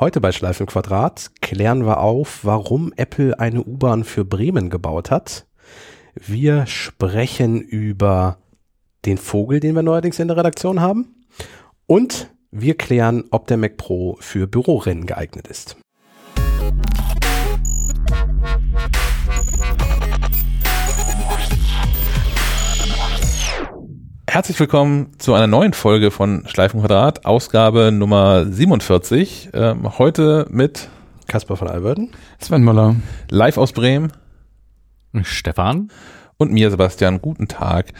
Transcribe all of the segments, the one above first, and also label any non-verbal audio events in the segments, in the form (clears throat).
Heute bei Schleifen Quadrat klären wir auf, warum Apple eine U-Bahn für Bremen gebaut hat. Wir sprechen über den Vogel, den wir neuerdings in der Redaktion haben. Und wir klären, ob der Mac Pro für Bürorennen geeignet ist. Herzlich willkommen zu einer neuen Folge von Schleifen Quadrat, Ausgabe Nummer 47. Ähm, heute mit Kasper von Alberten, Sven Müller, live aus Bremen. Stefan und mir, Sebastian. Guten Tag.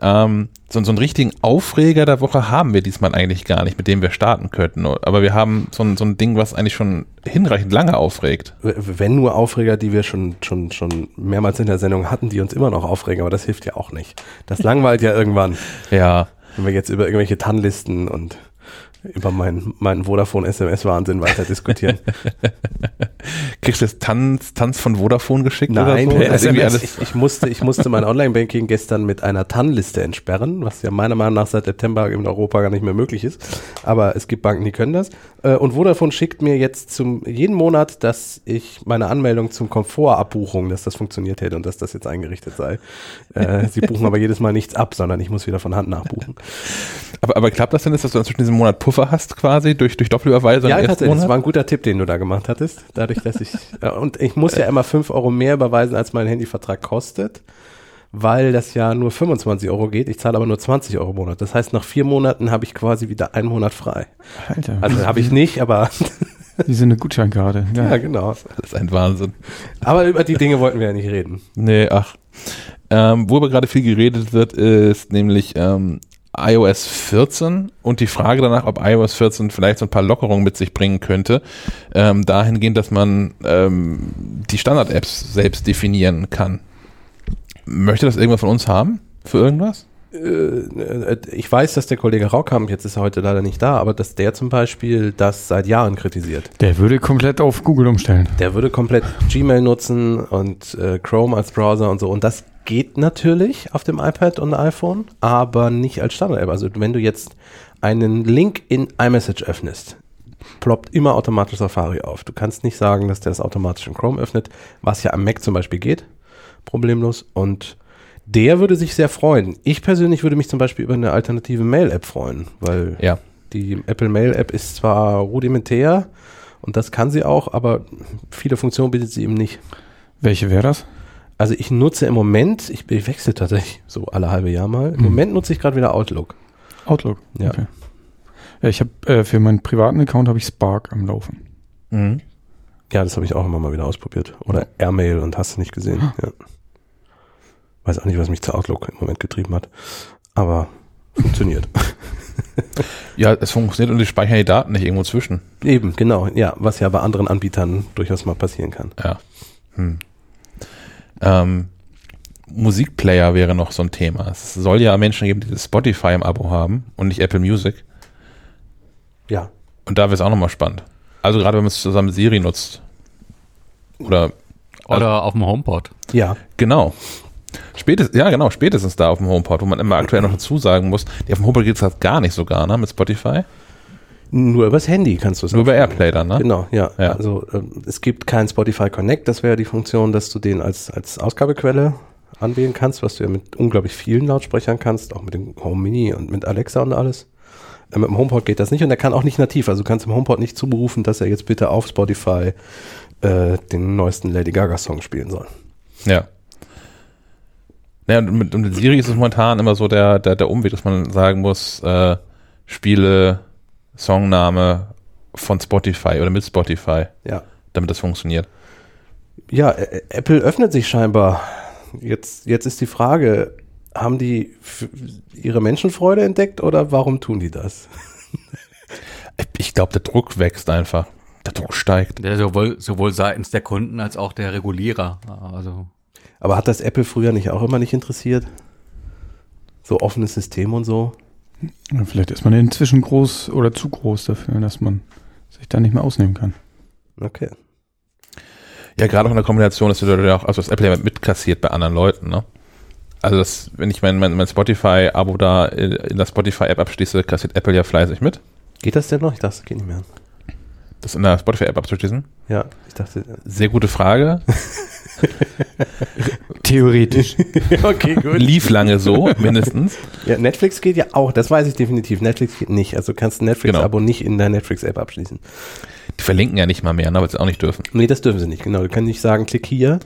Ähm, so, so einen richtigen Aufreger der Woche haben wir diesmal eigentlich gar nicht, mit dem wir starten könnten. Aber wir haben so ein, so ein Ding, was eigentlich schon hinreichend lange aufregt. Wenn nur Aufreger, die wir schon, schon, schon mehrmals in der Sendung hatten, die uns immer noch aufregen, aber das hilft ja auch nicht. Das langweilt ja irgendwann. Ja. Wenn wir jetzt über irgendwelche TAN-Listen und über meinen, meinen Vodafone-SMS-Wahnsinn weiter diskutieren. (laughs) Kriegst du das Tanz, Tanz von Vodafone geschickt Nein, oder so? also ich, ich, musste, ich musste mein Online-Banking gestern mit einer TAN-Liste entsperren, was ja meiner Meinung nach seit September in Europa gar nicht mehr möglich ist. Aber es gibt Banken, die können das. Äh, und Vodafone schickt mir jetzt zum jeden Monat, dass ich meine Anmeldung zum Komfortabbuchung, dass das funktioniert hätte und dass das jetzt eingerichtet sei. Äh, sie buchen aber jedes Mal nichts ab, sondern ich muss wieder von Hand nachbuchen. (laughs) Aber, aber klappt das denn, dass du zwischen diesem Monat Puffer hast quasi durch, durch Doppelüberweisung? Ja, tatsächlich. Das war ein guter Tipp, den du da gemacht hattest. Dadurch, dass ich, (laughs) äh, und ich muss ja immer fünf Euro mehr überweisen, als mein Handyvertrag kostet, weil das ja nur 25 Euro geht. Ich zahle aber nur 20 Euro im Monat. Das heißt, nach vier Monaten habe ich quasi wieder einen Monat frei. Alter. Also habe ich nicht, aber. (laughs) Die sind eine Gutscheinkarte. Ja, genau. Das ist ein Wahnsinn. Aber über die Dinge wollten wir ja nicht reden. Nee, ach. Ähm, worüber gerade viel geredet wird, ist nämlich ähm, iOS 14 und die Frage danach, ob iOS 14 vielleicht so ein paar Lockerungen mit sich bringen könnte, ähm, dahingehend, dass man ähm, die Standard-Apps selbst definieren kann. Möchte das irgendwer von uns haben? Für irgendwas? Äh, ich weiß, dass der Kollege Raukamp, jetzt ist er heute leider nicht da, aber dass der zum Beispiel das seit Jahren kritisiert. Der würde komplett auf Google umstellen. Der würde komplett Gmail nutzen und äh, Chrome als Browser und so. Und das geht natürlich auf dem iPad und iPhone, aber nicht als Standard-App. Also wenn du jetzt einen Link in iMessage öffnest, ploppt immer automatisch Safari auf. Du kannst nicht sagen, dass der das automatisch in Chrome öffnet, was ja am Mac zum Beispiel geht, problemlos. Und der würde sich sehr freuen. Ich persönlich würde mich zum Beispiel über eine alternative Mail-App freuen, weil ja. die Apple Mail-App ist zwar rudimentär und das kann sie auch, aber viele Funktionen bietet sie eben nicht. Welche wäre das? Also ich nutze im Moment, ich, ich wechsle tatsächlich so alle halbe Jahr mal. Im Mhm. Moment nutze ich gerade wieder Outlook. Outlook. Ja. Okay. Ja, ich habe äh, für meinen privaten Account habe ich Spark am Laufen. Mhm. Ja, das habe ich auch immer mal wieder ausprobiert. Oder Airmail und hast du nicht gesehen. Ah. Ja. Weiß auch nicht, was mich zu Outlook im Moment getrieben hat. Aber funktioniert. (laughs) Ja, es funktioniert und die speichern die Daten nicht irgendwo zwischen. Eben, genau. Ja, was ja bei anderen Anbietern durchaus mal passieren kann. Ja. Hm. Ähm, Musikplayer wäre noch so ein Thema. Es soll ja Menschen geben, die das Spotify im Abo haben und nicht Apple Music. Ja. Und da wäre es auch nochmal spannend. Also gerade wenn man es zusammen mit Siri nutzt. Oder Oder auf dem HomePod. Ja. genau. Spätestens, ja genau, spätestens da auf dem HomePod, wo man immer aktuell noch dazu sagen muss, die auf dem HomePod geht es halt gar nicht sogar, ne, mit Spotify. Nur übers Handy kannst du es Nur über. Airplay dann, ne? Genau, ja. Ja. Also ähm, es gibt kein Spotify Connect, das wäre die Funktion, dass du den als, als Ausgabequelle anwählen kannst, was du ja mit unglaublich vielen Lautsprechern kannst, auch mit dem Home Mini und mit Alexa und alles. Äh, mit dem HomePod geht das nicht und er kann auch nicht nativ. Also du kannst dem HomePod nicht zuberufen, dass er jetzt bitte auf Spotify äh, den neuesten Lady Gaga Song spielen soll. Ja. Ja, und mit, mit Siri ist es momentan immer so der, der, der Umweg, dass man sagen muss, äh, Spiele, Songname von Spotify oder mit Spotify, Ja. damit das funktioniert. Ja, Ä- Apple öffnet sich scheinbar. Jetzt, jetzt ist die Frage, haben die ihre Menschenfreude entdeckt oder warum tun die das? (laughs) Ich glaube, der Druck wächst einfach. Der Druck steigt. Der sowohl, sowohl seitens der Kunden als auch der Regulierer. Also Aber hat das Apple früher nicht auch immer nicht interessiert? So offenes System und so? Ja, vielleicht ist man inzwischen groß oder zu groß dafür, dass man sich da nicht mehr ausnehmen kann. Okay. Ja, gerade auch in der Kombination, dass du ja auch, also das Apple ja mitkassiert bei anderen Leuten, ne? Also das, wenn ich mein, mein, mein Spotify-Abo da in der Spotify-App abschließe, kassiert Apple ja fleißig mit. Geht das denn noch? Ich dachte, das geht nicht mehr. Das in der Spotify-App abzuschließen? Ja, ich dachte. Sehr gute Frage. (laughs) (laughs) Theoretisch. (laughs) okay, gut. Lief lange so, mindestens. Ja, Netflix geht ja auch, das weiß ich definitiv. Netflix geht nicht. Also kannst ein Netflix-Abo nicht in der Netflix-App abschließen. Die verlinken ja nicht mal mehr, ne, weil sie auch nicht dürfen. Nee, das dürfen sie nicht, genau. Du kannst nicht sagen, klick hier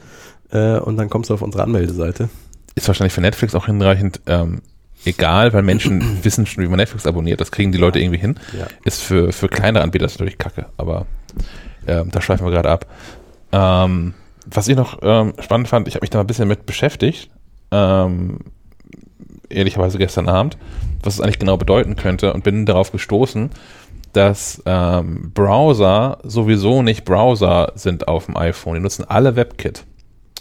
äh, und dann kommst du auf unsere Anmeldeseite. Ist wahrscheinlich für Netflix auch hinreichend ähm, egal, weil Menschen (clears throat) wissen schon, wie man Netflix abonniert. Das kriegen die Leute irgendwie hin. Ja. Ist für, für kleinere Anbieter natürlich kacke, aber ähm, da schweifen wir gerade ab. Ähm, was ich noch ähm, spannend fand, ich habe mich da mal ein bisschen mit beschäftigt, ähm, ehrlicherweise gestern Abend, was es eigentlich genau bedeuten könnte und bin darauf gestoßen, dass ähm, Browser sowieso nicht Browser sind auf dem iPhone. Die nutzen alle WebKit.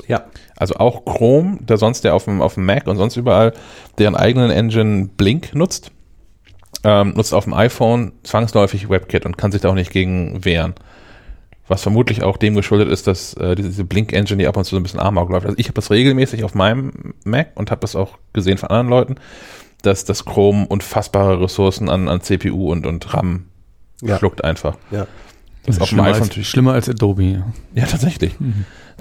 Ja. Also auch Chrome, der sonst der auf dem, auf dem Mac und sonst überall deren eigenen Engine Blink nutzt, ähm, nutzt auf dem iPhone zwangsläufig WebKit und kann sich da auch nicht gegen wehren. Was vermutlich auch dem geschuldet ist, dass äh, diese, diese Blink-Engine, die ab und zu so ein bisschen Amok läuft. Also ich habe das regelmäßig auf meinem Mac und habe das auch gesehen von anderen Leuten, dass das Chrome unfassbare Ressourcen an, an CPU und, und RAM Ja. schluckt einfach. Ja. Das auf dem schlimmer, iPhone als, natürlich- schlimmer als Adobe. Ja. Ja, tatsächlich. (laughs)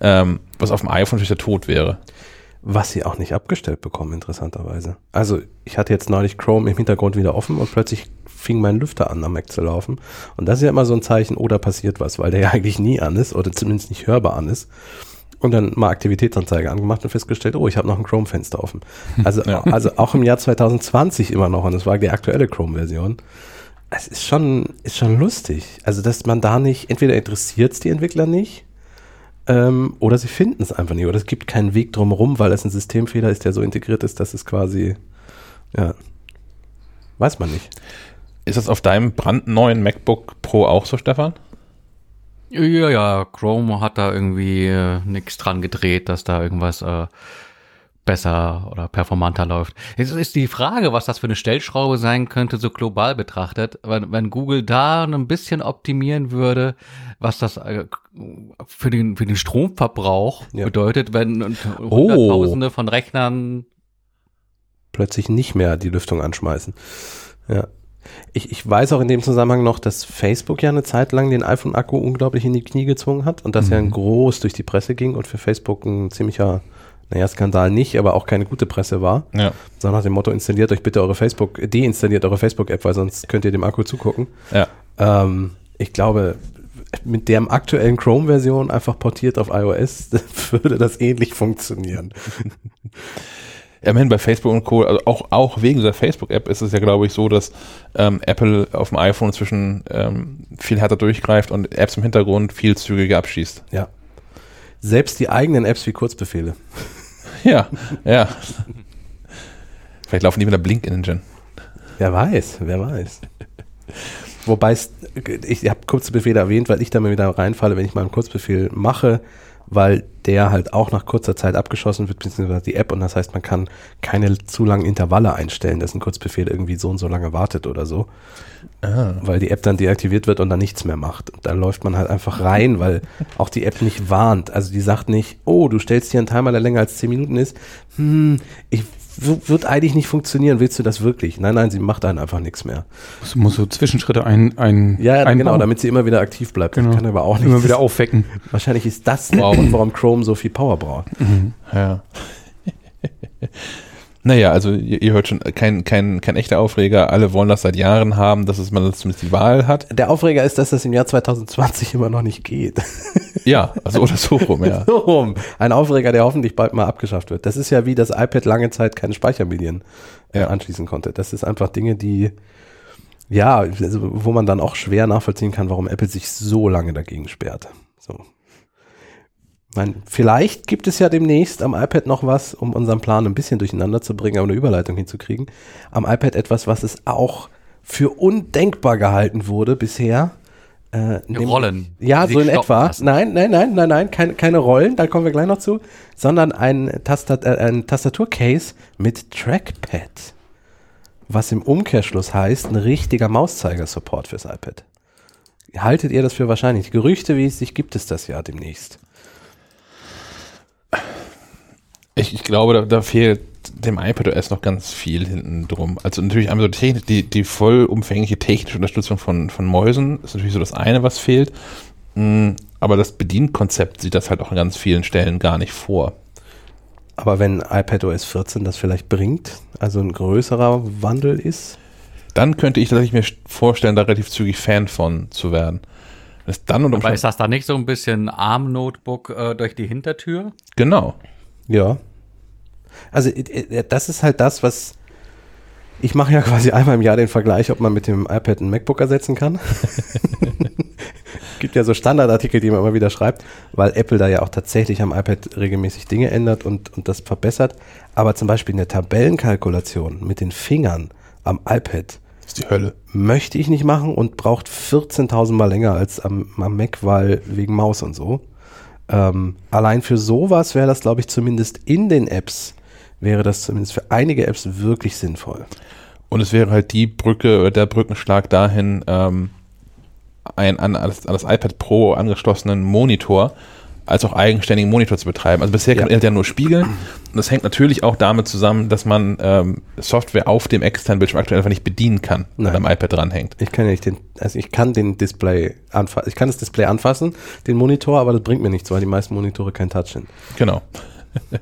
Ähm, was auf dem iPhone natürlich der Tod wäre. Was sie auch nicht abgestellt bekommen, interessanterweise. Also, ich hatte jetzt neulich Chrome im Hintergrund wieder offen und plötzlich fing mein Lüfter an, am Mac zu laufen. Und das ist ja immer so ein Zeichen, oh, da passiert was, weil der ja (laughs) eigentlich nie an ist oder zumindest nicht hörbar an ist. Und dann mal Aktivitätsanzeige angemacht und festgestellt, oh, ich habe noch ein Chrome-Fenster offen. (laughs) Also, Ja. also auch im Jahr 2020 immer noch, und das war die aktuelle Chrome-Version. Es ist schon, ist schon lustig. Also, dass man da nicht, entweder interessiert es die Entwickler nicht, ähm, oder sie finden es einfach nicht. Oder es gibt keinen Weg drumherum, weil es ein Systemfehler ist, der so integriert ist, dass es quasi, ja, weiß man nicht. Ist das auf deinem brandneuen MacBook Pro auch so, Stefan? Ja, ja, Chrome hat da irgendwie äh, nichts dran gedreht, dass da irgendwas äh, besser oder performanter läuft. Jetzt ist die Frage, was das für eine Stellschraube sein könnte, so global betrachtet. Wenn, wenn Google da ein bisschen optimieren würde, was das äh, für den, für den Stromverbrauch Ja. bedeutet, wenn Oh. Hunderttausende von Rechnern Plötzlich nicht mehr die Lüftung anschmeißen. Ja. Ich, ich weiß auch in dem Zusammenhang noch, dass Facebook ja eine Zeit lang den iPhone-Akku unglaublich in die Knie gezwungen hat und dass er ein groß durch die Presse ging und für Facebook ein ziemlicher, naja, Skandal nicht, aber auch keine gute Presse war. Ja. So nach dem Motto, installiert euch bitte eure Facebook, deinstalliert eure Facebook-App, weil sonst könnt ihr dem Akku zugucken. Ja. Ähm, ich glaube, mit der aktuellen Chrome-Version einfach portiert auf iOS (laughs) würde das ähnlich funktionieren. Ja, immerhin bei Facebook und Co., also auch, auch wegen dieser Facebook-App ist es ja, glaube ich, so, dass ähm, Apple auf dem iPhone inzwischen ähm, viel härter durchgreift und Apps im Hintergrund viel zügiger abschießt. Ja. Selbst die eigenen Apps wie Kurzbefehle. Ja, ja. Vielleicht laufen die mit der Blink-Engine. Wer weiß, wer weiß. Wobei ich habe Kurzbefehle erwähnt, weil ich da mal wieder reinfalle, wenn ich mal einen Kurzbefehl mache, weil der halt auch nach kurzer Zeit abgeschossen wird, beziehungsweise die App und das heißt, man kann keine zu langen Intervalle einstellen, dass ein Kurzbefehl irgendwie so und so lange wartet oder so, Ah. weil die App dann deaktiviert wird und dann nichts mehr macht. Und da läuft man halt einfach rein, weil auch die App nicht warnt. Also die sagt nicht, oh, du stellst hier einen Timer, der länger als 10 Minuten ist. Hm, ich wird eigentlich nicht funktionieren. Willst du das wirklich? Nein, nein, sie macht dann einfach nichts mehr. Es muss so Zwischenschritte ein, ein Ja, ja einbauen. genau, damit sie immer wieder aktiv bleibt. Genau. Das kann aber auch nicht. immer wieder aufwecken. Wahrscheinlich ist das der Grund, warum Chrome so viel Power braucht. Ja. Naja, also ihr, ihr hört schon, kein, kein, kein echter Aufreger. Alle wollen das seit Jahren haben, dass es man zumindest die Wahl hat. Der Aufreger ist, dass das im Jahr 2020 immer noch nicht geht. Ja, also oder so rum, ja. (laughs) So rum. Ein Aufreger, der hoffentlich bald mal abgeschafft wird. Das ist ja wie das iPad lange Zeit keine Speichermedien äh, Ja. anschließen konnte. Das ist einfach Dinge, die, ja, also, wo man dann auch schwer nachvollziehen kann, warum Apple sich so lange dagegen sperrt. So. Ich meine, vielleicht gibt es ja demnächst am iPad noch was, um unseren Plan ein bisschen durcheinander zu bringen, aber eine Überleitung hinzukriegen. Am iPad etwas, was es auch für undenkbar gehalten wurde bisher. Äh, nämlich- Rollen. Ja, so in etwa. lassen. Nein, nein, nein, nein, nein, keine, keine Rollen, da kommen wir gleich noch zu, sondern ein, Tastat äh, ein Tastaturcase mit Trackpad. Was im Umkehrschluss heißt, ein richtiger Mauszeiger-Support fürs iPad. Haltet ihr das für wahrscheinlich? Gerüchte, wie es sich gibt es das ja demnächst. Ich, ich glaube, da, da fehlt dem iPadOS noch ganz viel hinten drum. Also natürlich einmal so die, die, die vollumfängliche technische Unterstützung von, von Mäusen ist natürlich so das eine, was fehlt. Mm, Aber das Bedienkonzept sieht das halt auch an ganz vielen Stellen gar nicht vor. Aber wenn iPadOS 14 das vielleicht bringt, also ein größerer Wandel ist, Dann könnte ich tatsächlich mir vorstellen, da relativ zügig Fan von zu werden. Das ist dann und Aber ist das da nicht so ein bisschen ARM-Notebook äh, durch die Hintertür? genau. Ja. Also das ist halt das, was ich mache ja (laughs) quasi einmal im Jahr den Vergleich, ob man mit dem iPad ein MacBook ersetzen kann. (laughs) Gibt ja so Standardartikel, die man immer wieder schreibt, weil Apple da ja auch tatsächlich am iPad regelmäßig Dinge ändert und, und das verbessert. Aber zum Beispiel eine Tabellenkalkulation mit den Fingern am iPad ist die Hölle. möchte ich nicht machen und braucht 14.000 Mal länger als am, am Mac, weil wegen Maus und so. Ähm, allein für sowas wäre das, glaube ich, zumindest in den Apps, wäre das zumindest für einige Apps wirklich sinnvoll. Und es wäre halt die Brücke oder der Brückenschlag dahin, ähm, ein an, an, das, an das iPad Pro angeschlossenen Monitor als auch eigenständigen Monitor zu betreiben. Also bisher kann Ja. er ja nur spiegeln. Und das hängt natürlich auch damit zusammen, dass man ähm, Software auf dem externen Bildschirm aktuell einfach nicht bedienen kann, wenn Nein. am iPad dranhängt. Ich kann ja nicht den, also ich kann den Display anfassen, ich kann das Display anfassen, den Monitor, aber das bringt mir nichts, weil die meisten Monitore kein Touch sind. Genau. (laughs)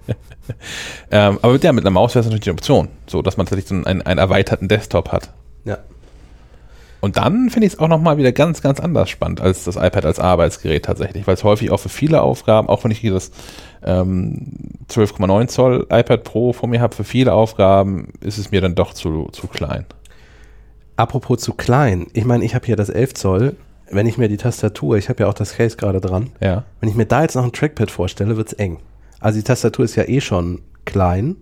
ähm, aber mit, ja, mit einer Maus wäre es natürlich die Option, so dass man tatsächlich so einen, einen erweiterten Desktop hat. Ja. Und dann finde ich es auch nochmal wieder ganz, ganz anders spannend als das iPad als Arbeitsgerät tatsächlich, weil es häufig auch für viele Aufgaben, auch wenn ich hier das ähm, 12,9 Zoll iPad Pro vor mir habe, für viele Aufgaben ist es mir dann doch zu, zu klein. Apropos zu klein, ich meine, ich habe hier das 11 Zoll, wenn ich mir die Tastatur, ich habe ja auch das Case gerade dran, Ja. Wenn ich mir da jetzt noch ein Trackpad vorstelle, wird's eng. Also die Tastatur ist ja eh schon klein.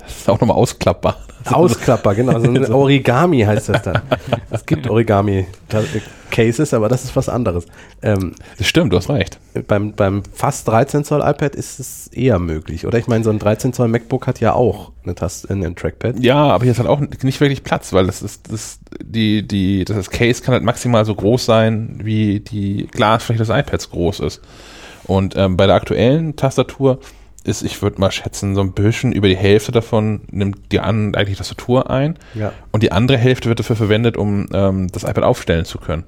Das ist auch nochmal ausklappbar. (laughs) Ausklappbar, genau. So ein (laughs) Origami heißt das dann. Es gibt Origami-Cases, aber das ist was anderes. Ähm, Das stimmt, du hast recht. beim, beim fast 13 Zoll iPad ist es eher möglich. Oder ich meine, so ein 13 Zoll MacBook hat ja auch eine Taste, äh, ein Trackpad. Ja, aber hier ist halt auch nicht wirklich Platz, weil das ist, das, die, die, das Case kann halt maximal so groß sein, wie die Glasfläche des iPads groß ist. Und ähm, bei der aktuellen Tastatur ist, ich würde mal schätzen, so ein bisschen über die Hälfte davon nimmt die an eigentlich Tastatur ein Ja. und die andere Hälfte wird dafür verwendet, um ähm, das iPad aufstellen zu können.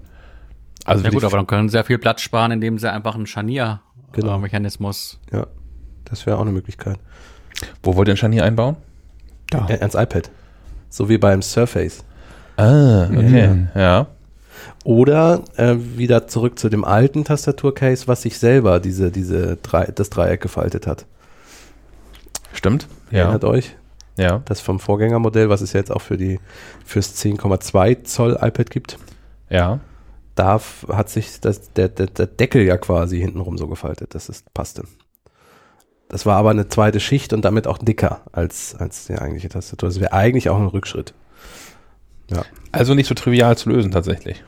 Also Ja gut, aber dann können sie sehr viel Platz sparen, indem sie einfach einen Genau. Scharnier-Mechanismus Ja, das wäre auch eine Möglichkeit. wo wollt ihr den Scharnier einbauen? Da. Äh, ans iPad. So wie beim Surface. Ah, okay. Mhm. Ja. Oder äh, wieder zurück zu dem alten Tastaturcase, was sich selber diese, diese drei, das Dreieck gefaltet hat. Stimmt. Ja. Erinnert euch? Ja. Das vom Vorgängermodell, was es jetzt auch für die fürs 10,2 Zoll iPad gibt. Ja. Da hat sich das, der, der, der Deckel ja quasi hintenrum so gefaltet, dass es passte. Das war aber eine zweite Schicht und damit auch dicker als, als die eigentliche Tastatur. Das wäre eigentlich auch ein Rückschritt. Also nicht so trivial zu lösen tatsächlich.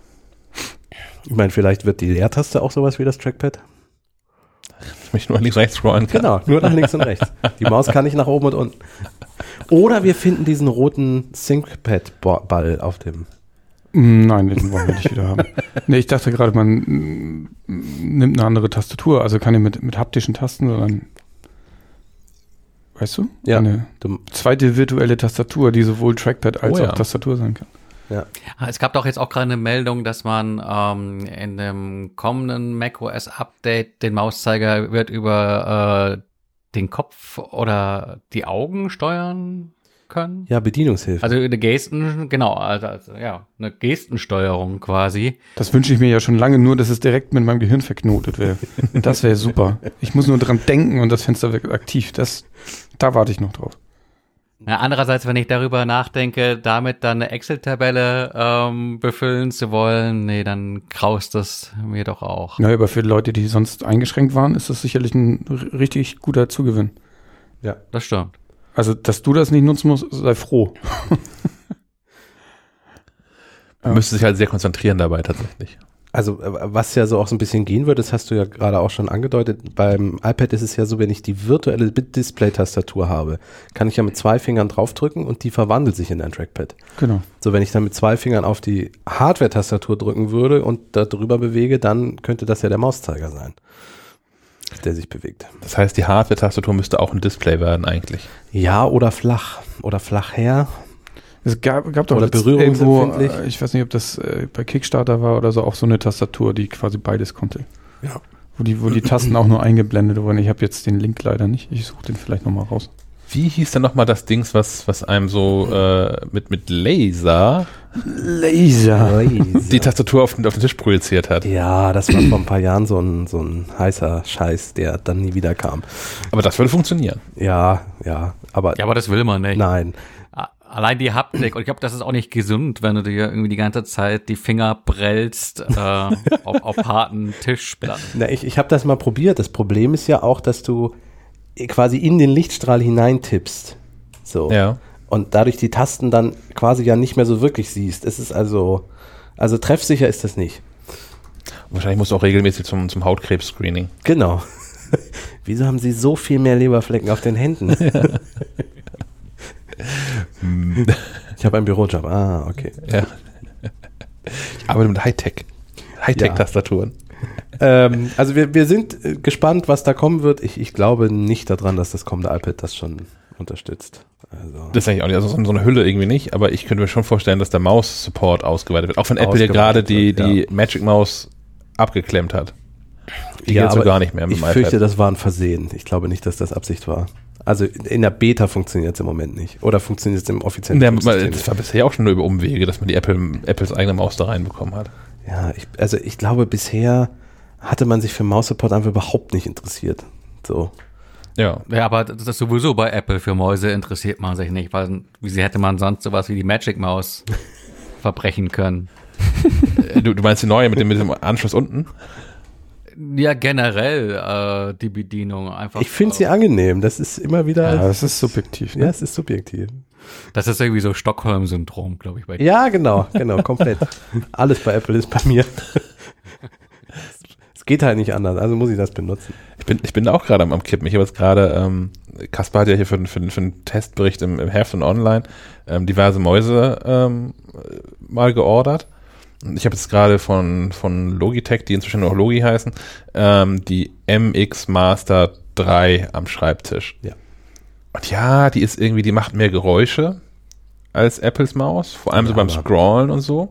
Ich meine, vielleicht wird die Leertaste auch sowas wie das Trackpad. (laughs) Dass ich nur links rechts scrollen kann. Genau, nur nach links und rechts. Die Maus kann nicht nach oben und unten. Oder wir finden diesen roten ThinkPad-Ball auf dem. Nein, den wollen wir nicht wieder haben. Nee, ich dachte gerade, man mm, nimmt eine andere Tastatur, also keine mit, mit haptischen Tasten, sondern weißt du? Ja. Eine zweite virtuelle Tastatur, die sowohl Trackpad als Oh ja. auch Tastatur sein kann. Ja. Ah, Es gab doch jetzt auch gerade eine Meldung, dass man ähm, in dem kommenden macOS Update den Mauszeiger wird über äh, den Kopf oder die Augen steuern können. ja, Bedienungshilfe. Also eine Gesten, genau, also, also ja, eine Gestensteuerung quasi. Das wünsche ich mir ja schon lange, nur dass es direkt mit meinem Gehirn verknotet wäre. Das wäre super. Ich muss nur dran denken und das Fenster wird aktiv. Das, da warte ich noch drauf. Ja, andererseits, wenn ich darüber nachdenke, damit dann eine Excel-Tabelle ähm, befüllen zu wollen, nee, dann graust es mir doch auch. Naja, aber für Leute, die sonst eingeschränkt waren, ist das sicherlich ein richtig guter Zugewinn. ja. Das stimmt. Also, dass du das nicht nutzen musst, sei froh. Man (laughs) müsste sich halt sehr konzentrieren dabei tatsächlich. Also äh, was ja so auch so ein bisschen gehen würde, das hast du ja gerade auch schon angedeutet, beim iPad ist es ja so, wenn ich die virtuelle Bit-Display-Tastatur habe, kann ich ja mit zwei Fingern draufdrücken und die verwandelt sich in ein Trackpad. Genau. So, wenn ich dann mit zwei Fingern auf die Hardware-Tastatur drücken würde und da drüber bewege, dann könnte das ja der Mauszeiger sein. der sich bewegt. Das heißt, die Hardware-Tastatur müsste auch ein Display werden eigentlich. Ja, oder flach. Oder flach her. Es gab, gab doch berührungsempfindlich. äh, ich weiß nicht, ob das äh, bei Kickstarter war oder so, auch so eine Tastatur, die quasi beides konnte. Ja. Wo die, wo die Tasten auch nur eingeblendet wurden. Ich habe jetzt den Link leider nicht. Ich suche den vielleicht nochmal raus. Wie hieß denn nochmal das Dings, was, was einem so äh, mit, mit Laser Laser. die Tastatur auf den, auf den Tisch projiziert hat? Ja, das war vor ein paar Jahren so ein, so ein heißer Scheiß, der dann nie wieder kam. Aber das würde funktionieren. Ja, ja, aber Ja, aber das will man nicht. nein. Allein die Haptik. Und ich glaube, das ist auch nicht gesund, wenn du dir irgendwie die ganze Zeit die Finger prellst äh, (laughs) auf, auf harten Tischplatten. Na, ich ich habe das mal probiert. Das Problem ist ja auch, dass du quasi in den Lichtstrahl hineintippst. So. Ja. Und dadurch die Tasten dann quasi ja nicht mehr so wirklich siehst. Es ist also, also treffsicher ist das nicht. Wahrscheinlich musst du auch regelmäßig zum, zum Hautkrebs-Screening. Genau. (laughs) Wieso haben sie so viel mehr Leberflecken auf den Händen? (laughs) (laughs) ich habe einen Bürojob. Ah, okay. Ja. Ich arbeite mit Hightech. Hightech-Tastaturen. Ähm, also wir, wir sind äh, gespannt, was da kommen wird. Ich, ich glaube nicht daran, dass das kommende iPad das schon unterstützt. Also, Das ist eigentlich auch nicht, also so eine Hülle irgendwie nicht, aber ich könnte mir schon vorstellen, dass der Maus-Support ausgeweitet wird. Auch wenn Apple ja gerade die, wird, die Magic Maus abgeklemmt hat. Die Ja, geht so gar nicht mehr mit ich fürchte, das war ein Versehen. Ich glaube nicht, dass das Absicht war. Also in der Beta funktioniert es im Moment nicht. Oder funktioniert es im offiziellen Ja, Betriebssystem das war bisher auch schon nur über Umwege, dass man die Apple, Apples eigene Maus da reinbekommen hat. Ja, ich, also ich glaube, bisher hatte man sich für Maus-Support einfach überhaupt nicht interessiert. So. Ja. Ja, aber das ist sowieso bei Apple für Mäuse interessiert man sich nicht, weil wie sie hätte man sonst sowas wie die Magic Maus (laughs) verbrechen können. Äh, Du, du meinst die neue mit dem, mit dem Anschluss unten? Ja, generell äh, die Bedienung einfach. Ich finde sie angenehm. Das ist immer wieder. Ja, das ist subjektiv. ja, Ne? es ist subjektiv. Das ist irgendwie so Stockholm-Syndrom, glaube ich, bei dir. Ja, genau, genau, komplett. (laughs) Alles bei Apple ist bei mir. es geht halt nicht anders, also muss ich das benutzen. Ich bin, ich bin da auch gerade am, am Kippen. Ich habe jetzt gerade, ähm, Kaspar hat ja hier für, den- für, den- für einen Testbericht im, im Heft und online ähm, diverse Mäuse ähm, mal geordert. Ich habe jetzt gerade von, von Logitech, die inzwischen noch Logi heißen, ähm, die MX Master 3 am Schreibtisch. Ja. Und ja, die ist irgendwie, die macht mehr Geräusche als Apples Maus, vor allem so Ja, beim aber- Scrollen und so.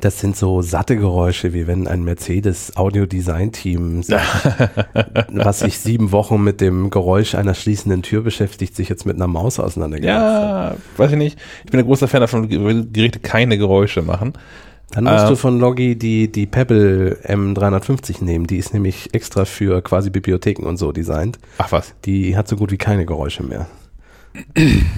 Das sind so satte Geräusche, wie wenn ein Mercedes Audio Design Team, (laughs) was sich sieben Wochen mit dem Geräusch einer schließenden Tür beschäftigt, sich jetzt mit einer Maus auseinandergesetzt hat. Ja, weiß ich nicht. Ich bin ein großer Fan davon, Geräte keine Geräusche machen. Dann musst Ähm, du von Logi die, die Pebble M350 nehmen. Die ist nämlich extra für quasi Bibliotheken und so designt. Ach was, Die hat so gut wie keine Geräusche mehr.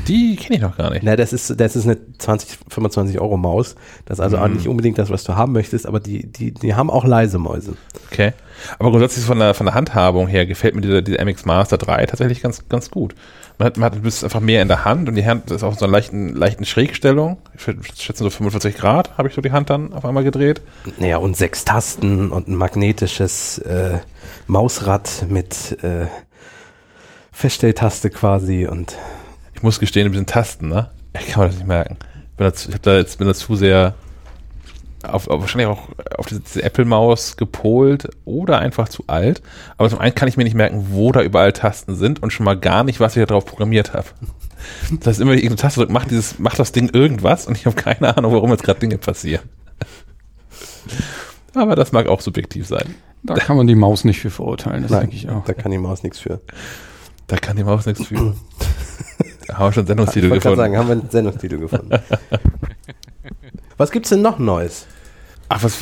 Die kenne ich noch gar nicht. Na, das ist, das ist eine 20, 25 Euro Maus. Das ist also auch nicht unbedingt das, was du haben möchtest, aber die, die, die haben auch leise Mäuse. Okay. Aber grundsätzlich von der, von der Handhabung her gefällt mir dieser, dieser MX Master 3 tatsächlich ganz, ganz gut. Man hat, man hat einfach mehr in der Hand und die Hand ist auch in so einer leichten, leichten Schrägstellung. Ich würd schätzen so 45 Grad habe ich so die Hand dann auf einmal gedreht. Naja, und sechs Tasten und ein magnetisches äh, Mausrad mit äh, Feststelltaste quasi und Ich muss gestehen, mit diesen Tasten, ne? Ich kann mir das nicht merken. Bin dazu, ich hab da jetzt, bin da zu sehr auf, auf, wahrscheinlich auch auf diese, diese Apple-Maus gepolt oder einfach zu alt. Aber zum einen kann ich mir nicht merken, wo da überall Tasten sind und schon mal gar nicht, was ich da drauf programmiert habe. (laughs) Das heißt, immer wenn ich irgendeine Taste drücke, macht, dieses, macht das Ding irgendwas und ich habe keine Ahnung, warum jetzt gerade Dinge passieren. (laughs) Aber das mag auch subjektiv sein. Da kann man die Maus nicht für verurteilen, das denke ich auch. da kann die Maus nichts für. Da kann die Maus nichts für. (laughs) Haben wir schon Ich Sendungstitel wollte gerade gefunden. sagen, haben wir einen Sendungstitel gefunden. (laughs) was gibt's denn noch Neues? Ach, was,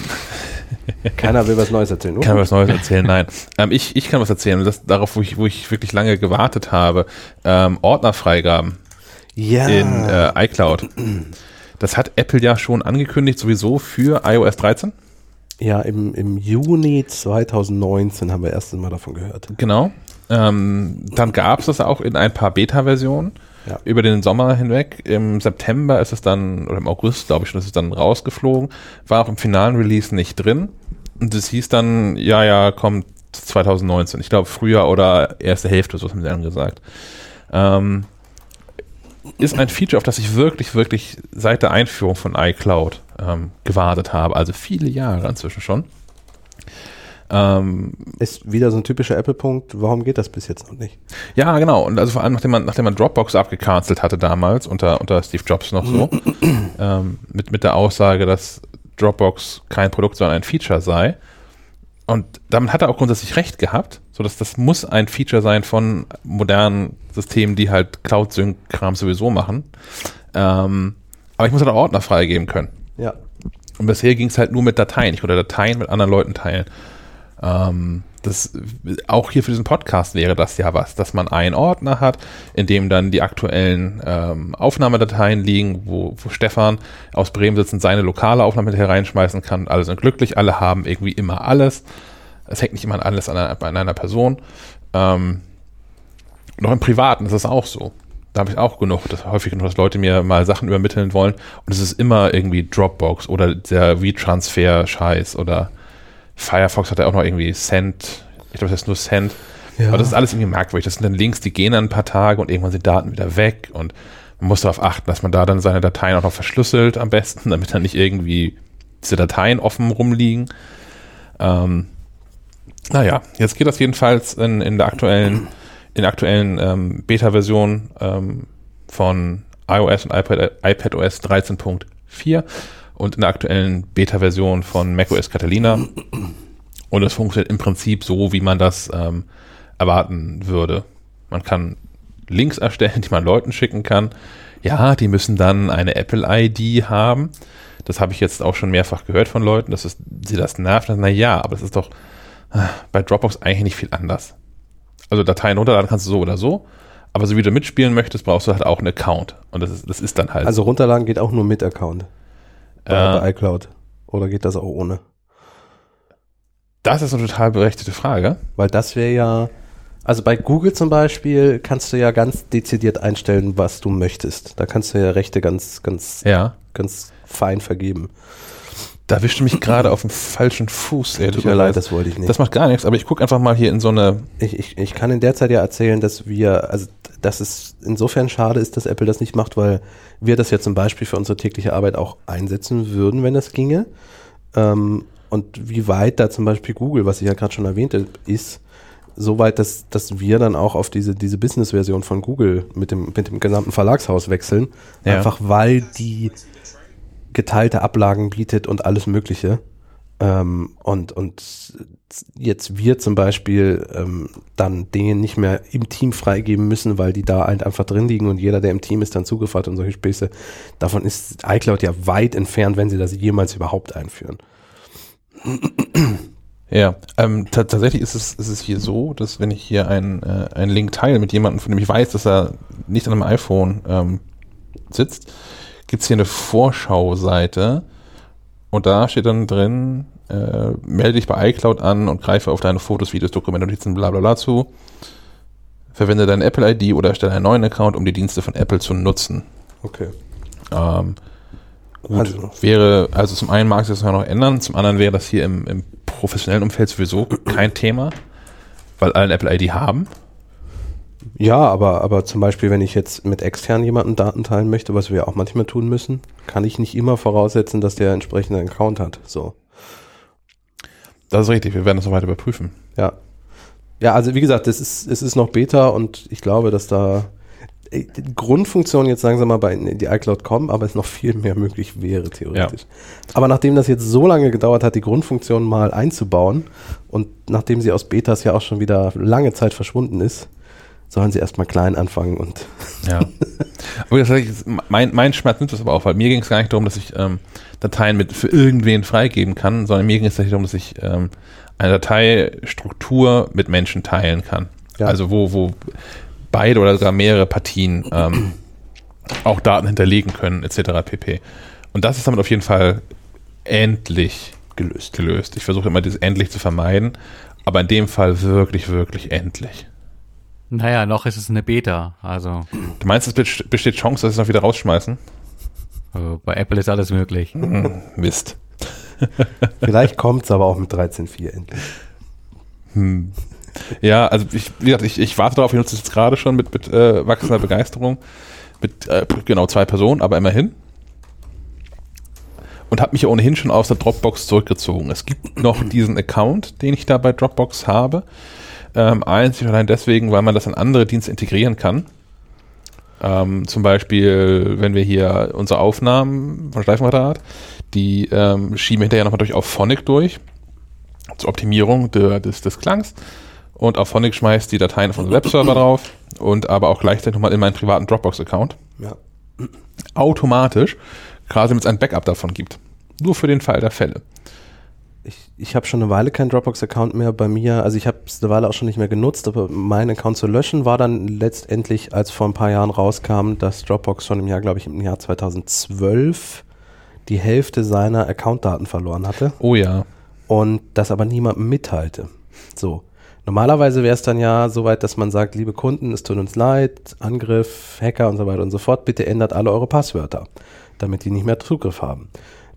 Keiner will was Neues erzählen. Kann mir was Neues erzählen? Nein. Ähm, ich, ich kann was erzählen. Das, darauf, wo ich, wo ich wirklich lange gewartet habe. Ähm, Ordnerfreigaben ja. in äh, iCloud. Das hat Apple ja schon angekündigt, sowieso für iOS 13. ja, im, im Juni 2019 haben wir erst mal davon gehört. Genau. Ähm, dann gab es das auch in ein paar Beta-Versionen Ja. über den Sommer hinweg. Im September ist es dann, oder im August, glaube ich schon, ist es dann rausgeflogen. War auch im finalen Release nicht drin. Und es hieß dann, ja, ja, kommt 2019. Ich glaube, Frühjahr oder erste Hälfte, so haben sie dann gesagt. Ähm, ist ein Feature, auf das ich wirklich, wirklich seit der Einführung von iCloud ähm, gewartet habe. Also viele Jahre inzwischen schon. Ähm, Ist wieder so ein typischer Apple-Punkt. Warum geht das bis jetzt noch nicht? ja, genau. Und also vor allem, nachdem man, nachdem man Dropbox abgecancelt hatte damals, unter, unter Steve Jobs noch so, (clears throat) ähm, mit, mit der Aussage, dass Dropbox kein Produkt, sondern ein Feature sei. Und damit hat er auch grundsätzlich recht gehabt, so dass das muss ein Feature sein von modernen Systemen, die halt Cloud-Sync-Kram sowieso machen. Ähm, aber ich muss halt auch Ordner freigeben können. Ja. Und bisher ging es halt nur mit Dateien. Ich konnte Dateien mit anderen Leuten teilen. Ähm, das, auch hier für diesen Podcast wäre das ja was, dass man einen Ordner hat, in dem dann die aktuellen ähm, Aufnahmedateien liegen, wo, wo Stefan aus Bremen sitzend seine lokale Aufnahme mit hereinschmeißen kann. Alle sind glücklich, alle haben irgendwie immer alles. Es hängt nicht immer alles an einer, an einer Person. Ähm, noch im Privaten ist es auch so. Da habe ich auch genug, das häufig genug, dass Leute mir mal Sachen übermitteln wollen und es ist immer irgendwie Dropbox oder der WeTransfer-Scheiß oder Firefox hat ja auch noch irgendwie Send, ich glaube, das heißt nur Send. Ja. Aber das ist alles irgendwie merkwürdig. Das sind dann Links, die gehen dann ein paar Tage und irgendwann sind Daten wieder weg und man muss darauf achten, dass man da dann seine Dateien auch noch verschlüsselt am besten, damit dann nicht irgendwie diese Dateien offen rumliegen. Ähm, naja, jetzt geht das jedenfalls in, in der aktuellen, in der aktuellen ähm, Beta-Version ähm, von iOS und iPad, iPadOS 13.4 und in der aktuellen Beta-Version von macOS Catalina. Und es funktioniert im Prinzip so, wie man das ähm, erwarten würde. Man kann Links erstellen, (laughs) die man Leuten schicken kann. Ja, die müssen dann eine Apple-ID haben. Das habe ich jetzt auch schon mehrfach gehört von Leuten, dass es, sie das nervt. Na ja, aber das ist doch äh, bei Dropbox eigentlich nicht viel anders. Also Dateien runterladen kannst du so oder so, aber so wie du mitspielen möchtest, brauchst du halt auch einen Account. Und das ist, das ist dann halt. Also runterladen geht auch nur mit Account. Bei, Äh. bei iCloud. Oder geht das auch ohne? das ist eine total berechtigte Frage. Weil das wäre ja, also bei Google zum Beispiel kannst du ja ganz dezidiert einstellen, was du möchtest. Da kannst du ja Rechte ganz, ganz, Ja. ganz fein vergeben. Da erwischt du mich gerade auf dem falschen Fuß. Tut mir leid, das wollte ich nicht. Das macht gar nichts, aber ich gucke einfach mal hier in so eine. ich, ich, ich kann in der Zeit ja erzählen, dass wir, also dass es insofern schade ist, dass Apple das nicht macht, weil wir das ja zum Beispiel für unsere tägliche Arbeit auch einsetzen würden, wenn das ginge. Ähm, und wie weit da zum Beispiel Google, was ich ja gerade schon erwähnte, ist, so weit, dass, dass wir dann auch auf diese, diese Business-Version von Google mit dem, mit dem gesamten Verlagshaus wechseln. Ja. Einfach weil die geteilte Ablagen bietet und alles Mögliche. Ähm, und, und jetzt wir zum Beispiel ähm, dann Dinge nicht mehr im Team freigeben müssen, weil die da halt einfach drin liegen und jeder, der im Team ist, dann Zugriff hat und solche Späße. Davon ist iCloud ja weit entfernt, wenn sie das jemals überhaupt einführen. Ja, ähm, ta- tatsächlich ist es, ist es hier so, dass wenn ich hier einen, äh, einen Link teile mit jemandem, von dem ich weiß, dass er nicht an einem iPhone ähm, sitzt, gibt's hier eine Vorschauseite und da steht dann drin, äh, melde dich bei iCloud an und greife auf deine Fotos, Videos, Dokumente, Notizen, bla bla bla zu. Verwende deine Apple-ID oder erstelle einen neuen Account, um die Dienste von Apple zu nutzen. Okay. Ähm, gut, Also- wäre, also zum einen mag sich das ja noch ändern, zum anderen wäre das hier im, im professionellen Umfeld sowieso kein Thema, weil alle Apple-ID haben. Ja, aber, aber zum Beispiel, wenn ich jetzt mit extern jemanden Daten teilen möchte, was wir auch manchmal tun müssen, kann ich nicht immer voraussetzen, dass der entsprechende Account hat. So. Das ist richtig, wir werden das noch weiter überprüfen. Ja. Ja, also wie gesagt, es ist, es ist noch Beta und ich glaube, dass da äh, die Grundfunktionen jetzt langsam mal bei in die iCloud kommen, aber es noch viel mehr möglich wäre, theoretisch. Aber nachdem das jetzt so lange gedauert hat, die Grundfunktion mal einzubauen und nachdem sie aus Betas ja auch schon wieder lange Zeit verschwunden ist, sollen sie erstmal klein anfangen und (laughs) Ja. aber das ist mein, mein Schmerz nimmt das aber auch, weil mir ging es gar nicht darum, dass ich ähm, Dateien mit für irgendwen freigeben kann, sondern mir ging es tatsächlich darum, dass ich ähm, eine Dateistruktur mit Menschen teilen kann. Ja. Also wo, wo beide oder sogar mehrere Partien ähm, auch Daten hinterlegen können, etc. pp. Und das ist damit auf jeden Fall endlich gelöst. gelöst. Ich versuche immer dieses endlich zu vermeiden, aber in dem Fall wirklich, wirklich endlich. Naja, noch ist es eine Beta. Also Du meinst, es best- besteht Chance, dass sie es noch wieder rausschmeißen? äh, bei Apple ist alles möglich. Hm, Mist. (laughs) vielleicht kommt es aber auch mit 13.4 endlich. Hm. Ja, also ich, wie gesagt, ich, ich warte darauf, ich nutze es jetzt gerade schon mit, mit äh, wachsender Begeisterung. Mit äh, genau zwei Personen, aber immerhin. und habe mich ja ohnehin schon aus der Dropbox zurückgezogen. Es gibt noch diesen Account, den ich da bei Dropbox habe. Ähm, einzig und allein deswegen, weil man das in andere Dienste integrieren kann. Ähm, zum Beispiel, wenn wir hier unsere Aufnahmen von Streifenquadrat, die ähm, schieben wir hinterher nochmal durch auf Phonic durch, zur Optimierung der, des, des Klangs. Und auf Phonic schmeißt die Dateien von dem Webserver drauf und aber auch gleichzeitig nochmal in meinen privaten Dropbox-Account. Ja. Automatisch, quasi damit es ein Backup davon gibt. Nur für den Fall der Fälle. Ich, ich habe schon eine Weile keinen Dropbox-Account mehr bei mir. Also ich habe es eine Weile auch schon nicht mehr genutzt, aber mein Account zu löschen war dann letztendlich, als vor ein paar Jahren rauskam, dass Dropbox schon im Jahr, glaube ich, im Jahr 2012 die Hälfte seiner Accountdaten verloren hatte Oh ja. und das aber niemandem mitteilte. So. Normalerweise wäre es dann ja soweit, dass man sagt, liebe Kunden, es tut uns leid, Angriff, Hacker und so weiter und so fort, bitte ändert alle eure Passwörter, damit die nicht mehr Zugriff haben.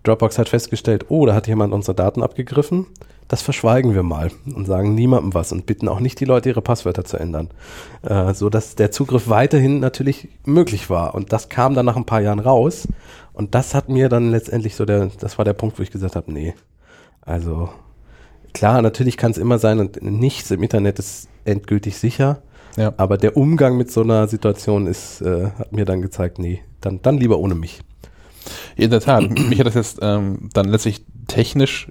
Dropbox hat festgestellt, oh, da hat jemand unsere Daten abgegriffen. Das verschweigen wir mal und sagen niemandem was und bitten auch nicht die Leute, ihre Passwörter zu ändern. Äh, so dass der Zugriff weiterhin natürlich möglich war. Und das kam dann nach ein paar Jahren raus. Und das hat mir dann letztendlich so der, das war der Punkt, wo ich gesagt habe, nee. Also klar, natürlich kann es immer sein und nichts im Internet ist endgültig sicher. Ja. Aber der Umgang mit so einer Situation ist, äh, hat mir dann gezeigt, nee, dann, dann lieber ohne mich. In der Tat, mich hat das jetzt ähm, dann letztlich technisch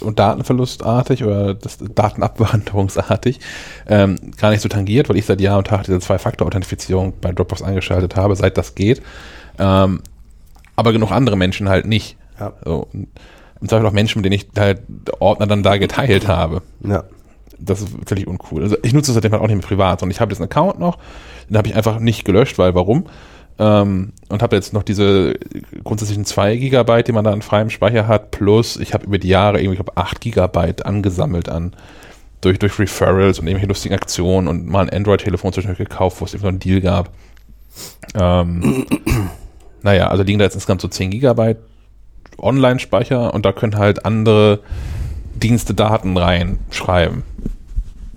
und datenverlustartig oder das datenabwanderungsartig ähm, gar nicht so tangiert, weil ich seit Jahr und Tag diese Zwei-Faktor-Authentifizierung bei Dropbox eingeschaltet habe, seit das geht. Ähm, aber genug andere Menschen halt nicht. Ja. So, im Zweifel auch Menschen, mit denen ich halt Ordner dann da geteilt habe. Ja. Das ist völlig uncool. Also ich nutze das seitdem halt auch nicht mehr privat, sondern ich habe einen Account noch, den habe ich einfach nicht gelöscht, weil warum? Ähm, und habe jetzt noch diese grundsätzlichen 2 Gigabyte, die man da an freiem Speicher hat, plus ich habe über die Jahre irgendwie, ich glaube, 8 Gigabyte angesammelt an durch, durch Referrals und irgendwelche lustigen Aktionen und mal ein Android-Telefon zwischendurch gekauft, wo es irgendwie noch einen Deal gab. Ähm, (clears throat) naja, also liegen da jetzt insgesamt so 10 Gigabyte Online-Speicher und da können halt andere Dienste Daten reinschreiben.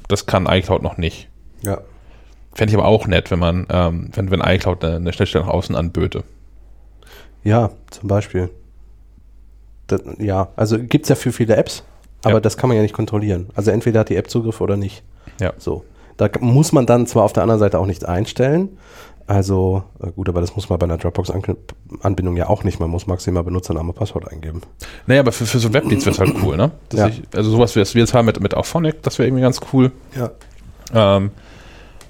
Das kann iCloud noch nicht. Ja. Fände ich aber auch nett, wenn man, ähm, wenn, wenn iCloud eine, eine Schnittstelle nach außen anböte. Ja, zum Beispiel. Das, ja, also gibt es ja für viele Apps, aber Ja. das kann man ja nicht kontrollieren. Also entweder hat die App Zugriff oder nicht. Ja. So. Da muss man dann zwar auf der anderen Seite auch nichts einstellen. Also, äh, gut, aber das muss man bei einer Dropbox-Anbindung ja auch nicht. Man muss maximal Benutzername, Passwort eingeben. Naja, aber für, für so einen Webdienst wäre es halt cool, ne? (clears throat) Ja. ich, also sowas, wie wir jetzt haben mit, mit Auphonic, das wäre irgendwie ganz cool. Ja. Ähm,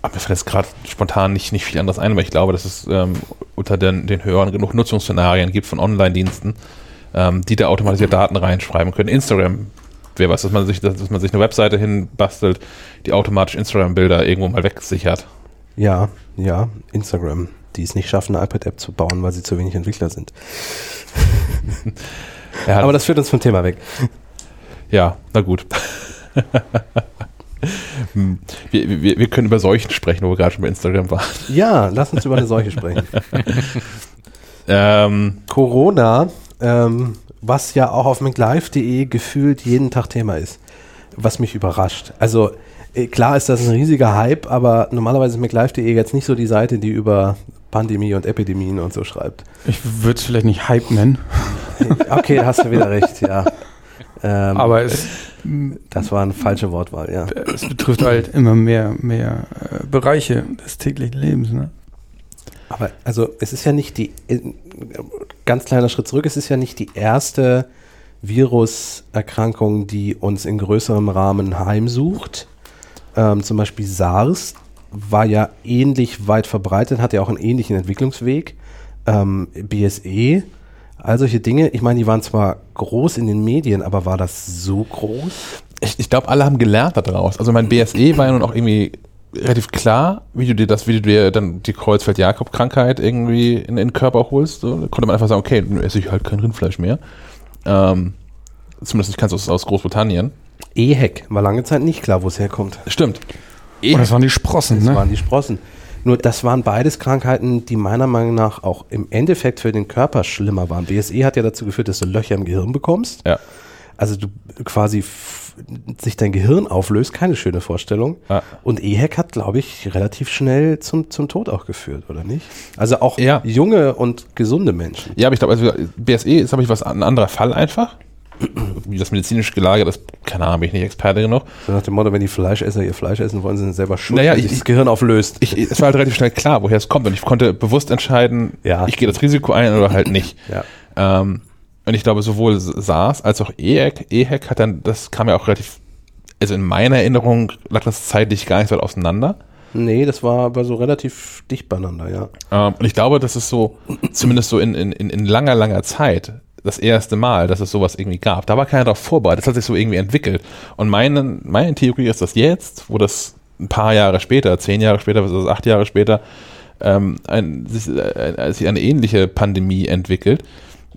aber mir fällt jetzt gerade spontan nicht, nicht viel anderes ein, aber ich glaube, dass es ähm, unter den, den höheren genug Nutzungsszenarien gibt von Online-Diensten, ähm, die da automatisiert Daten reinschreiben können. Instagram wäre was, dass man sich, dass, dass man sich eine Webseite hinbastelt, die automatisch Instagram-Bilder irgendwo mal wegsichert. Ja, ja, Instagram, die es nicht schaffen, eine iPad-App zu bauen, weil sie zu wenig Entwickler sind. (laughs) Ja, Aber das führt uns vom Thema weg. ja na gut. (laughs) Hm. wir, wir, wir können über Seuchen sprechen, wo wir gerade schon bei Instagram waren. Ja, lass uns über eine Seuche sprechen. (laughs) Ähm, Corona, ähm, was ja auch auf McLive.de gefühlt jeden Tag Thema ist, was mich überrascht. Also äh, klar ist das ein riesiger Hype, aber normalerweise ist McLive.de jetzt nicht so die Seite, die über Pandemie und Epidemien und so schreibt. Ich würde es vielleicht nicht Hype nennen, (laughs) Okay, da hast du wieder recht, ja. Ähm, aber es, das war eine falsche Wortwahl, ja. es betrifft halt immer mehr, mehr äh, Bereiche des täglichen Lebens. Ne? Aber also es ist ja nicht die, äh, ganz kleiner Schritt zurück, es ist ja nicht die erste Viruserkrankung, die uns in größerem Rahmen heimsucht. Ähm, zum Beispiel SARS war ja ähnlich weit verbreitet, hat ja auch einen ähnlichen Entwicklungsweg. Ähm, BSE, all solche Dinge, ich meine, die waren zwar groß in den Medien, aber war das so groß? ich, ich glaube, alle haben gelernt daraus. Also mein BSE war ja nun auch irgendwie relativ klar, wie du dir das, wie du dir dann die Kreuzfeld-Jakob-Krankheit irgendwie in, in den Körper holst. So, da konnte man einfach sagen, okay, dann esse ich halt kein Rindfleisch mehr. Ähm, zumindest ich kann es aus, aus Großbritannien. EHEC war lange Zeit nicht klar, wo es herkommt. Stimmt. Oh, das waren die Sprossen, Das ne? waren die Sprossen. Nur das waren beides Krankheiten, die meiner Meinung nach auch im Endeffekt für den Körper schlimmer waren. BSE hat ja dazu geführt, dass du Löcher im Gehirn bekommst. Ja. also du quasi sich dein Gehirn auflöst, keine schöne Vorstellung. Ja. Und EHEC hat, glaube ich, relativ schnell zum, zum Tod auch geführt, oder nicht? Also auch Ja. junge und gesunde Menschen. Ja, aber ich glaube, also BSE ist, glaube ich, was ein anderer Fall einfach. (clears throat) Wie das medizinisch gelagert ist, keine Ahnung, bin ich nicht Experte genug. So nach dem Motto, wenn die Fleischesser ihr Fleisch essen wollen, sind sie selber schuld, Naja, ich- das Gehirn auflöst. Ich, es war halt relativ schnell klar, woher es kommt und ich konnte bewusst entscheiden, Ja. ich gehe das Risiko ein oder halt nicht. ja. Ähm, und ich glaube, sowohl SARS als auch EHEC, EHEC hat dann, das kam ja auch relativ, also in meiner Erinnerung lag das zeitlich gar nicht so weit auseinander. Nee, das war aber so relativ dicht beieinander, ja. Ähm, und ich glaube, das ist so, zumindest so in, in in langer, langer Zeit, das erste Mal, dass es sowas irgendwie gab. Da war keiner darauf vorbereitet. Das hat sich so irgendwie entwickelt. Und meine, meine Theorie ist, dass jetzt, wo das ein paar Jahre später, zehn Jahre später, das, acht Jahre später, ähm, ein, sich, äh, sich eine ähnliche Pandemie entwickelt,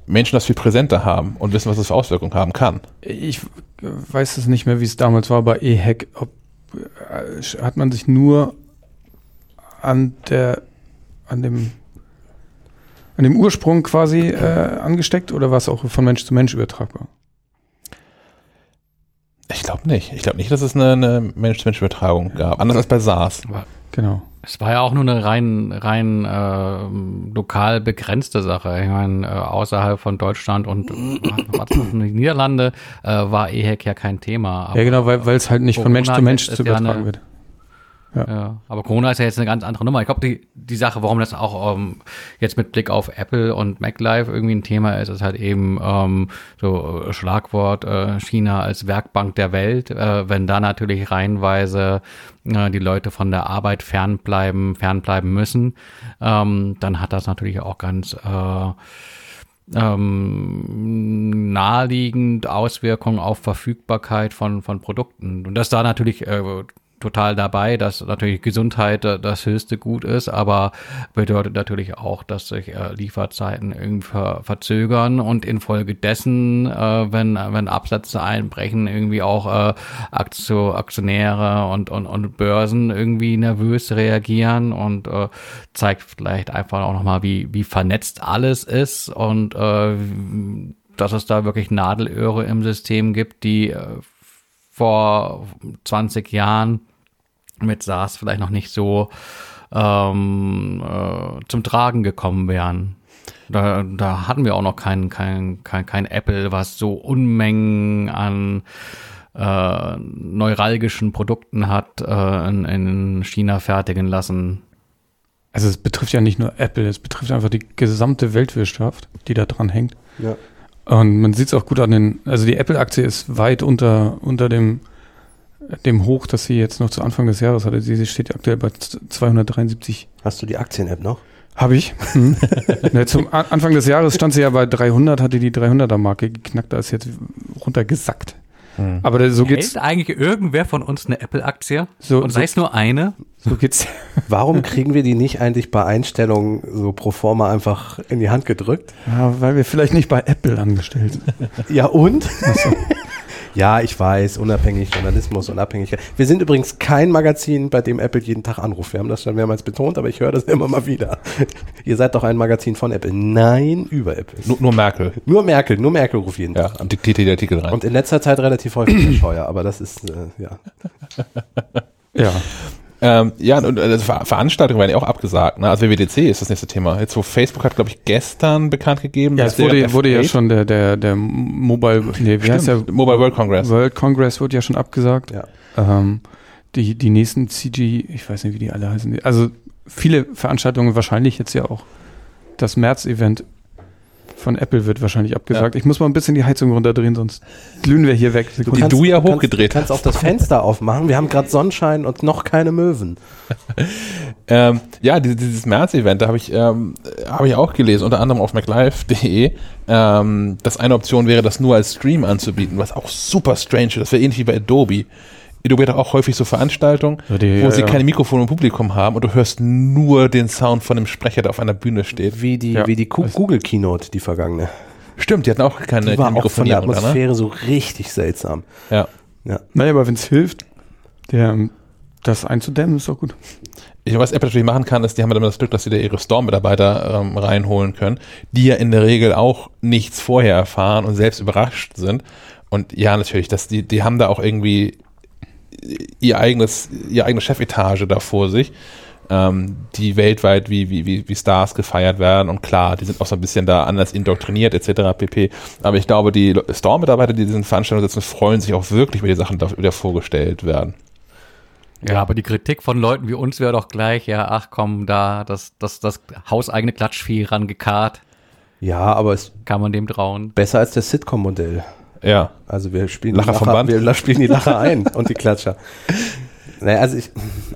Menschen das viel präsenter haben und wissen, was das für Auswirkungen haben kann. Ich weiß es nicht mehr, wie es damals war bei EHEC. Ob, äh, hat man sich nur an der, an dem, an dem Ursprung quasi äh, angesteckt oder war es auch von Mensch zu Mensch übertragbar? Ich glaube nicht. Ich glaube nicht, dass es eine, eine Mensch-zu-Mensch-Übertragung gab. Anders als bei SARS. Genau. Es war ja auch nur eine rein, rein äh, lokal begrenzte Sache. Ich meine, äh, außerhalb von Deutschland und äh, Niederlande äh, war EHEC ja kein Thema. Aber, Ja, genau, weil weil es halt nicht von Mensch zu Mensch zu ja übertragen eine- wird. Ja, aber Corona ist ja jetzt eine ganz andere Nummer. Ich glaube, die, die Sache, warum das auch ähm, jetzt mit Blick auf Apple und MacLife irgendwie ein Thema ist, ist halt eben ähm, so äh, Schlagwort äh, China als Werkbank der Welt. Äh, wenn da natürlich reihenweise äh, die Leute von der Arbeit fernbleiben, fernbleiben müssen, ähm, dann hat das natürlich auch ganz äh, ähm, naheliegend Auswirkungen auf Verfügbarkeit von, von Produkten. Und das da natürlich äh, total dabei, dass natürlich Gesundheit äh, das höchste Gut ist, aber bedeutet natürlich auch, dass sich äh, Lieferzeiten irgendwie ver verzögern und infolgedessen, äh, wenn, wenn Absätze einbrechen, irgendwie auch Aktio Aktionäre und, und, und Börsen irgendwie nervös reagieren und zeigt vielleicht einfach auch nochmal, wie, wie vernetzt alles ist und dass es da wirklich Nadelöhre im System gibt, die vor 20 Jahren mit SARS vielleicht noch nicht so ähm, äh, zum Tragen gekommen wären. Da, da hatten wir auch noch kein, kein, kein, kein Apple, was so Unmengen an äh, neuralgischen Produkten hat äh, in, in China fertigen lassen. Also es betrifft ja nicht nur Apple, es betrifft einfach die gesamte Weltwirtschaft, die da dran hängt. Ja. Und man sieht es auch gut an den, also die Apple-Aktie ist weit unter, unter dem, dem Hoch, das sie jetzt noch zu Anfang des Jahres hatte. Sie steht aktuell bei 273. Hast du die Aktien-App noch? Habe ich. Hm. (laughs) ne, zum Anfang des Jahres stand sie ja bei 300, hatte die 300er-Marke geknackt, da ist jetzt runtergesackt. Hm. Aber so geht's, Hält eigentlich irgendwer von uns eine Apple-Aktie? so, Und so, sei es nur eine? so geht's. (laughs) Warum kriegen wir die nicht eigentlich bei Einstellungen so pro forma einfach in die Hand gedrückt? Ja, weil wir vielleicht nicht bei Apple angestellt sind. Ja, und? Ja, ich weiß, unabhängig, Journalismus, Unabhängigkeit. Wir sind übrigens kein Magazin, bei dem Apple jeden Tag anruft. Wir haben das schon mehrmals betont, aber ich höre das (laughs) immer mal wieder. Ihr seid doch ein Magazin von Apple. Nein, über Apple. Nur, nur Merkel. Nur Merkel, nur Merkel ruft jeden Ja, Tag an. diktiert die Artikel rein. Und in letzter Zeit relativ häufig Scheuer, aber das ist, äh, ja. (laughs) Ja. Ähm, ja, und äh, Ver Veranstaltungen werden ja auch abgesagt. Ne? Also WWDC ist das nächste Thema. Jetzt, wo Facebook hat, glaube ich, gestern bekannt gegeben. Ja, dass es wurde, der wurde ja F8 schon der, der, der Mobile, nee, wie heißt der? Mobile World Congress. World Congress wurde ja schon abgesagt. Ja. Ähm, die, die nächsten CG, ich weiß nicht, wie die alle heißen. Also viele Veranstaltungen, wahrscheinlich jetzt ja auch das März-Event von Apple wird wahrscheinlich abgesagt. Ich muss mal ein bisschen die Heizung runterdrehen, sonst glühen wir hier weg. Die du ja hochgedreht kannst, kannst auch das Fenster aufmachen. Wir haben gerade Sonnenschein und noch keine Möwen. (laughs) Ähm, ja, dieses, dieses März-Event, da habe ich, ähm, hab ich auch gelesen, unter anderem auf maclife.de, ähm, dass eine Option wäre, das nur als Stream anzubieten, was auch super strange ist. Das wäre ähnlich wie bei Adobe. Adobe hat auch häufig so Veranstaltungen, Ja, die- wo ja, sie ja. keine Mikrofone im Publikum haben und du hörst nur den Sound von dem Sprecher, der auf einer Bühne steht. Wie die, Ja. wie die Ku- Google Keynote, die vergangene. Stimmt, die hatten auch keine, Die war keine auch von der ne? Atmosphäre so richtig seltsam. Ja. Ja. Naja, aber wenn es hilft, der, das einzudämmen, ist doch gut. Ich, was Apple natürlich machen kann, ist, die haben ja immer das Glück, dass sie da ihre Store-Mitarbeiter ähm, reinholen können, die ja in der Regel auch nichts vorher erfahren und selbst überrascht sind. Und ja, natürlich, das, die, die haben da auch irgendwie ihr eigenes, ihre eigene Chefetage da vor sich, ähm, die weltweit wie, wie, wie, Stars gefeiert werden. Und klar, die sind auch so ein bisschen da anders indoktriniert etc. pp. Aber ich glaube, die Store-Mitarbeiter, die diesen Veranstaltungen sitzen, freuen sich auch wirklich, weil die Sachen da wieder vorgestellt werden. Ja, aber die Kritik von Leuten wie uns wäre doch gleich, ja, ach komm, da, das, das, das hauseigene Klatschvieh rangekarrt. Ja, aber es Kann man dem trauen. besser als das Sitcom-Modell. Ja. Also wir spielen Lacher die vom Band. wir spielen die Lacher ein (laughs) und die Klatscher. Naja, also ich,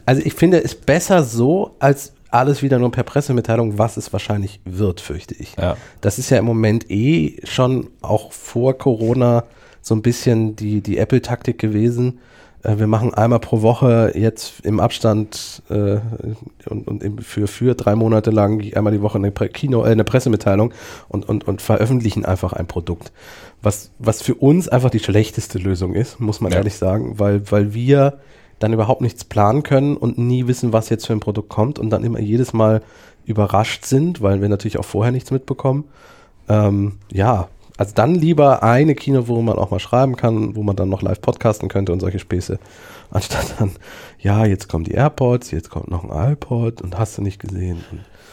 also ich finde es besser so, als alles wieder nur per Pressemitteilung, was es wahrscheinlich wird, fürchte ich. Ja. Das ist ja im Moment eh schon auch vor Corona so ein bisschen die, die Apple-Taktik gewesen. Äh, Wir machen einmal pro Woche jetzt im Abstand äh, und, und für, für drei Monate lang einmal die Woche eine, Pre Kino, äh, eine Pressemitteilung und, und, und veröffentlichen einfach ein Produkt. Was, was für uns einfach die schlechteste Lösung ist, muss man Ja. ehrlich sagen, weil, weil wir dann überhaupt nichts planen können und nie wissen, was jetzt für ein Produkt kommt und dann immer jedes Mal überrascht sind, weil wir natürlich auch vorher nichts mitbekommen. Ähm, ja, also dann lieber eine Kino, wo man auch mal schreiben kann, wo man dann noch live podcasten könnte und solche Späße, anstatt dann, ja, jetzt kommen die AirPods, jetzt kommt noch ein iPod und hast du nicht gesehen.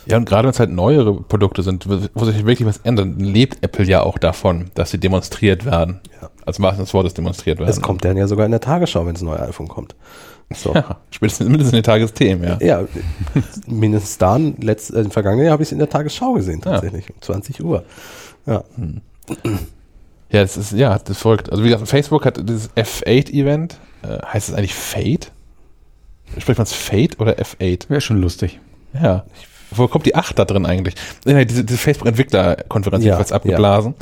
Ja, und gerade wenn es halt neuere Produkte sind, wo sich wirklich was ändert, dann lebt Apple ja auch davon, dass sie demonstriert werden. Ja. Als des Wortes demonstriert werden. das kommt dann ja sogar in der Tagesschau, wenn das neue iPhone kommt. So. Ja, spätestens mindestens in den Tagesthemen, ja. Ja, mindestens da, letzt, äh, im vergangenen Jahr habe ich es in der Tagesschau gesehen, tatsächlich, um 20 Uhr. Ja. Ja, das ist, ja, das verrückt. Also wie gesagt, Facebook hat dieses F8-Event. Äh, heißt es eigentlich Fate? Spricht man es Fate oder F8? Wäre schon lustig. Ja. Wo kommt die 8 da drin eigentlich? Nee, diese, diese Facebook-Entwickler-Konferenz, Ja, jedenfalls abgeblasen.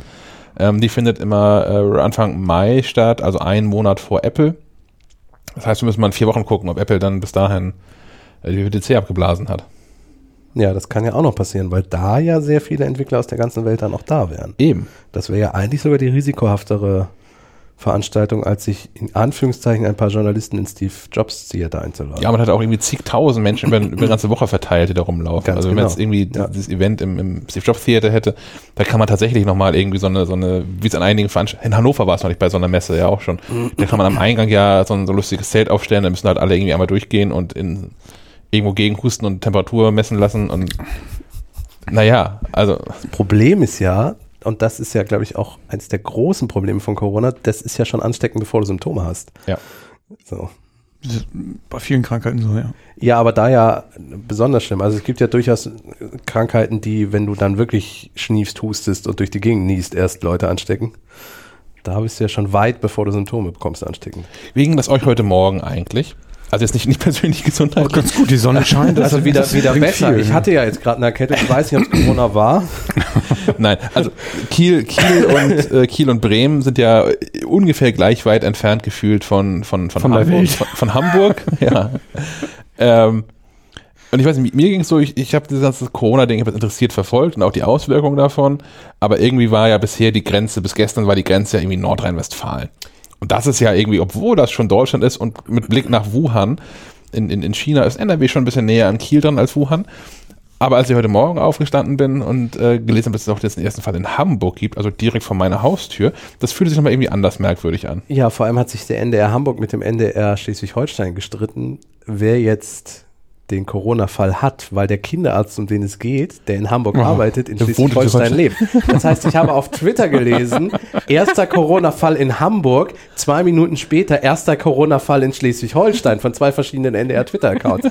Ähm, die findet immer äh, Anfang Mai statt, also einen Monat vor Apple. Das heißt, wir müssen mal in vier Wochen gucken, ob Apple dann bis dahin äh, die WWDC abgeblasen hat. Ja, das kann ja auch noch passieren, weil da ja sehr viele Entwickler aus der ganzen Welt dann auch da wären. Eben. Das wäre ja eigentlich sogar die risikohaftere Veranstaltung, als sich in Anführungszeichen ein paar Journalisten in Steve Jobs Theater einzuladen. Ja, man hat auch irgendwie zigtausend Menschen über, über eine ganze Woche verteilt, die da rumlaufen. Ganz also wenn man genau. jetzt irgendwie Ja. dieses Event im, im Steve Jobs Theater hätte, da kann man tatsächlich nochmal irgendwie so eine, so eine, wie es an einigen Veranstaltungen, in Hannover war es noch nicht bei so einer Messe, ja auch schon. Da kann man am Eingang ja so ein, so ein lustiges Zelt aufstellen, da müssen halt alle irgendwie einmal durchgehen und in, irgendwo gegenhusten und Temperatur messen lassen und naja, also Problem ist ja, und das ist ja, glaube ich, auch eines der großen Probleme von Corona, das ist ja schon ansteckend, bevor du Symptome hast. ja. So. Das Bei vielen Krankheiten so, ja. Ja, aber da ja besonders schlimm. Also es gibt ja durchaus Krankheiten, die, wenn du dann wirklich schniefst, hustest und durch die Gegend niest, erst Leute anstecken. Da bist du ja schon weit, bevor du Symptome bekommst, anstecken. Wie ging das euch heute Morgen eigentlich? Also jetzt nicht, nicht persönlich (laughs) gesundheitlich. Ganz gut, die Sonne scheint. das- Also wieder, das wieder besser. viel. Ich hatte ja jetzt gerade eine Erkältung, ich weiß nicht, ob es Corona war. (laughs) Nein, also Kiel, Kiel und äh, Kiel und Bremen sind ja äh, ungefähr gleich weit entfernt gefühlt von von von, Von Hamburg. Von, von Hamburg, (laughs) ja. Ähm, und ich weiß nicht, mir ging es so, ich, ich habe dieses ganze Corona-Ding das interessiert verfolgt und auch die Auswirkungen davon, aber irgendwie war ja bisher die Grenze, bis gestern war die Grenze ja irgendwie Nordrhein-Westfalen. Und das ist ja irgendwie, obwohl das schon Deutschland ist und mit Blick nach Wuhan, in, in, in China ist NRW schon ein bisschen näher an Kiel dran als Wuhan. Aber als ich heute Morgen aufgestanden bin und äh, gelesen habe, dass es auch jetzt den ersten Fall in Hamburg gibt, also direkt vor meiner Haustür, das fühlte sich nochmal irgendwie anders merkwürdig an. Ja, vor allem hat sich der NDR Hamburg mit dem NDR Schleswig-Holstein gestritten, wer jetzt den Corona-Fall hat, weil der Kinderarzt, um den es geht, der in Hamburg arbeitet, in Schleswig-Holstein. lebt. Das heißt, ich habe auf Twitter gelesen, (laughs) erster Corona-Fall in Hamburg, zwei Minuten später erster Corona-Fall in Schleswig-Holstein von zwei verschiedenen NDR-Twitter-Accounts.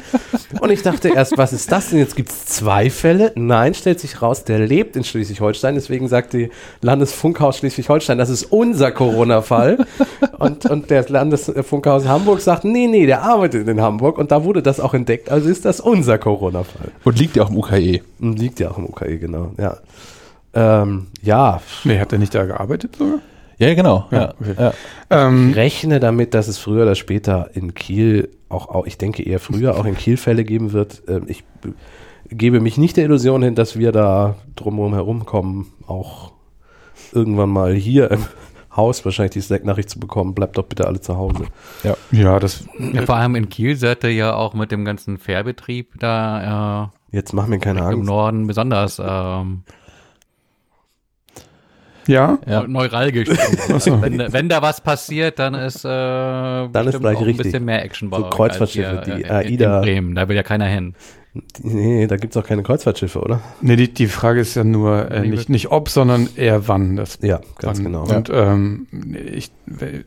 Und ich dachte erst, was ist das denn? Jetzt gibt es zwei Fälle? Nein, stellt sich raus, der lebt in Schleswig-Holstein, deswegen sagt die Landesfunkhaus Schleswig-Holstein, das ist unser Corona-Fall. Und, und der Landesfunkhaus Hamburg sagt, nee, nee, der arbeitet in Hamburg und da wurde das auch entdeckt, also ist das unser Corona-Fall. Und liegt ja auch im UKE. Und Liegt ja auch im UKE, genau, ja. Ähm, ja, Nee, hat er nicht da gearbeitet sogar? Ja, genau. Ja, Ja, okay. ja. Ähm, rechne damit, dass es früher oder später in Kiel, auch, auch ich denke eher früher, auch in Kiel Fälle geben wird. Ähm, ich gebe mich nicht der Illusion hin, dass wir da drumherum herumkommen, auch irgendwann mal hier im Haus wahrscheinlich die Slack-Nachricht zu bekommen, bleibt doch bitte alle zu Hause. ja, das Ja, vor allem in Kiel seid ihr ja auch mit dem ganzen Fährbetrieb da Jetzt mach mir keine äh, im Angst. Norden besonders. Ähm, Ja? Ja. Neuralgisch. wenn, da- wenn da was passiert, dann ist, äh, dann ist gleich ein richtig. bisschen mehr Action bei So Kreuzfahrtschiffe, hier, die äh, AIDA. In Bremen, da will ja keiner hin. Nee, da gibt's auch keine Kreuzfahrtschiffe, oder? Nee, die, die Frage ist ja nur äh, nicht, nicht ob, sondern eher wann. Das Ja, ganz wann. genau. Und ähm, ich, we-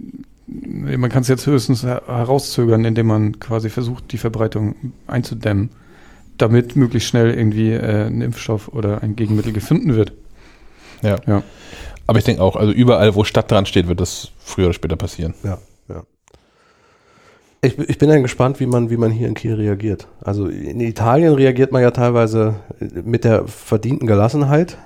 man kann es jetzt höchstens her- herauszögern, indem man quasi versucht, die Verbreitung einzudämmen, damit möglichst schnell irgendwie äh, ein Impfstoff oder ein Gegenmittel gefunden wird. Ja. Ja. Aber ich denke auch, also überall, wo Stadt dran steht, wird das früher oder später passieren. Ja, ja. Ich, bin- ich bin dann gespannt, wie man, wie man hier in Kiel reagiert. Also in Italien reagiert man ja teilweise mit der verdienten Gelassenheit.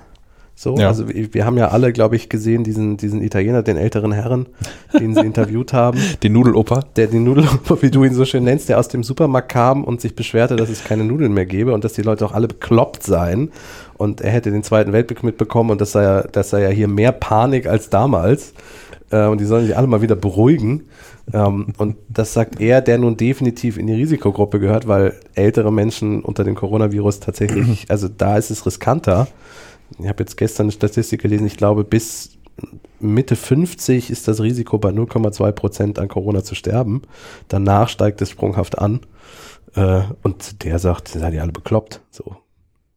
So, Ja. also wir haben ja alle, glaube ich, gesehen, diesen, diesen Italiener, den älteren Herren, den sie interviewt haben, (laughs) Den Nudeloper. der den Nudeloper, wie du ihn so schön nennst, der aus dem Supermarkt kam und sich beschwerte, dass es keine Nudeln mehr gäbe und dass die Leute auch alle bekloppt seien. Und er hätte den Zweiten Weltkrieg mitbekommen und das sei ja, das sei ja hier mehr Panik als damals. Äh, und die sollen sich alle mal wieder beruhigen. Ähm, und das sagt er, der nun definitiv in die Risikogruppe gehört, weil ältere Menschen unter dem Coronavirus tatsächlich, also da ist es riskanter. Ich habe jetzt gestern eine Statistik gelesen, ich glaube, bis Mitte 50 ist das Risiko bei 0,2 Prozent an Corona zu sterben. Danach steigt es sprunghaft an. Äh, und der sagt, seid ihr alle bekloppt. So.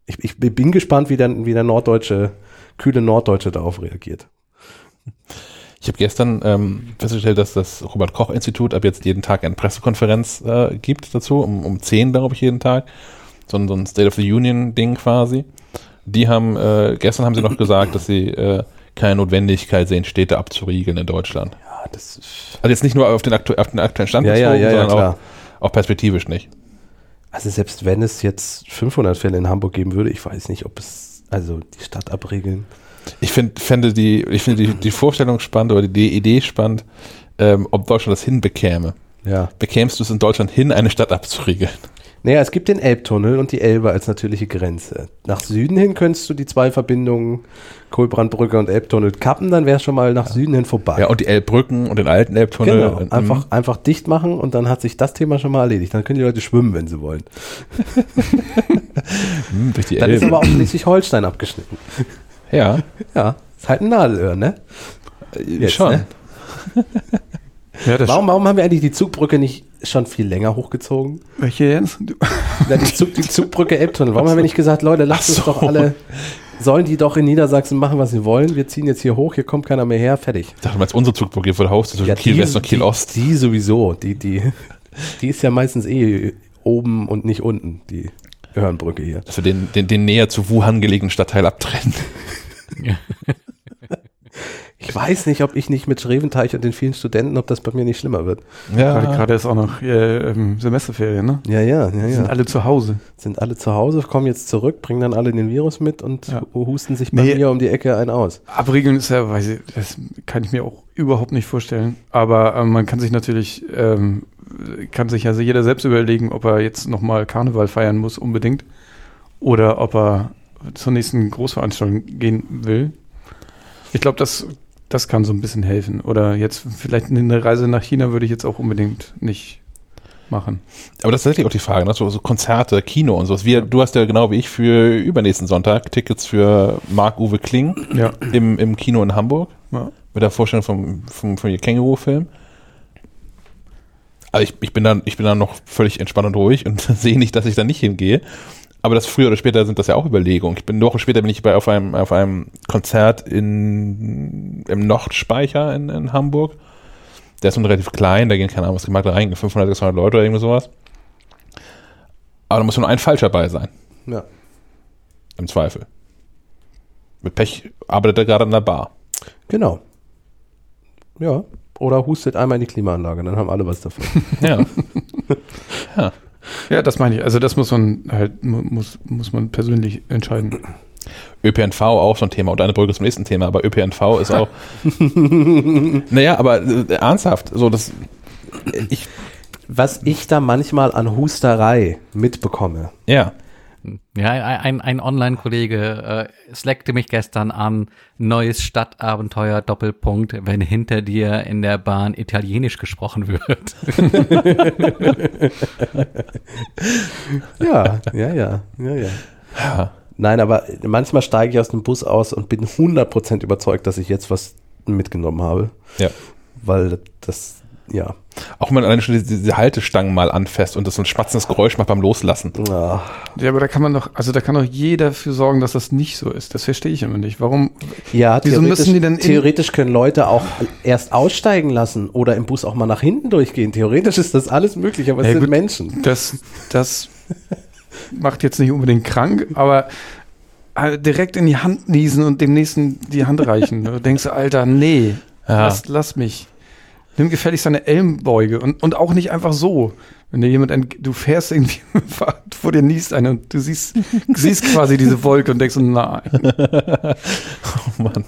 Ich, ich bin gespannt, wie der, wie der norddeutsche, kühle Norddeutsche darauf reagiert. Ich habe gestern ähm, festgestellt, dass das Robert-Koch-Institut ab jetzt jeden Tag eine Pressekonferenz äh, gibt dazu, um, um 10, glaube ich, jeden Tag. So, ein- so ein State of the Union-Ding quasi. Die haben, äh, gestern haben sie noch gesagt, dass sie äh, keine Notwendigkeit sehen, Städte abzuriegeln in Deutschland. Ja, das Also jetzt nicht nur auf den, aktu auf den aktuellen Stand ja, bezogen, ja, ja, sondern auch, auch perspektivisch nicht. Also selbst wenn es jetzt 500 Fälle in Hamburg geben würde, ich weiß nicht, ob es, also die Stadt abriegeln. Ich find, fände die, ich finde die, die Vorstellung spannend oder die Idee spannend, ähm, ob Deutschland das hinbekäme. Ja. Bekämst du es in Deutschland hin, eine Stadt abzuriegeln? Naja, es gibt den Elbtunnel und die Elbe als natürliche Grenze. Nach Süden hin könntest du die zwei Verbindungen Kohlbrandbrücke und Elbtunnel kappen, dann wäre es schon mal nach Süden hin vorbei. Ja, und die Elbbrücken und den alten Elbtunnel. genau, Und, einfach, einfach dicht machen und dann hat sich das Thema schon mal erledigt. Dann können die Leute schwimmen, wenn sie wollen. mm, (laughs) durch die Dann ist Elbe. aber auch Schleswig-Holstein abgeschnitten. ja, Ja, ist halt ein Nadelöhr, ne? Jetzt, schon. ne? (laughs) Ja, Warum, warum haben wir eigentlich die Zugbrücke nicht schon viel länger hochgezogen? welche jetzt? Du- (laughs) Na, die, Zug, die Zugbrücke Elbtunnel. Warum haben wir nicht gesagt, Leute, lasst uns doch so. alle, sollen die doch in Niedersachsen machen, was sie wollen? Wir ziehen jetzt hier hoch, hier kommt keiner mehr her, fertig. Ich dachte mal, jetzt unsere Zugbrücke vor der Haustür zwischen Kiel West und Kiel Ost. Die, die sowieso, die, die, die ist ja meistens eh oben und nicht unten, die Hörnbrücke hier. Dass wir den, den, den näher zu Wuhan gelegenen Stadtteil abtrennen. (laughs) (laughs) Ich weiß nicht, ob ich nicht mit Schreventeich und den vielen Studenten, ob das bei mir nicht schlimmer wird. Gerade, gerade ist auch noch äh, ähm, Semesterferien, ne? Ja, ja, ja, Die sind ja. alle zu Hause. Sind alle zu Hause, kommen jetzt zurück, bringen dann alle den Virus mit und Ja. husten sich bei Nee. mir um die Ecke ein aus. Abriegeln ist ja, weiß ich, das kann ich mir auch überhaupt nicht vorstellen. Aber ähm, man kann sich natürlich, ähm, kann sich also jeder selbst überlegen, ob er jetzt nochmal Karneval feiern muss unbedingt oder ob er zur nächsten Großveranstaltung gehen will. Ich glaube, das, das kann so ein bisschen helfen. Oder jetzt vielleicht eine Reise nach China würde ich jetzt auch unbedingt nicht machen. Aber das ist tatsächlich auch die Frage, ne? so, so Konzerte, Kino und sowas. Wir, du hast ja genau wie ich für übernächsten Sonntag Tickets für Marc-Uwe Kling Ja. im, im Kino in Hamburg. ja. mit der Vorstellung vom, vom, vom Känguru-Film. Also ich, ich, bin dann, ich bin dann noch völlig entspannt und ruhig und (laughs) sehe nicht, dass ich da nicht hingehe. Aber das früher oder später sind das ja auch Überlegungen. Ich bin eine Woche später bin ich bei auf einem, auf einem Konzert in, im Nordspeicher in, in Hamburg. Der ist nun relativ klein, da gehen keine Ahnung, was gemacht rein, 500, 600 Leute oder irgendwas sowas. Aber da muss nur ein Falscher bei sein, Ja. im Zweifel. Mit Pech arbeitet er gerade an der Bar. Genau. Ja. Oder hustet einmal in die Klimaanlage, dann haben alle was davon. (laughs) Ja. (laughs) Ja, das meine ich. Also das muss man halt, mu- muss, muss man persönlich entscheiden. ÖPNV auch so ein Thema und eine Brücke zum nächsten Thema, aber ÖPNV ist auch. (laughs) naja, aber äh, ernsthaft, so das. Ich, Was ich da manchmal an Husterei mitbekomme. ja. Ja, ein, ein, ein Online-Kollege äh, slackte mich gestern an, neues Stadtabenteuer, Doppelpunkt, wenn hinter dir in der Bahn Italienisch gesprochen wird. Ja, (laughs) ja, ja, ja, ja. ja. Nein, aber manchmal steige ich aus dem Bus aus und bin 100% überzeugt, dass ich jetzt was mitgenommen habe. Ja. Weil das, ja. Auch wenn man alleine schon diese, diese Haltestangen mal anfasst und das so ein spatzendes Geräusch macht beim Loslassen. Ah, Ja, aber da kann man doch, also da kann doch jeder dafür sorgen, dass das nicht so ist. Das verstehe ich immer nicht. Warum? Ja, Wieso theoretisch, müssen die denn theoretisch können Leute auch erst aussteigen lassen oder im Bus auch mal nach hinten durchgehen. Theoretisch ist das alles möglich, aber es Ja, sind gut. Menschen. Das, das macht jetzt nicht unbedingt krank, aber äh, direkt in die Hand niesen und dem nächsten die Hand reichen. Du denkst, du, Alter, nee, Ja. lass, lass mich. Nimm gefälligst deine Ellenbeuge und, und auch nicht einfach so. Wenn dir jemand, ent- du fährst irgendwie, (laughs) vor dir niest einer und du siehst, siehst quasi diese Wolke und denkst, so, nein. (laughs) Oh Mann.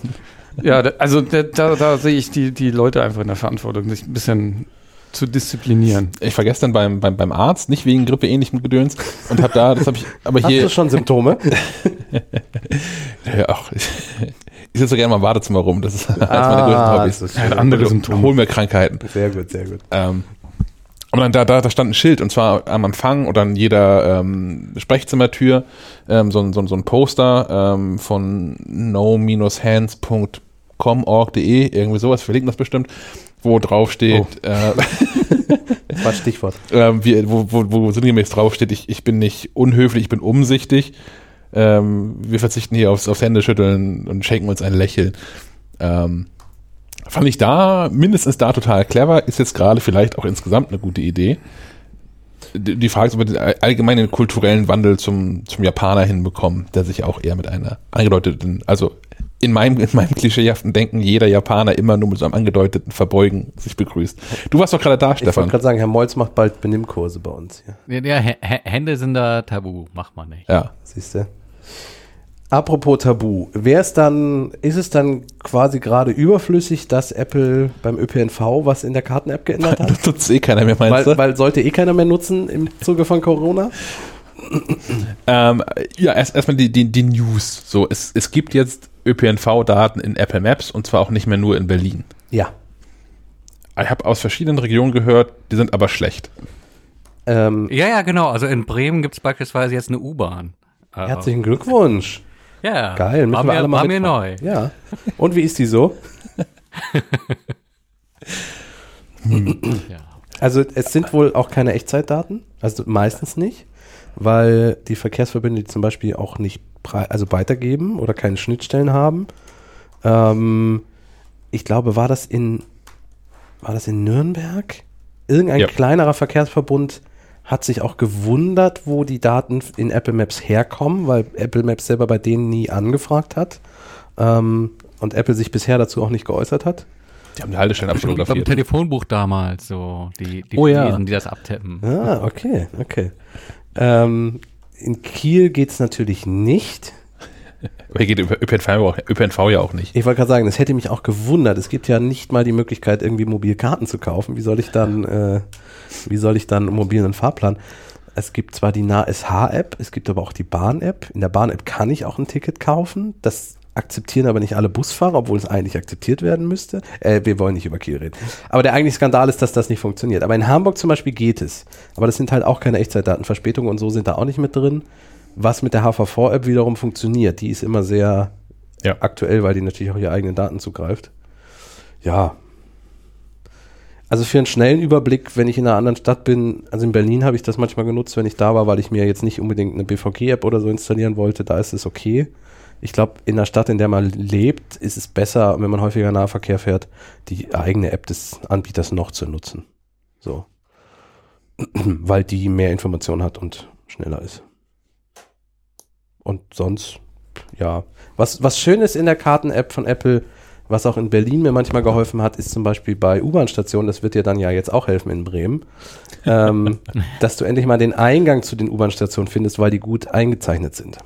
Ja, da, also da, da, da sehe ich die, die Leute einfach in der Verantwortung, sich ein bisschen zu disziplinieren. Ich vergesse dann beim, beim, beim Arzt, nicht wegen Grippe ähnlichem Gedöns und habe da, das habe ich, aber Hast hier, du schon Symptome? (laughs) ja, ach, ich, sitze so gerne mal im Badezimmer rum, das ist (laughs) eines meiner Ah, größten Hobbys. das ist Ein anderes Symptom. Hol mir Krankheiten. Sehr gut, sehr gut. Ähm, aber dann, da, da, da stand ein Schild und zwar am Empfang oder an jeder ähm, Sprechzimmertür ähm, so, ein- so, ein- so ein Poster ähm, von no-hands.com.org.de, irgendwie sowas, verlinken das bestimmt, wo drauf steht, äh, (laughs) Das war Stichwort. (laughs) ähm, wie, wo, wo, wo sinngemäß draufsteht, ich, ich bin nicht unhöflich, ich bin umsichtig. Ähm, wir verzichten hier aufs, aufs Händeschütteln und schenken uns ein Lächeln. Ähm, fand ich da, mindestens da total clever, ist jetzt gerade vielleicht auch insgesamt eine gute Idee. Die Frage ist, ob wir den all- allgemeinen kulturellen Wandel zum, zum Japaner hinbekommen, der sich auch eher mit einer angedeuteten, also in meinem, in meinem klischeehaften Denken jeder Japaner immer nur mit so einem angedeuteten Verbeugen sich begrüßt. Du warst doch gerade da, Ich wollte Stefan. gerade sagen, Herr Molz macht bald Benimmkurse bei uns hier. Ja, ja, Hä- Hände sind da tabu, macht man nicht. Ja. Siehst du? Apropos Tabu, wäre es dann, ist es dann quasi gerade überflüssig, dass Apple beim ÖPNV was in der Karten-App geändert hat? (laughs) Das nutzt eh keiner mehr, meinst weil, du? weil sollte eh keiner mehr nutzen im Zuge von Corona? Ähm, ja, erst erstmal die, die, die News. So, es, es gibt jetzt ÖPNV-Daten in Apple Maps und zwar auch nicht mehr nur in Berlin. Ja. Ich habe aus verschiedenen Regionen gehört, die sind aber schlecht. Ähm, Ja, ja, genau. Also in Bremen gibt's beispielsweise jetzt eine U-Bahn. Äh, herzlichen Glückwunsch. Ja, Geil, war müssen wir mir, alle mal war mir neu. Ja. Und wie ist die so? (laughs) Ja. Also es sind wohl auch keine Echtzeitdaten, also meistens nicht, weil die Verkehrsverbünde die zum Beispiel auch nicht also weitergeben oder keine Schnittstellen haben. Ähm, ich glaube, war das in war das in Nürnberg? Irgendein Ja. kleinerer Verkehrsverbund hat sich auch gewundert, wo die Daten in Apple Maps herkommen, weil Apple Maps selber bei denen nie angefragt hat ähm, und Apple sich bisher dazu auch nicht geäußert hat. Die haben die Haltestellen Beim abfotografiert. Telefonbuch damals, so die, die Oh ja. Chinesen, die das abtippen. Ah, okay, okay. Ähm, in Kiel geht es natürlich nicht. Aber hier geht über ÖPNV, ÖPNV ja auch nicht. Ich wollte gerade sagen, das hätte mich auch gewundert. Es gibt ja nicht mal die Möglichkeit, irgendwie Mobilkarten zu kaufen. Wie soll ich dann, äh, wie soll ich dann einen mobilen Fahrplan? Es gibt zwar die NASH-App, es gibt aber auch die Bahn-App. In der Bahn-App kann ich auch ein Ticket kaufen. Das akzeptieren aber nicht alle Busfahrer, obwohl es eigentlich akzeptiert werden müsste. Äh, wir wollen nicht über Kiel reden. Aber der eigentliche Skandal ist, dass das nicht funktioniert. Aber in Hamburg zum Beispiel geht es. Aber das sind halt auch keine Echtzeitdaten. Verspätungen und so sind da auch nicht mit drin. Was mit der HVV-App wiederum funktioniert, die ist immer sehr Ja. aktuell, weil die natürlich auch ihre eigenen Daten zugreift. Ja. Also für einen schnellen Überblick, wenn ich in einer anderen Stadt bin, also in Berlin habe ich das manchmal genutzt, wenn ich da war, weil ich mir jetzt nicht unbedingt eine BVG-App oder so installieren wollte, da ist es okay. Ich glaube, in der Stadt, in der man lebt, ist es besser, wenn man häufiger Nahverkehr fährt, die eigene App des Anbieters noch zu nutzen. So. (clears throat) weil die mehr Informationen hat und schneller ist. Und sonst, ja. Was, was schön ist in der Karten-App von Apple, was auch in Berlin mir manchmal geholfen hat, ist zum Beispiel bei U-Bahn-Stationen, das wird dir dann ja jetzt auch helfen in Bremen, ähm, (laughs) dass du endlich mal den Eingang zu den U-Bahn-Stationen findest, weil die gut eingezeichnet sind.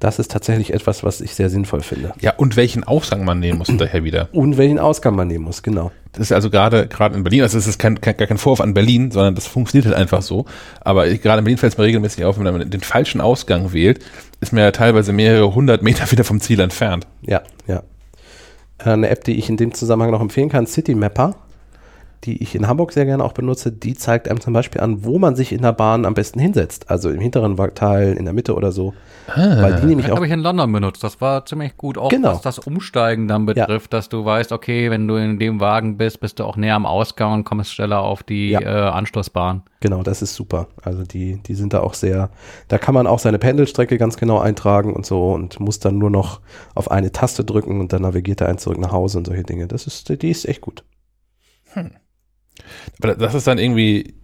Das ist tatsächlich etwas, was ich sehr sinnvoll finde. Ja, und welchen Ausgang man nehmen muss hinterher wieder. Und welchen Ausgang man nehmen muss, genau. Das ist also gerade gerade in Berlin, also es ist kein, kein, gar kein Vorwurf an Berlin, sondern das funktioniert halt einfach so. Aber ich, gerade in Berlin fällt es mir regelmäßig auf, wenn man den falschen Ausgang wählt, ist man ja teilweise mehrere hundert Meter (laughs) wieder vom Ziel entfernt. Ja, ja. Äh, Eine App, die ich in dem Zusammenhang noch empfehlen kann, City Mapper. Die ich in Hamburg sehr gerne auch benutze, die zeigt einem zum Beispiel an, wo man sich in der Bahn am besten hinsetzt. Also im hinteren Teil, in der Mitte oder so. Weil die nämlich Das auch habe ich in London benutzt. Das war ziemlich gut, auch Genau. was das Umsteigen dann betrifft, dass du weißt, okay, wenn du in dem Wagen bist, bist du auch näher am Ausgang und kommst schneller auf die Ja. äh, Anschlussbahn. Genau, das ist super. Also die, die sind da auch sehr, da kann man auch seine Pendelstrecke ganz genau eintragen und so und muss dann nur noch auf eine Taste drücken und dann navigiert er einen zurück nach Hause und solche Dinge. Das ist, die ist echt gut. Aber das ist dann irgendwie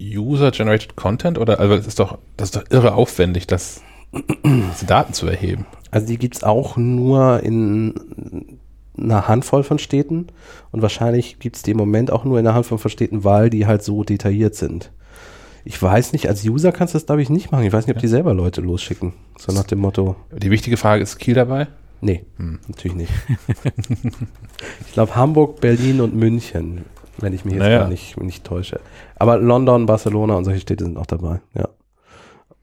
User-Generated Content oder, also das ist doch, das ist doch irre aufwendig, das, diese Daten zu erheben. Also die gibt's auch nur in einer Handvoll von Städten und wahrscheinlich gibt's die im Moment auch nur in einer Handvoll von Städten, weil die halt so detailliert sind. Ich weiß nicht, als User kannst du das glaube ich nicht machen. Ich weiß nicht, ob die selber Leute losschicken. So nach dem Motto, Die wichtige Frage ist Kiel dabei? nee, natürlich nicht. (laughs) ich glaube Hamburg, Berlin und München, wenn ich mich jetzt Naja. nicht, nicht täusche. Aber London, Barcelona und solche Städte sind auch dabei, ja.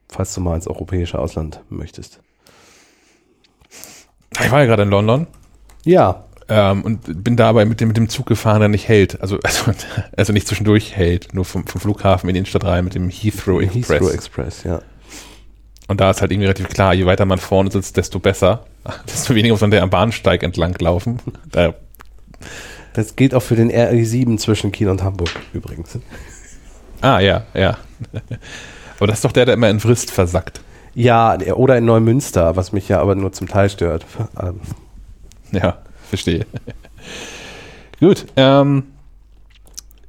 Falls du mal ins europäische Ausland möchtest. Ich war ja gerade in London Ja, ähm, und bin dabei mit dem, mit dem Zug gefahren, der nicht hält. Also, (laughs) also, also nicht zwischendurch hält, nur vom, vom Flughafen in die Innenstadt rein mit dem Heathrow Express. Heathrow Express, ja. Und da ist halt irgendwie relativ klar, je weiter man vorne sitzt, desto besser. (laughs) Desto weniger muss man der am Bahnsteig entlang laufen. Da, Das gilt auch für den RE7 zwischen Kiel und Hamburg übrigens. ah, ja, ja. Aber das ist doch der, der immer in Frist versackt. Ja, oder in Neumünster, was mich ja aber nur zum Teil stört. Ähm, Ja, verstehe. Gut, ähm,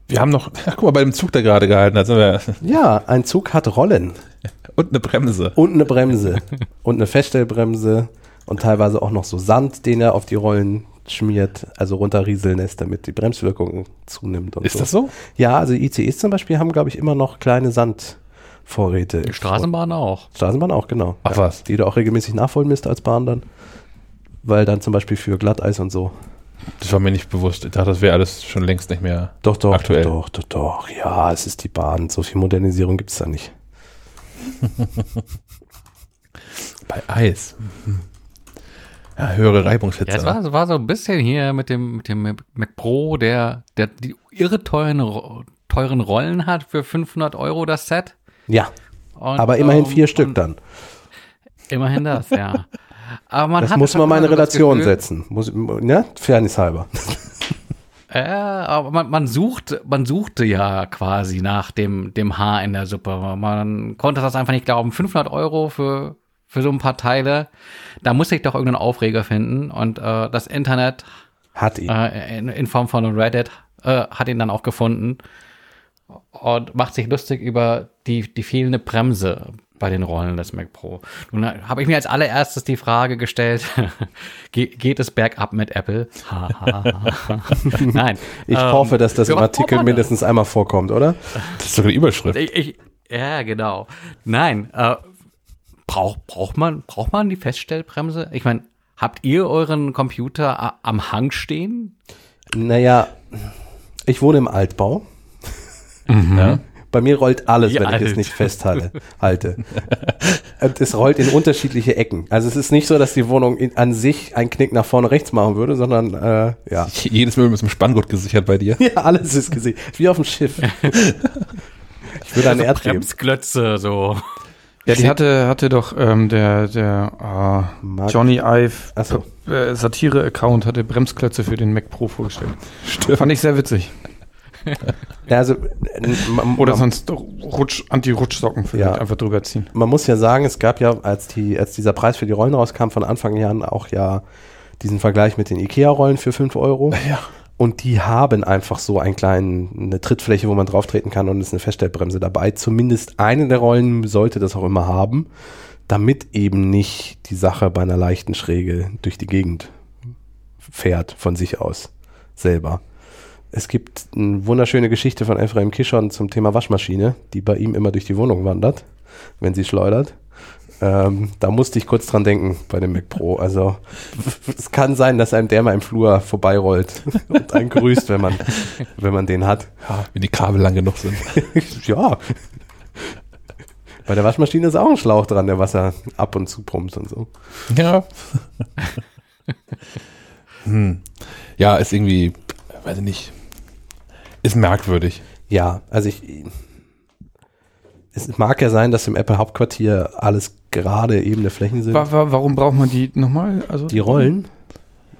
wir haben noch, ach, guck mal, bei dem Zug, der gerade gehalten hat, sind wir, Ja, ein Zug hat Rollen (laughs) und eine Bremse. und eine Bremse und eine Feststellbremse und teilweise auch noch so Sand, den er auf die Rollen schmiert, also runterrieseln lässt, damit die Bremswirkung zunimmt. Ist so. das so? Ja, also ICEs zum Beispiel haben, glaube ich, immer noch kleine Sandvorräte. Die Straßenbahn auch. Straßenbahn auch, genau. Ach was. Die du auch regelmäßig nachholen müsst als Bahn dann. Weil dann zum Beispiel für Glatteis und so. Das war mir nicht bewusst. Ich dachte, das wäre alles schon längst nicht mehr. Doch, doch, Aktuell. doch, doch, doch. Ja, es ist die Bahn. So viel Modernisierung gibt es da nicht. (laughs) Bei Eis. (laughs) Ja, höhere Reibungshitze. Ja, es war, es war so ein bisschen hier mit dem, mit dem Mac Pro, der, der die irre teuren, teuren Rollen hat für 500 Euro das Set. Ja, Und, aber immerhin ähm, vier Stück und dann. Immerhin das, ja. Aber man Das muss schon man mal in Relation Gefühl, setzen. Muss, ne? Fairness halber. (laughs) Ja, aber man, man sucht, man suchte ja quasi nach dem, dem Haar in der Suppe. Man konnte das einfach nicht glauben. 500 Euro für, für so ein paar Teile. Da muss ich doch irgendeinen Aufreger finden. Und äh, das Internet Hat ihn. äh, in, in Form von Reddit äh, hat ihn dann auch gefunden und macht sich lustig über die, die fehlende Bremse bei den Rollen des Mac Pro. Nun äh, habe ich mir als allererstes die Frage gestellt, (laughs) ge geht es bergab mit Apple? (laughs) Nein. Ich Ähm, hoffe, dass das im Artikel mindestens einmal vorkommt, oder? Das ist sogar die Überschrift. Ich, ich, ja, genau. Nein, äh, braucht braucht man, braucht man die Feststellbremse? Ich meine, habt ihr euren Computer am Hang stehen? Naja, ich wohne im Altbau. Ja. Bei mir rollt alles, Wie wenn ich es alt? nicht festhalte. halte. Und es rollt in unterschiedliche Ecken. Also es ist nicht so, dass die Wohnung in, an sich einen Knick nach vorne rechts machen würde, sondern äh, ja. Jedes Möbel ist mit dem Spanngurt gesichert bei dir. (laughs) Ja, alles ist gesehen. Wie auf dem Schiff. (laughs) Ich würde ein Erdbeben. Bremsklötze, so. Ja, die hatte, hatte doch ähm, der, der äh, Johnny Ive so. äh, Satire-Account hatte Bremsklötze für den Mac Pro vorgestellt. Fand ich sehr witzig. (laughs) Ja, also, n- man, Oder sonst Rutsch, Anti-Rutschsocken vielleicht Ja. einfach drüber ziehen. man muss ja sagen, es gab ja, als, die, als dieser Preis für die Rollen rauskam, von Anfang an auch ja diesen Vergleich mit den IKEA-Rollen für 5 Euro. Ja. Und die haben einfach so einen kleinen, eine Trittfläche, wo man drauf treten kann und ist eine Feststellbremse dabei. Zumindest eine der Rollen sollte das auch immer haben, damit eben nicht die Sache bei einer leichten Schräge durch die Gegend fährt von sich aus selber. Es gibt eine wunderschöne Geschichte von Ephraim Kishon zum Thema Waschmaschine, die bei ihm immer durch die Wohnung wandert, wenn sie schleudert. Ähm, da musste ich kurz dran denken bei dem Mac Pro. Also es kann sein, dass einem der mal im Flur vorbeirollt (laughs) und einen grüßt, wenn man, wenn man den hat. Wenn die Kabel lang genug sind. (laughs) ja. Bei der Waschmaschine ist auch ein Schlauch dran, der Wasser ab und zu pumpt und so. Ja. hm. Ja, ist irgendwie, weiß ich nicht. Ist merkwürdig. Ja, also ich. Es mag ja sein, dass im Apple Hauptquartier alles gerade ebene Flächen sind. Wa wa warum braucht man die nochmal? Also, Die Rollen.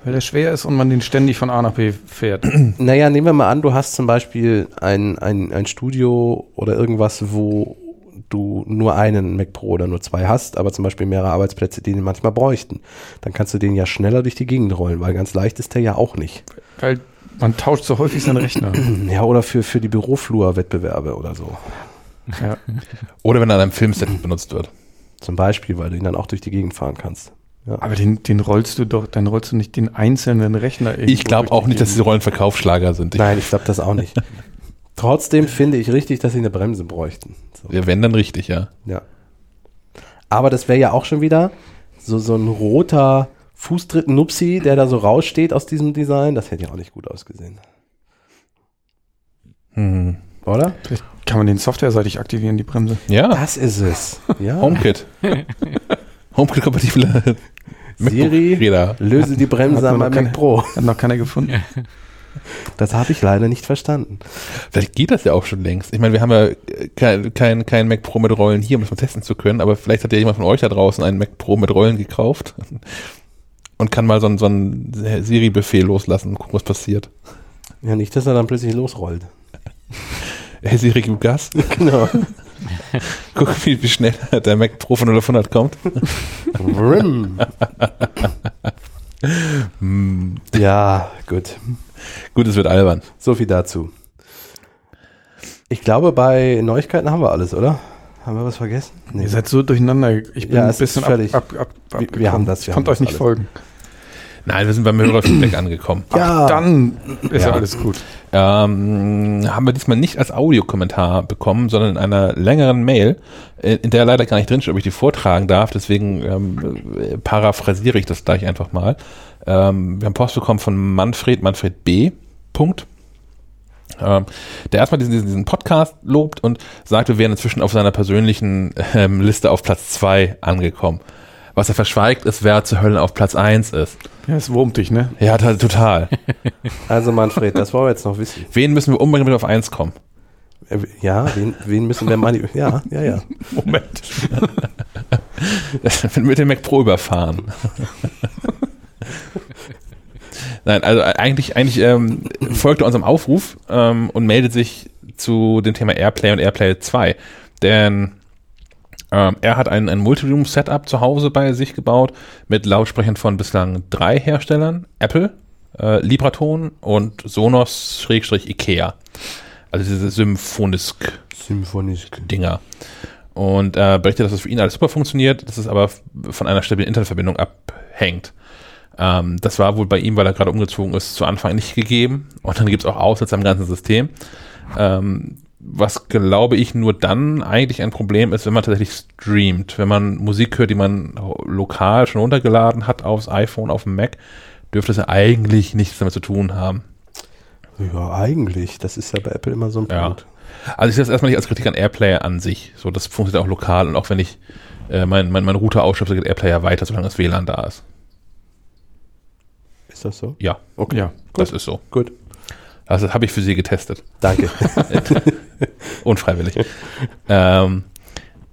Weil der schwer ist und man den ständig von A nach B fährt. (clears throat) Naja, nehmen wir mal an, du hast zum Beispiel ein, ein, ein Studio oder irgendwas, wo du nur einen Mac Pro oder nur zwei hast, aber zum Beispiel mehrere Arbeitsplätze, die den manchmal bräuchten. Dann kannst du den ja schneller durch die Gegend rollen, weil ganz leicht ist der ja auch nicht. Weil man tauscht so häufig seinen Rechner. (clears throat) Ja, oder für, für die Büroflur-Wettbewerbe oder so. Ja. (laughs) Oder wenn er an einem Filmset benutzt wird. Zum Beispiel, weil du ihn dann auch durch die Gegend fahren kannst. Aber den, den rollst du doch, dann rollst du nicht den einzelnen Rechner irgendwo Ich glaube auch die nicht, dass diese Rollen Verkaufsschlager sind. Ich, Nein, ich glaube das auch nicht. (laughs) Trotzdem finde ich richtig, dass sie eine Bremse bräuchten. So. ja, wenn dann richtig, ja. Ja. Aber das wäre ja auch schon wieder so, so ein roter Fußtritt-Nupsi, der da so raussteht aus diesem Design. Das hätte ja auch nicht gut ausgesehen. Hm. Oder? Vielleicht kann man den softwareseitig aktivieren, die Bremse. Ja, Das ist es. Ja. HomeKit. (laughs) HomeKit-kompatible Siri, Räder. löse die Bremse an meinem Mac Pro. Hat noch keiner gefunden. Das habe ich leider nicht verstanden. Vielleicht geht das ja auch schon längst. Ich meine, wir haben ja kein, kein, kein Mac Pro mit Rollen hier, um das mal testen zu können, aber vielleicht hat ja jemand von euch da draußen einen Mac Pro mit Rollen gekauft (laughs) und kann mal so einen, so einen Siri-Befehl loslassen und gucken, was passiert. Ja, nicht, dass er dann plötzlich losrollt. (laughs) Hey Siri, gib Gas. (laughs) Genau. (laughs) Guck, wie, wie schnell der Mac Pro von 0 auf 100 kommt. Rim. Ja, gut. gut, es wird albern. So viel dazu. Ich glaube, bei Neuigkeiten haben wir alles, oder? Haben wir was vergessen? Nee. Ihr seid so durcheinander. Ich bin Ja, ein es ist bisschen ab, ab, ab, wir abgekommen. haben das, wir konnte euch das nicht alles. folgen. Nein, wir sind beim Hörerfeedback angekommen. Ja. Dann ist ja, Ja. alles gut. ähm, haben wir diesmal nicht als Audiokommentar bekommen, sondern in einer längeren Mail, äh, in der leider gar nicht drinsteht, ob ich die vortragen darf. Deswegen ähm, äh, paraphrasiere ich das gleich einfach mal. Ähm, wir haben Post bekommen von Manfred, Manfred B. Punkt. Ähm, der erstmal diesen, diesen, Podcast lobt und sagt, wir wären inzwischen auf seiner persönlichen ähm, Liste auf Platz zwei angekommen. Was er verschweigt, ist, wer zur Hölle auf Platz eins ist. Ja, es wurmt dich, ne? Ja, total. (laughs) Also Manfred, das wollen wir jetzt noch wissen. Wen müssen wir unbedingt mit auf eins kommen? Äh, Ja, wen, wen müssen wir mal... Ja, ja, ja. (laughs) Moment. (laughs) mit dem Mac Pro überfahren. Nein, also eigentlich, eigentlich ähm, folgt er unserem Aufruf ähm, und meldet sich zu dem Thema Airplay und Airplay 2. Denn ähm, er hat ein, ein Multiroom-Setup zu Hause bei sich gebaut mit Lautsprechern von bislang drei Herstellern. Apple, äh, Libraton und Sonos-Ikea. Also diese Symphonisk Symphonisch. Dinger. Und äh, berichtet, dass das für ihn alles super funktioniert, dass es aber von einer stabilen Internetverbindung abhängt. Ähm, das war wohl bei ihm, weil er gerade umgezogen ist, zu Anfang nicht gegeben. Und dann gibt es auch Aussätze am ganzen System. Ähm, was, glaube ich, nur dann eigentlich ein Problem ist, wenn man tatsächlich streamt. Wenn man Musik hört, die man lokal schon runtergeladen hat aufs iPhone, auf dem Mac, dürfte es ja eigentlich nichts damit zu tun haben. Ja, eigentlich. Das ist ja bei Apple immer so ein Ja. Punkt. Also ich sehe das erstmal nicht als Kritik an Airplay an sich. So, das funktioniert auch lokal und auch wenn ich äh, mein, mein, mein Router ausstöpsel, geht Airplay ja weiter, solange das WLAN da ist. Ist das so? Ja, Okay. Ja. das ist so. Gut. Also das habe ich für Sie getestet. Danke. (laughs) Unfreiwillig. (laughs) ähm,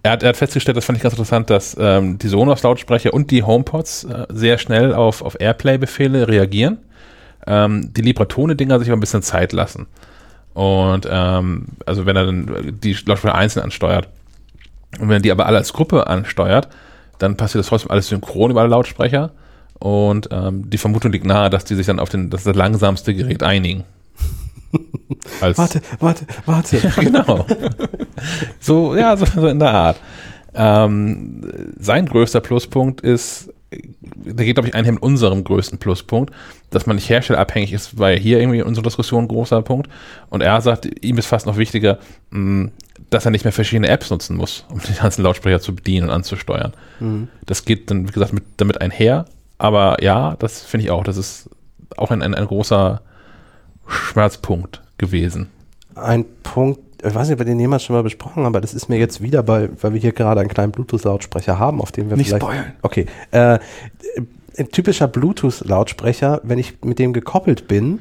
er, hat, er hat festgestellt, das fand ich ganz interessant, dass ähm, die Sonos-Lautsprecher und die HomePods äh, sehr schnell auf, auf Airplay-Befehle reagieren. Ähm, die Libratone-Dinger sich aber ein bisschen Zeit lassen. Und ähm, also wenn er dann die Lautsprecher einzeln ansteuert und wenn er die aber alle als Gruppe ansteuert, dann passiert das trotzdem alles synchron über alle Lautsprecher. Und ähm, die Vermutung liegt nahe, dass die sich dann auf den, das, das langsamste Gerät einigen. (laughs) Warte, warte, warte. (laughs) genau. so, ja, so, so in der Art. Ähm, sein größter Pluspunkt ist, da geht, glaube ich, einher mit unserem größten Pluspunkt, dass man nicht herstellerabhängig ist, weil hier irgendwie in unserer Diskussion ein großer Punkt. Und er sagt, ihm ist fast noch wichtiger, mh, dass er nicht mehr verschiedene Apps nutzen muss, um die ganzen Lautsprecher zu bedienen und anzusteuern. Das geht dann, wie gesagt, mit, damit einher. Aber ja, das finde ich auch, das ist auch ein, ein, ein großer Schmerzpunkt gewesen. Ein Punkt, ich weiß nicht, ob wir den jemals schon mal besprochen haben, aber das ist mir jetzt wieder bei, weil wir hier gerade einen kleinen Bluetooth-Lautsprecher haben, auf dem wir Nicht vielleicht. spoilern. Okay. Äh, ein typischer Bluetooth-Lautsprecher, wenn ich mit dem gekoppelt bin,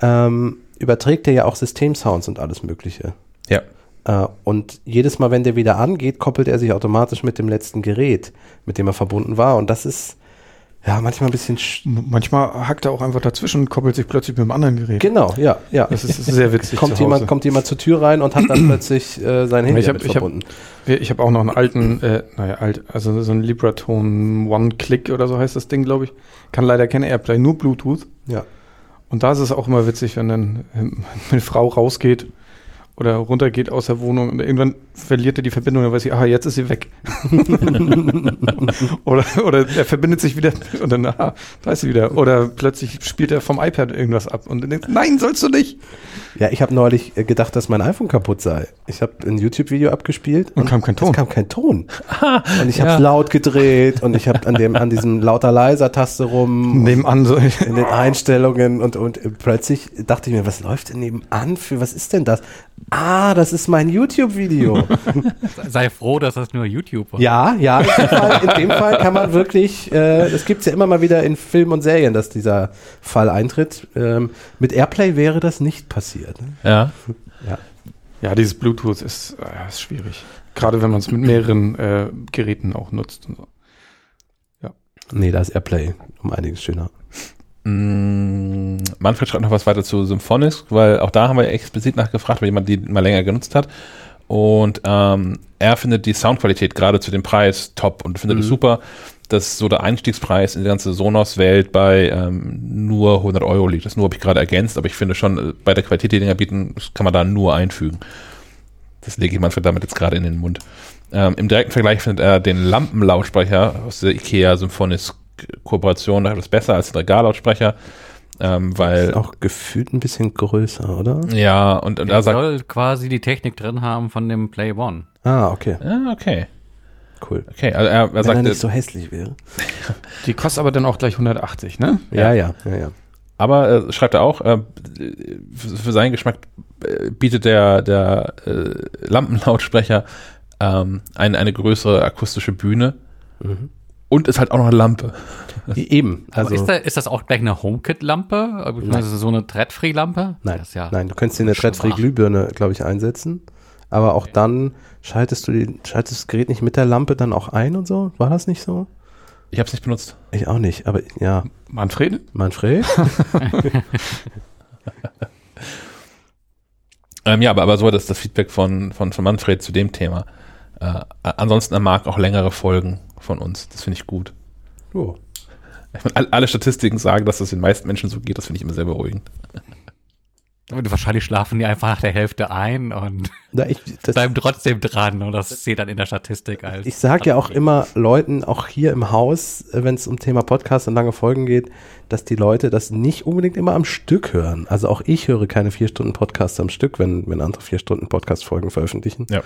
ähm, überträgt er ja auch Systemsounds und alles Mögliche. Ja. Äh, und jedes Mal, wenn der wieder angeht, koppelt er sich automatisch mit dem letzten Gerät, mit dem er verbunden war. Und das ist ja manchmal ein bisschen. Manchmal hackt er auch einfach dazwischen und koppelt sich plötzlich mit einem anderen Gerät. Genau, ja, ja. Das ist sehr witzig. kommt jemand, kommt jemand zur Tür rein und hat dann (clears throat) plötzlich äh, sein Handy Ich hab- ich hab- verbunden. Ich habe auch noch einen alten, äh, naja, alt, also so ein Libratone One-Click oder so heißt das Ding, glaube ich. Kann leider kein Airplay, nur Bluetooth. ja. Und da ist es auch immer witzig, wenn dann eine Frau rausgeht oder runtergeht aus der Wohnung und irgendwann verliert er die Verbindung, dann weiß ich, aha, jetzt ist sie weg. (laughs) oder, oder er verbindet sich wieder und dann, aha, da ist sie wieder. Oder plötzlich spielt er vom iPad irgendwas ab und dann denkt, nein, sollst du nicht. Ja, ich habe neulich äh, gedacht, dass mein iPhone kaputt sei. Ich habe ein YouTube-Video abgespielt Und kam kein Ton. Es kam kein Ton. (laughs) und ich habe es laut gedreht und ich habe an dem an diesem lauter leiser Taste rum Nebenan so. in den Einstellungen und und plötzlich dachte ich mir, was läuft denn nebenan für was ist denn das? Ah, das ist mein YouTube-Video. (laughs) Sei froh, dass das nur YouTube war. ja, ja, in dem, Fall, in dem Fall kann man wirklich, äh, das gibt's ja immer mal wieder in Filmen und Serien, dass dieser Fall eintritt. Ähm, mit Airplay wäre das nicht passiert. Ne? Ja. Ja, dieses Bluetooth ist, äh, ist schwierig. Gerade wenn man es mit mehreren äh, Geräten auch nutzt und so. Nee, da ist Airplay um einiges schöner. Mm, Manfred schreibt noch was weiter zu Symphonics, weil auch da haben wir explizit nachgefragt, weil jemand die mal länger genutzt hat. Und ähm, er findet die Soundqualität gerade zu dem Preis top und findet es super, dass so der Einstiegspreis in die ganze Sonos-Welt bei ähm, nur 100 Euro liegt. Das nur habe ich gerade ergänzt, aber ich finde schon, äh, bei der Qualität, die Dinger bieten, kann man da nur einfügen. Das lege ich Manfred damit jetzt gerade in den Mund. Ähm, Im direkten Vergleich findet er den Lampenlautsprecher aus der IKEA Symphonics Kooperation etwas besser als der Regallautsprecher, ähm, weil Ist auch gefühlt ein bisschen größer, oder? ja und, und Er er sagt, soll quasi die Technik drin haben von dem Play One. Ah, okay, ah, okay, cool. okay, also er, er Wenn er sagt, nicht so hässlich wäre. (laughs) Die kostet aber dann auch gleich 180, ne? Ja, ja, ja, ja. aber äh, schreibt er auch, äh, für, seinen Geschmack äh, bietet der der äh, Lampenlautsprecher ähm, eine eine größere akustische Bühne Mhm. Und ist halt auch noch eine Lampe. Eben, Also ist, da, ist das auch gleich eine HomeKit-Lampe? Also so eine Thread-Free-Lampe? nein, ja nein, du könntest dir eine schon threadfree wach. Glühbirne, glaube ich, einsetzen, aber auch dann schaltest du die, schaltest das Gerät nicht mit der Lampe dann auch ein und so? War das nicht so? Ich habe es nicht benutzt. Ich auch nicht, aber ja, Manfred? Manfred? (laughs) Ähm, ja, aber, aber so das das Feedback von, von, von Manfred zu dem Thema. Äh, ansonsten, er mag auch längere Folgen von uns. Das finde ich gut. Oh. Ich meine, all- alle Statistiken sagen, dass das den meisten Menschen so geht. Das finde ich immer sehr beruhigend. Und wahrscheinlich schlafen die einfach nach der Hälfte ein und (laughs) Na, ich, das, bleiben trotzdem dran und das zählt dann in der Statistik als. ich sage ja auch immer Leuten, auch hier im Haus, wenn es um Thema Podcast und lange Folgen geht, dass die Leute das nicht unbedingt immer am Stück hören. Also auch ich höre keine vier Stunden Podcasts am Stück, wenn, wenn andere vier Stunden Podcast-Folgen veröffentlichen. Ja.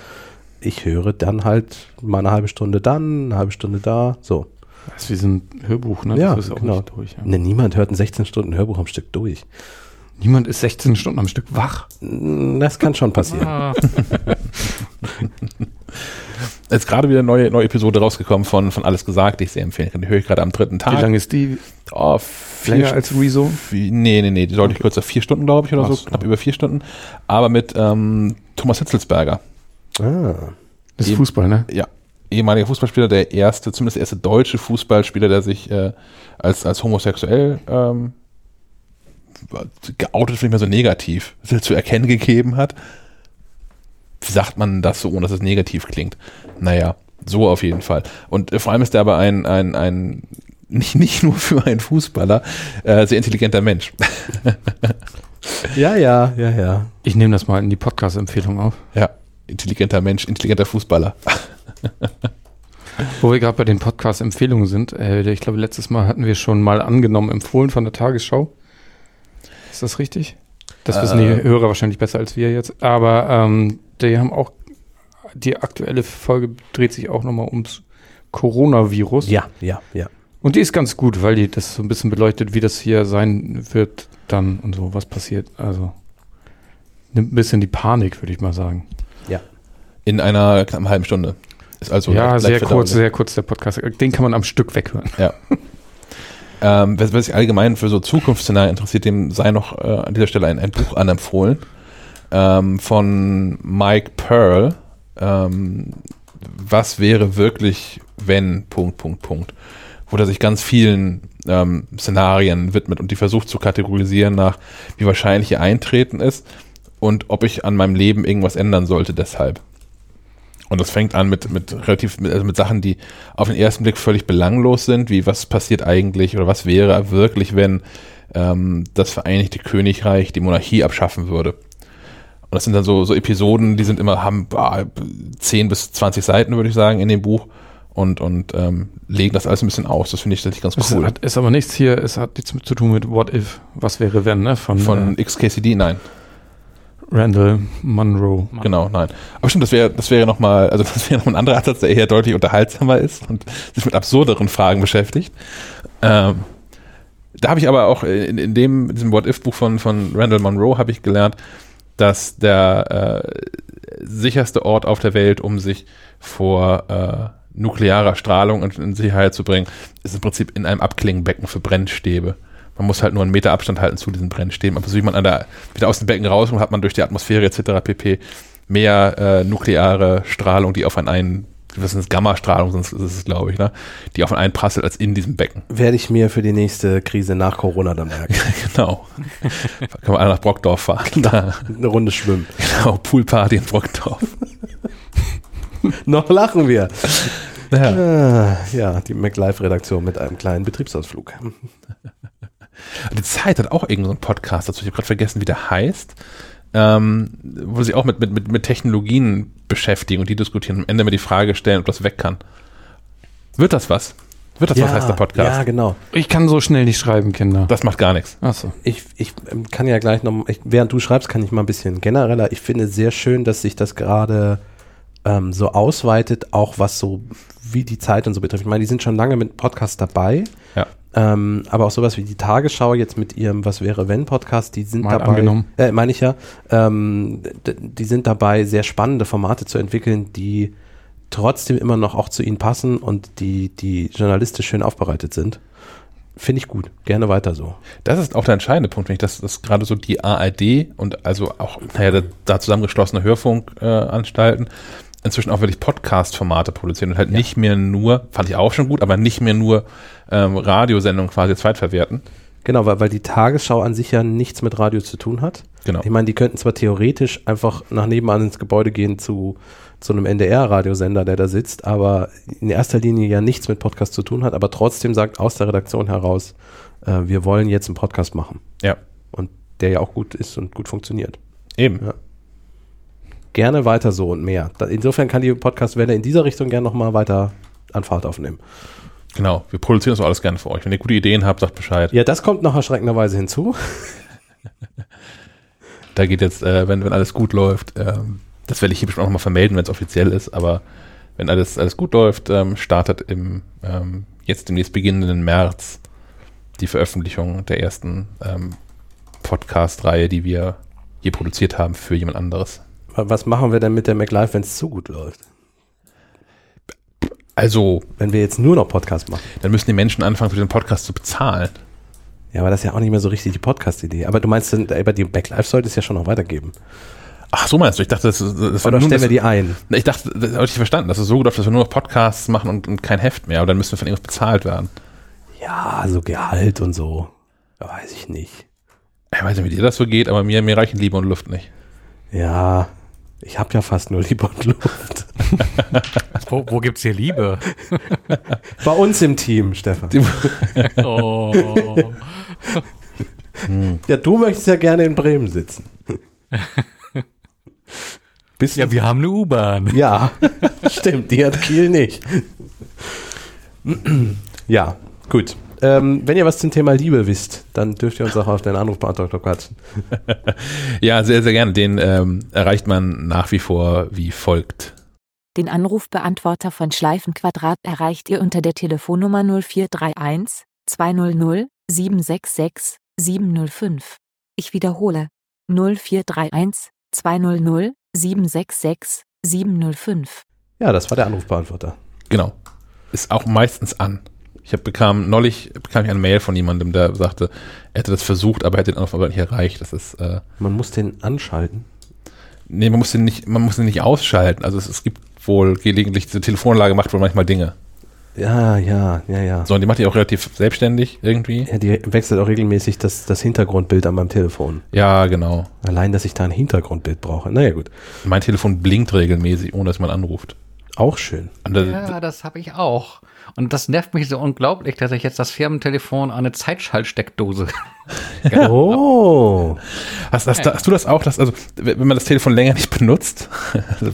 Ich höre dann halt mal eine halbe Stunde dann, eine halbe Stunde da, so. Das ist wie so ein Hörbuch, ne? Ja, das ist auch genau. nicht durch. Ja. Ne, niemand hört ein 16 Stunden Hörbuch am Stück durch. Niemand ist 16 Stunden am Stück wach. Das kann schon passieren. Ah, (laughs) Jetzt gerade wieder eine neue, neue Episode rausgekommen von, von Alles gesagt, die ich sehr empfehlen kann. Die höre ich gerade am dritten Tag. Wie lange ist die? Oh, vier Länger St- als Rezo? Nee, nee, nee, die deutlich kürzer. Vier Stunden, glaube ich, oder Ach so. so. Knapp über vier Stunden. Aber mit ähm, Thomas Hitzelsberger. Ah, Das ist. Fußball, ne? Ja, ehemaliger Fußballspieler, der erste, zumindest der erste deutsche Fußballspieler, der sich äh, als, als homosexuell ähm, geoutet, vielleicht mal so negativ zu erkennen gegeben hat. Wie sagt man das so, ohne dass es negativ klingt? Naja, so auf jeden Fall. Und äh, vor allem ist er aber ein, ein, ein (laughs) nicht, nicht nur für einen Fußballer, äh, sehr intelligenter Mensch. (laughs) ja, ja, ja, ja. Ich nehme das mal in die Podcast-Empfehlung auf. ja, intelligenter Mensch, intelligenter Fußballer. Wo wir gerade bei den Podcast-Empfehlungen sind, äh, ich glaube, letztes Mal hatten wir schon mal angenommen, empfohlen von der Tagesschau. Ist das richtig? Das wissen Äh. die Hörer wahrscheinlich besser als wir jetzt. Aber ähm, die haben auch, die aktuelle Folge dreht sich auch nochmal ums Coronavirus. Ja, ja, ja. Und die ist ganz gut, weil die das so ein bisschen beleuchtet, wie das hier sein wird dann und so, was passiert. Also nimmt ein bisschen die Panik, würde ich mal sagen. In einer knappen halben Stunde. Ist also ja, sehr kurz, sehr kurz der Podcast. Den kann man am Stück weghören. Ja. (laughs) Ähm, was, was sich allgemein für so Zukunftsszenarien interessiert, dem sei noch äh, an dieser Stelle ein, ein Buch anempfohlen ähm, von Mike Pearl. Ähm, was wäre wirklich, wenn, Punkt, Punkt, Punkt. Wo er sich ganz vielen ähm, Szenarien widmet und die versucht zu kategorisieren nach, wie wahrscheinlich ihr Eintreten ist und ob ich an meinem Leben irgendwas ändern sollte deshalb. Und das fängt an mit, mit relativ, mit, also mit Sachen, die auf den ersten Blick völlig belanglos sind, wie was passiert eigentlich oder was wäre wirklich, wenn ähm, das Vereinigte Königreich die Monarchie abschaffen würde. Und das sind dann so, so Episoden, die sind immer, haben ah, 10 bis 20 Seiten, würde ich sagen, in dem Buch und, und ähm, legen das alles ein bisschen aus. Das finde ich tatsächlich ganz Es cool. hat, ist aber nichts hier, es hat nichts zu tun mit What If, was wäre wenn, ne? Von, Von XKCD, nein. Randall Monroe. Genau, nein. Aber stimmt, das wäre, das wäre nochmal, also (laughs) das wäre noch ein anderer Ansatz, der eher deutlich unterhaltsamer ist und sich mit absurderen Fragen beschäftigt. Ähm, da habe ich aber auch in, in dem, in diesem What-If-Buch von, von Randall Monroe habe ich gelernt, dass der äh, sicherste Ort auf der Welt, um sich vor äh, nuklearer Strahlung in, in Sicherheit zu bringen, ist im Prinzip in einem Abklingenbecken für Brennstäbe. Man muss halt nur einen Meter Abstand halten zu diesen Brennstäben. Aber so wie man an der, wieder aus dem Becken rauskommt, hat man durch die Atmosphäre etc. pp. mehr äh, nukleare Strahlung, die auf einen ein, was ist Gammastrahlung, sonst ist es, glaube ich, ne? die auf einen einprasselt als in diesem Becken. Werde ich mir für die nächste Krise nach Corona dann merken. (laughs) genau. kann man alle nach Brockdorf fahren. Da, Eine Runde schwimmen. genau, Poolparty in Brockdorf. (laughs) Noch lachen wir. Ja. Ah, ja, die MacLife-Redaktion mit einem kleinen Betriebsausflug. Die Zeit hat auch irgendeinen so einen Podcast dazu. Ich habe gerade vergessen, wie der heißt. Ähm, wo sie auch mit, mit, mit, mit Technologien beschäftigen und die diskutieren und am Ende mal die Frage stellen, ob das weg kann. Wird das was? Wird das was, heißt der Podcast? Ja, genau. Ich kann so schnell nicht schreiben, Kinder. Das macht gar nichts. Achso. Ich, ich ähm, kann ja gleich noch, ich, während du schreibst, kann ich mal ein bisschen genereller. Ich finde sehr schön, dass sich das gerade ähm, so ausweitet, auch was so wie die Zeit und so betrifft. Ich meine, die sind schon lange mit Podcasts dabei. Ja. Ähm, aber auch sowas wie die Tagesschau jetzt mit ihrem Was wäre wenn Podcast, die sind Mal dabei, äh, meine ich ja, ähm, die sind dabei, sehr spannende Formate zu entwickeln, die trotzdem immer noch auch zu ihnen passen und die, die journalistisch schön aufbereitet sind. Finde ich gut. Gerne weiter so. Das ist auch der entscheidende Punkt, wenn ich das, das gerade so die ARD und also auch, naja, da, da zusammengeschlossene Hörfunkanstalten äh, Anstalten inzwischen auch wirklich Podcast-Formate produzieren und halt nicht mehr nur, fand ich auch schon gut, aber nicht mehr nur ähm, Radiosendungen quasi zweitverwerten. Genau, weil, weil die Tagesschau an sich ja nichts mit Radio zu tun hat. Genau. Ich meine, die könnten zwar theoretisch einfach nach nebenan ins Gebäude gehen zu, zu einem NDR-Radiosender, der da sitzt, aber in erster Linie ja nichts mit Podcast zu tun hat, aber trotzdem sagt aus der Redaktion heraus, äh, wir wollen jetzt einen Podcast machen. Ja, Und der ja auch gut ist und gut funktioniert. eben. Ja. Gerne weiter so und mehr. Insofern kann die Podcast-Welle in dieser Richtung gerne nochmal weiter an Fahrt aufnehmen. Genau. Wir produzieren das auch alles gerne für euch. Wenn ihr gute Ideen habt, sagt Bescheid. Ja, das kommt noch erschreckenderweise hinzu. (laughs) Da geht jetzt, äh, wenn, wenn alles gut läuft, ähm, das werde ich hier bestimmt auch nochmal vermelden, wenn es offiziell ist, aber wenn alles, alles gut läuft, ähm, startet im ähm, jetzt demnächst beginnenden März die Veröffentlichung der ersten ähm, Podcast-Reihe, die wir hier produziert haben für jemand anderes. Was machen wir denn mit der MacLife, wenn es zu gut läuft? Also, Wenn wir jetzt nur noch Podcast machen. dann müssen die Menschen anfangen, für den Podcast zu bezahlen. Ja, aber das ist ja auch nicht mehr so richtig die Podcast-Idee. Aber du meinst, aber die MacLife sollte es ja schon noch weitergeben. Ach, so meinst du? Ich dachte, das, das war Oder nur stellen das, wir die ein? Ich dachte, das habe ich verstanden, dass es so gut dass wir nur noch Podcasts machen und, und kein Heft mehr. Aber dann müssen wir von irgendwas bezahlt werden. Ja, so Gehalt und so. Weiß ich nicht. Ich weiß nicht, wie dir das so geht, aber mir, mir reichen Liebe und Luft nicht. Ja, ich habe ja fast nur Liebe und Luft. (laughs) Wo, wo gibt's hier Liebe? (laughs) Bei uns im Team, Stefan. (laughs) Oh. Ja, du möchtest ja gerne in Bremen sitzen. Bist Ja, wir haben eine U-Bahn. Ja, stimmt, die hat Kiel nicht. ja, gut. Ähm, wenn ihr was zum Thema Liebe wisst, dann dürft ihr uns auch auf den Anrufbeantworter quatschen. (laughs) Ja, sehr, sehr gerne. Den ähm, erreicht man nach wie vor wie folgt. Den Anrufbeantworter von Schleifenquadrat erreicht ihr unter der Telefonnummer 0431 200 766 705. Ich wiederhole 0431 200 766 705. Ja, das war der Anrufbeantworter. Genau. Ist auch meistens an. Ich hab, bekam neulich bekam ich eine Mail von jemandem, der sagte, er hätte das versucht, aber hätte den Anruf aber nicht erreicht. Das ist äh, Man muss den anschalten. nee, man muss den nicht, man muss den nicht ausschalten. Also es, es gibt wohl gelegentlich diese Telefonanlage macht wohl manchmal Dinge. Ja, ja, ja, ja. So, und die macht die auch relativ selbstständig irgendwie. Ja, die wechselt auch regelmäßig das, das Hintergrundbild an meinem Telefon. Ja, genau. Allein, dass ich da ein Hintergrundbild brauche. Naja, gut. Mein Telefon blinkt regelmäßig, ohne dass man anruft. Auch schön. Das, Ja, das habe ich auch. Und das nervt mich so unglaublich, dass ich jetzt das Firmentelefon an eine Zeitschaltsteckdose. (laughs) Oh. Hast, hast, hast du das auch, dass, also, wenn man das Telefon länger nicht benutzt, (laughs) also,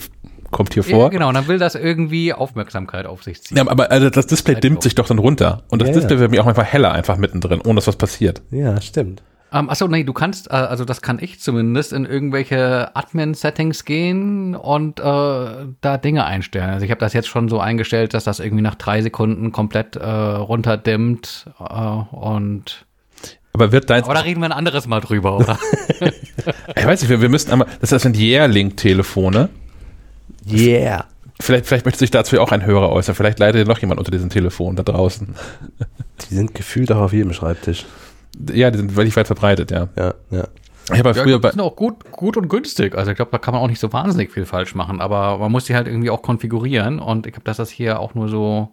kommt hier Ja, vor. genau, und dann will das irgendwie Aufmerksamkeit auf sich ziehen. Ja, aber also das Display Halt dimmt sich doch dann runter. Und das Ja, Display ja. wird mir auch manchmal heller einfach mittendrin, ohne dass was passiert. Ja, stimmt. Ähm, achso, nee, du kannst, äh, also das kann ich zumindest, in irgendwelche Admin-Settings gehen und äh, da Dinge einstellen. Also ich habe das jetzt schon so eingestellt, dass das irgendwie nach drei Sekunden komplett äh, runterdimmt äh, und Aber wird deins, aber da reden wir ein anderes Mal drüber, oder? (laughs) ich weiß nicht, wir, wir müssten einmal, das sind Year-Link-Telefone. Yeah. Vielleicht, vielleicht möchte sich dazu auch ein Hörer äußern. Vielleicht leitet noch jemand unter diesem Telefon da draußen. Die sind gefühlt auch auf jedem Schreibtisch. Ja, die sind wirklich weit verbreitet, ja. Ja, ja. Ich habe ja früher die bei, sind auch gut, gut und günstig. Also ich glaube, da kann man auch nicht so wahnsinnig viel falsch machen, aber man muss sie halt irgendwie auch konfigurieren und ich glaube, dass das hier auch nur so.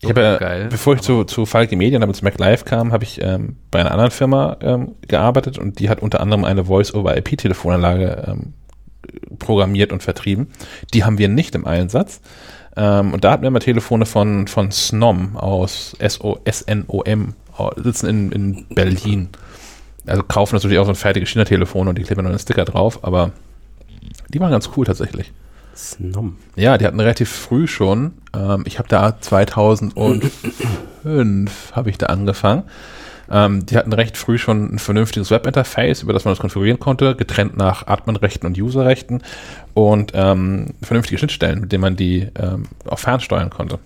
Ich habe ja, geil. bevor ich zu, zu Falke Medien, damit zu MacLive kam, habe ich ähm, bei einer anderen Firma ähm, gearbeitet und die hat unter anderem eine Voice-over-IP-Telefonanlage ähm, programmiert und vertrieben. Die haben wir nicht im Einsatz. Ähm, und da hatten wir immer Telefone von, von Snom aus S-O-S-N-O-M, sitzen in, in Berlin. Also kaufen natürlich auch so ein fertiges China-Telefon und die kleben noch einen Sticker drauf, aber die waren ganz cool tatsächlich. Snom. Ja, die hatten relativ früh schon. Ähm, ich habe da 2005 habe ich da angefangen. Ähm, die hatten recht früh schon ein vernünftiges Webinterface, über das man das konfigurieren konnte, getrennt nach Admin-Rechten und User-Rechten und ähm, vernünftige Schnittstellen, mit denen man die ähm, auch fernsteuern konnte.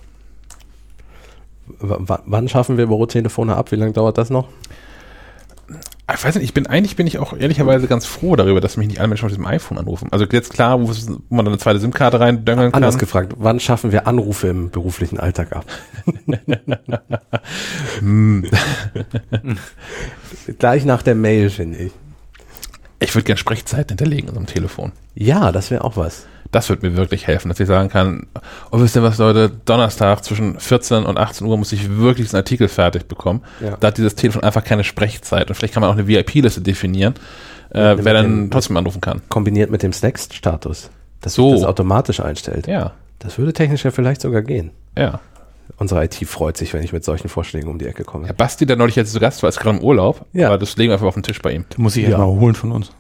Wann schaffen wir Bürotelefone ab? Wie lange dauert das noch? Ich weiß nicht, ich bin eigentlich bin ich auch ehrlicherweise ganz froh darüber, dass mich nicht alle Menschen auf diesem iPhone anrufen. Also jetzt klar, wo, man dann eine zweite SIM-Karte reindöngeln kann. Anders gefragt, wann schaffen wir Anrufe im beruflichen Alltag ab? (laughs) Gleich nach der Mail, finde ich. Ich würde gerne Sprechzeiten hinterlegen in so einem Telefon. Ja, das wäre auch was. Das wird mir wirklich helfen, dass ich sagen kann, oh, wisst ihr was, Leute, Donnerstag zwischen 14 und 18 Uhr muss ich wirklich diesen Artikel fertig bekommen. Ja. Da hat dieses Telefon einfach keine Sprechzeit. Und vielleicht kann man auch eine VIP-Liste definieren, äh, wer dann dem- trotzdem anrufen kann. Kombiniert mit dem Next-Status, dass So. sich das automatisch einstellt. Ja, Das würde technisch ja vielleicht sogar gehen. ja. Unsere IT freut sich, wenn ich mit solchen Vorschlägen um die Ecke komme. Herr Basti, der neulich jetzt zu Gast war, ist gerade im Urlaub, Ja. aber das legen wir einfach auf den Tisch bei ihm. Da muss ich Ja. erstmal holen von uns.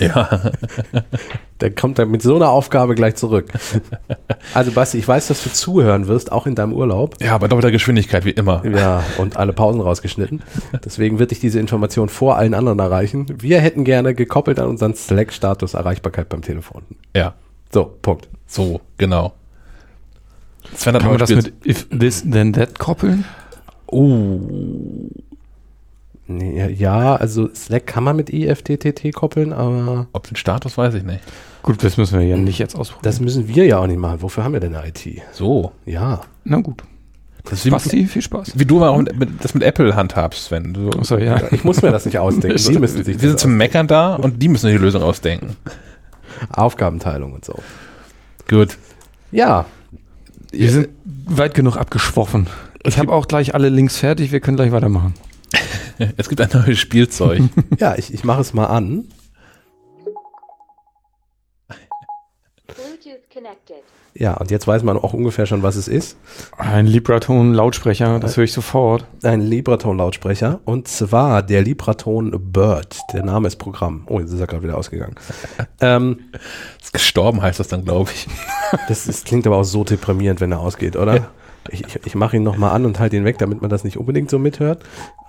Ja. (laughs) Der kommt dann mit so einer Aufgabe gleich zurück. Also Basti, ich weiß, dass du zuhören wirst, auch in deinem Urlaub. ja, bei doppelter Geschwindigkeit, wie immer. Ja, und alle Pausen rausgeschnitten. Deswegen wird dich diese Information vor allen anderen erreichen. Wir hätten gerne gekoppelt an unseren Slack-Status Erreichbarkeit beim Telefon. Ja, So, Punkt. so, genau. Sven hat Kann man das mit if this then that koppeln? Nee, ja, also Slack kann man mit IFTTT koppeln, aber Ob den Status, weiß ich nicht. Gut, das müssen wir ja nicht jetzt ausprobieren. das müssen wir ja auch nicht machen. Wofür haben wir denn eine IT? So. Ja. Na gut. Das Basti, viel Spaß. wie du mal auch mit, mit, das mit Apple handhabst, Sven. Du, Achso, ja. Ich muss mir das nicht ausdenken. (laughs) Die müssen sich wir sind zum Meckern da und die müssen die Lösung ausdenken. aus- Aufgabenteilung und so. Gut. Ja, Wir sind weit genug abgeschwoffen. Ich habe auch gleich alle Links fertig, wir können gleich weitermachen. (laughs) Es gibt ein neues Spielzeug. (laughs) ja, ich, ich mache es mal an. Bluetooth connected. Ja, und jetzt weiß man auch ungefähr schon, was es ist. Ein Libraton-Lautsprecher, das höre ich sofort. Ein Libraton-Lautsprecher. Und zwar der Libraton Bird. Der Name ist Programm. Oh, jetzt ist er gerade wieder ausgegangen. (laughs) ähm, ist gestorben heißt das dann, glaube ich. das ist, klingt aber auch so deprimierend, wenn er ausgeht, oder? Ich, ich, ich mache ihn nochmal an und halte ihn weg, damit man das nicht unbedingt so mithört.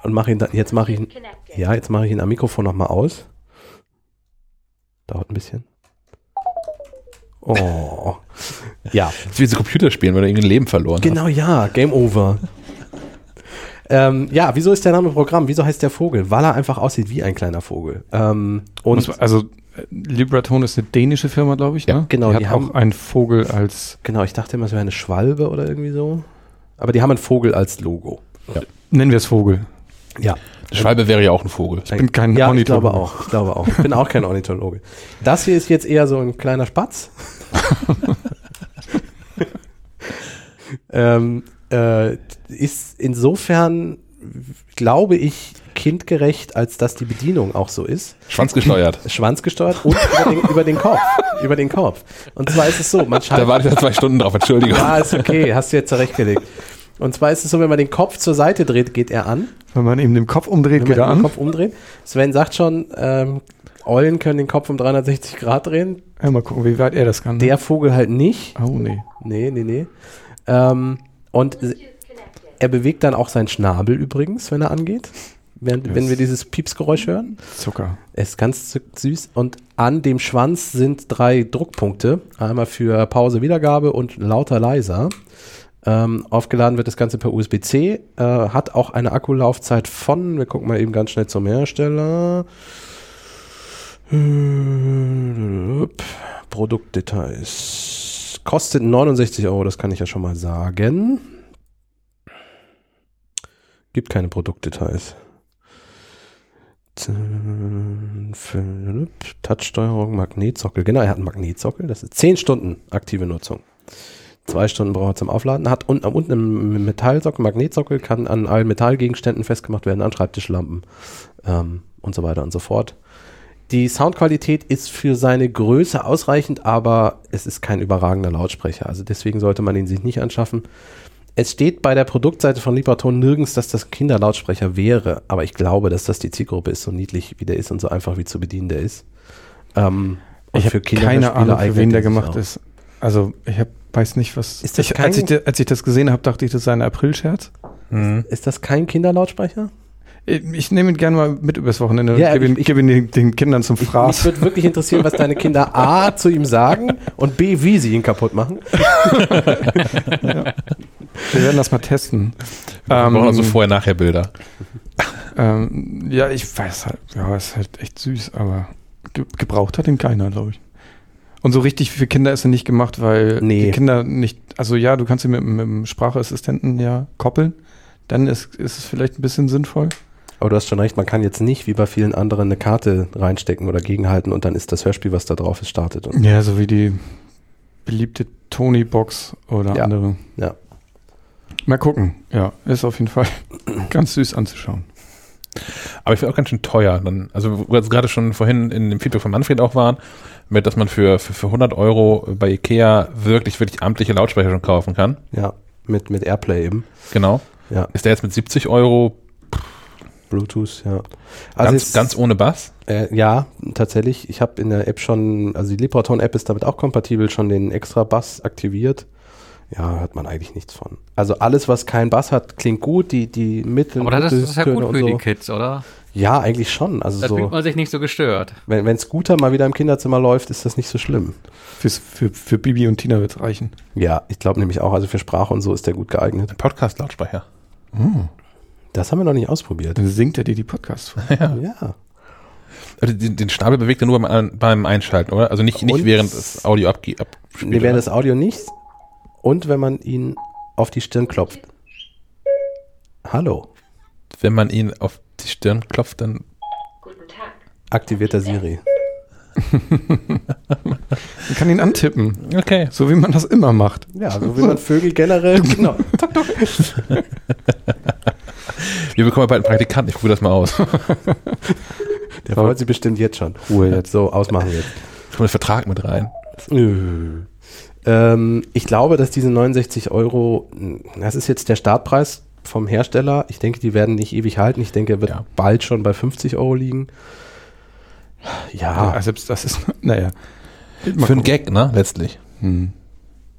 Und mache ihn da, jetzt mache ich ihn, ja, jetzt mache ich ihn am Mikrofon nochmal aus. Dauert ein bisschen. Oh. Ja, Das ist wie so Computerspielen, wenn du irgendwie ein Leben verloren Genau, ja, Game Over. ähm, ja, wieso ist der Name Programm? Wieso heißt der Vogel? Weil er einfach aussieht wie ein kleiner Vogel. Ähm, und man- also, Libraton ist eine dänische Firma, glaube ich. Ja, ne? genau, Die, die hat haben- auch einen Vogel als. genau, ich dachte immer, es wäre eine Schwalbe oder irgendwie so. Aber die haben einen Vogel als Logo. Nennen wir es Vogel. Ja. Schwalbe wäre ja auch ein Vogel. Ich bin kein ja, ich Ornithologe. glaube auch. Ich glaube auch. Ich bin auch kein Ornithologe. Das hier ist jetzt eher so ein kleiner Spatz. (laughs) (laughs) ähm, äh, ist insofern, glaube ich, kindgerecht, als dass die Bedienung auch so ist. Schwanzgesteuert. (clears throat) Schwanzgesteuert und über den, über den Kopf. (laughs) Über den Kopf. Und zwar ist es so, man Da schaltet. warte ich ja zwei Stunden drauf, Entschuldigung. Ja, ist okay, hast du jetzt zurechtgelegt. Und zwar ist es so, wenn man den Kopf zur Seite dreht, geht er an. Wenn man eben den Kopf umdreht, Wenn geht man er den an. Kopf umdreht. Sven sagt schon, ähm, Eulen können den Kopf um 360 Grad drehen. Ja, mal gucken, wie weit er das kann. Der Vogel halt nicht. oh, nee. Nee, nee, nee. Ähm, und er bewegt dann auch seinen Schnabel übrigens, wenn er angeht. Während, wenn wir dieses Piepsgeräusch hören. Zucker. Er ist ganz süß. Und an dem Schwanz sind drei Druckpunkte. Einmal für Pause, Wiedergabe und lauter, leiser. Ähm, aufgeladen wird das Ganze per USB-C. Äh, hat auch eine Akkulaufzeit von, wir gucken mal eben ganz schnell zum Hersteller. Hup. Produktdetails. Kostet 69 Euro, das kann ich ja schon mal sagen. Gibt keine Produktdetails. Touchsteuerung, Magnetsockel. Genau, er hat einen Magnetsockel. Das ist 10 Stunden aktive Nutzung. Zwei Stunden braucht er zum Aufladen. Hat unten, unten einen Metallsockel, Magnetsockel, kann an allen Metallgegenständen festgemacht werden, an Schreibtischlampen ähm, und so weiter und so fort. Die Soundqualität ist für seine Größe ausreichend, aber es ist kein überragender Lautsprecher. Also deswegen sollte man ihn sich nicht anschaffen. Es steht bei der Produktseite von Libraton nirgends, dass das ein Kinderlautsprecher wäre, aber ich glaube, dass das die Zielgruppe ist, so niedlich wie der ist und so einfach wie zu bedienen der ist. Ähm, und Ich habe keine Ahnung, für wen er der gemacht ist. Also, ich hab, weiß nicht, was. Ist das ich, als, kein- ich, als ich das gesehen habe, dachte ich, das sei ein April-Scherz. Mhm. Ist das kein Kinderlautsprecher? Ich, ich nehme ihn gerne mal mit übers Wochenende und Ja, gebe ihn, ich- gebe ihn den, den Kindern zum Ich, mich Fraß. würde wirklich interessieren, was deine Kinder A (laughs) zu ihm sagen und B, wie sie ihn kaputt machen. (laughs) (laughs) Wir werden das mal testen. Wir Ähm, brauchen also Vorher-Nachher-Bilder. Ähm, ja, ich weiß halt, ja, ist halt echt süß, aber ge gebraucht hat ihn keiner, glaube ich. Und so richtig für Kinder ist er nicht gemacht, weil Nee. die Kinder nicht, also ja, du kannst ihn mit, mit dem Sprachassistenten ja koppeln, dann ist, ist es vielleicht ein bisschen sinnvoll. Aber du hast schon recht, man kann jetzt nicht wie bei vielen anderen eine Karte reinstecken oder gegenhalten und dann ist das Hörspiel, was da drauf ist, startet. Und Ja, so wie die beliebte Tony-Box oder Ja. andere. Ja. Mal gucken, ja, ist auf jeden Fall (clears throat) ganz süß anzuschauen. Aber ich finde auch ganz schön teuer. Dann, also, wo wir jetzt gerade schon vorhin in dem Feedback von Manfred auch waren, mit, dass man für, für, für 100 Euro bei Ikea wirklich, wirklich amtliche Lautsprecher schon kaufen kann. ja, mit, mit Airplay eben. Genau. Ja, Ist der jetzt mit 70 Euro Bluetooth, ja. Also ganz, ganz ohne Bass? Äh, ja, tatsächlich. Ich habe in der App schon, also die Libraton-App ist damit auch kompatibel, schon den extra Bass aktiviert. Ja, hört man eigentlich nichts von. Also alles, was keinen Bass hat, klingt gut. Die, die Mittel, Aber das ist, das ist ja gut für und die so. Kids, oder? Ja, eigentlich schon. Also Da fühlt so, man sich nicht so gestört. wenn, wenn Scooter mal wieder im Kinderzimmer läuft, ist das nicht so schlimm. Fürs, für, für Bibi und Tina wird es reichen. Ja, ich glaube nämlich auch, also für Sprache und so ist der gut geeignet. Podcast-Lautsprecher. Das haben wir noch nicht ausprobiert. Dann singt er dir die Podcasts vor. (laughs) Ja. Also den, den Schnabel bewegt er nur beim, beim Einschalten, oder? Also nicht, nicht Und- während das Audio abge abspielt. Nee, während das Audio nicht. Und wenn man ihn auf die Stirn klopft. Hallo, Wenn man ihn auf die Stirn klopft, dann aktiviert der Siri. Man kann ihn antippen, okay. so wie man das immer macht. Ja, so wie man Vögel generell. (laughs) genau. Wir bekommen bald einen Praktikanten, ich probiere das mal aus. Der freut sich bestimmt jetzt schon. Ruhe jetzt. So, ausmachen jetzt. Ich komme den Vertrag mit rein. Ähm, ich glaube, dass diese 69 Euro, das ist jetzt der Startpreis vom Hersteller. Ich denke, die werden nicht ewig halten. Ich denke, er wird Ja. bald schon bei 50 Euro liegen. Ja, Ja, selbst das ist, (laughs) naja. Für einen Gag, ne? Letztlich. Hm.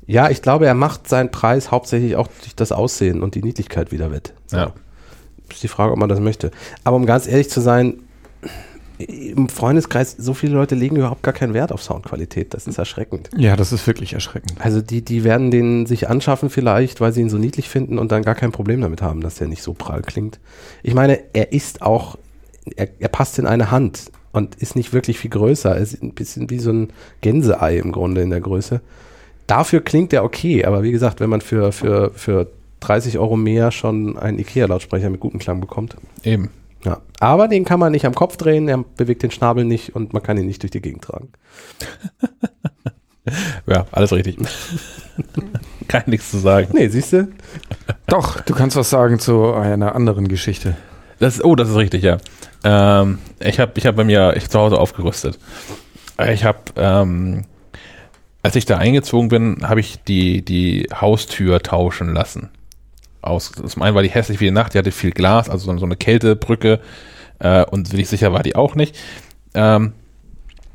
ja, ich glaube, er macht seinen Preis hauptsächlich auch durch das Aussehen und die Niedlichkeit wieder wett. So. Ja. Ist die Frage, ob man das möchte. Aber um ganz ehrlich zu sein, im Freundeskreis, so viele Leute legen überhaupt gar keinen Wert auf Soundqualität. Das ist erschreckend. Ja, das ist wirklich erschreckend. Also die, die werden den sich anschaffen vielleicht, weil sie ihn so niedlich finden und dann gar kein Problem damit haben, dass der nicht so prall klingt. Ich meine, er ist auch, er, er passt in eine Hand und ist nicht wirklich viel größer. Er ist ein bisschen wie so ein Gänseei im Grunde in der Größe. Dafür klingt er okay, aber wie gesagt, wenn man für, für, für 30 Euro mehr schon einen IKEA-Lautsprecher mit gutem Klang bekommt. Eben. Ja. Aber den kann man nicht am Kopf drehen, er bewegt den Schnabel nicht und man kann ihn nicht durch die Gegend tragen. (laughs) Ja, alles richtig. (laughs) Kann nichts zu sagen. Nee, siehst du? Doch, du kannst was sagen zu einer anderen Geschichte. Das, oh, das ist richtig, ja. Ähm, ich habe ich hab bei mir ich zu Hause aufgerüstet. Ich habe, ähm, als ich da eingezogen bin, habe ich die, die Haustür tauschen lassen. Aus, zum einen war die hässlich wie die Nacht, die hatte viel Glas, also so, eine Kältebrücke äh, und ich sicher war die auch nicht. Ähm,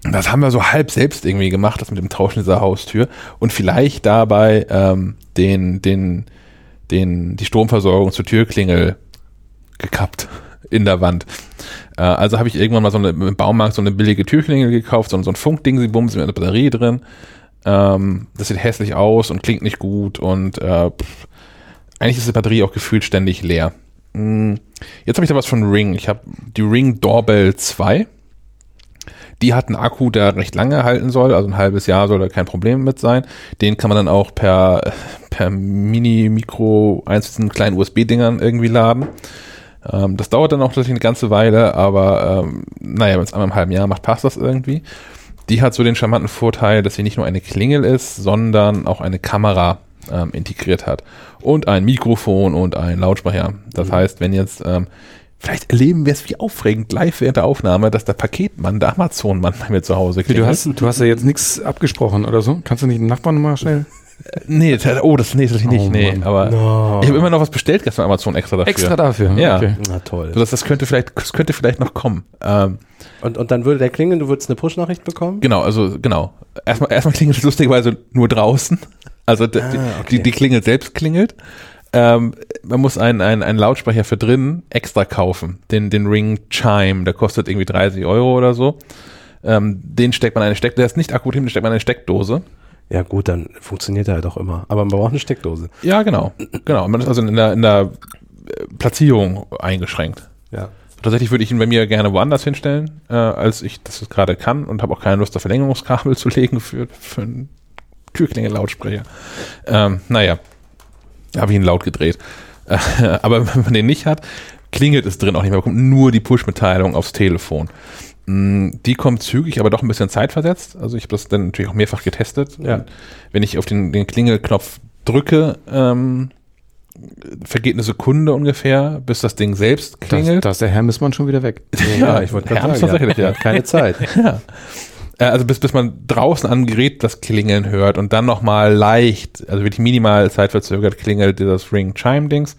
das haben wir so halb selbst irgendwie gemacht, das mit dem Tauschen dieser Haustür und vielleicht dabei ähm, den, den, den, die Stromversorgung zur Türklingel gekappt (laughs) in der Wand. Äh, also habe ich irgendwann mal so eine, im Baumarkt so eine billige Türklingel gekauft, so, so ein Funkding, sie bums mit einer Batterie drin. Ähm, das sieht hässlich aus und klingt nicht gut und äh, pff, eigentlich ist die Batterie auch gefühlt ständig leer. Hm, Jetzt habe ich da was von Ring. Ich habe die Ring Doorbell 2. Die hat einen Akku, der recht lange halten soll, also ein halbes Jahr soll da kein Problem mit sein. Den kann man dann auch per, per Mini-Mikro, einzelnen kleinen USB-Dingern irgendwie laden. Ähm, das dauert dann auch natürlich eine ganze Weile, aber ähm, naja, wenn es einmal im halben Jahr macht, passt das irgendwie. Die hat so den charmanten Vorteil, dass sie nicht nur eine Klingel ist, sondern auch eine Kamera ähm, integriert hat. Und ein Mikrofon und ein Lautsprecher. Das heißt, wenn jetzt, ähm, vielleicht erleben wir es wie aufregend live während der Aufnahme, dass der Paketmann, der Amazon-Mann bei mir zu Hause klingelt. du, hast, du hast ja jetzt nichts abgesprochen oder so? Kannst du nicht den Nachbarn mal schnell? (laughs) Nee, das- oh, das nee, das nicht, Oh, nee. Mann. Aber No. ich habe immer noch was bestellt gestern Amazon extra dafür. Extra dafür? Ja. Okay. Na toll. So, das, das könnte vielleicht, das könnte vielleicht noch kommen. Ähm, Und, und dann würde der klingeln, du würdest eine Push-Nachricht bekommen? genau, also genau. Erstmal, erstmal klingelt es lustigerweise nur draußen. Also Ah, die, okay. die, die Klingel selbst klingelt. Ähm, man muss einen, einen, einen Lautsprecher für drinnen extra kaufen. Den, den Ring Chime, der kostet irgendwie 30 Euro oder so. Ähm, den steckt man in eine Steckdose, der ist nicht akut, den steckt man in eine Steckdose. Ja gut, dann funktioniert er halt auch immer. Aber man braucht eine Steckdose. Ja, genau. Genau. Man ist also in der, in der äh, Platzierung eingeschränkt. Ja. Tatsächlich würde ich ihn bei mir gerne woanders hinstellen, äh, als ich das gerade kann und habe auch keine Lust, da Verlängerungskabel (laughs) zu legen für, für einen Türklingel-Lautsprecher. Ähm, naja, habe ich ihn laut gedreht. Äh, (laughs) aber wenn man den nicht hat, klingelt es drin auch nicht mehr. Man bekommt nur die Push-Mitteilung aufs Telefon. Mm, Die kommt zügig, aber doch ein bisschen zeitversetzt. Also ich habe das dann natürlich auch mehrfach getestet. Ja. Wenn ich auf den, den Klingelknopf drücke, ähm, vergeht eine Sekunde ungefähr, bis das Ding selbst klingelt. da ist der Hermes schon wieder weg. (laughs) Ja, ich wollte gerade Hermes sagen, tatsächlich, ja. ja. Keine Zeit. (laughs) Ja. Äh, Also bis, bis man draußen am Gerät das Klingeln hört und dann nochmal leicht, also wirklich minimal zeitverzögert klingelt das Ring-Chime-Dings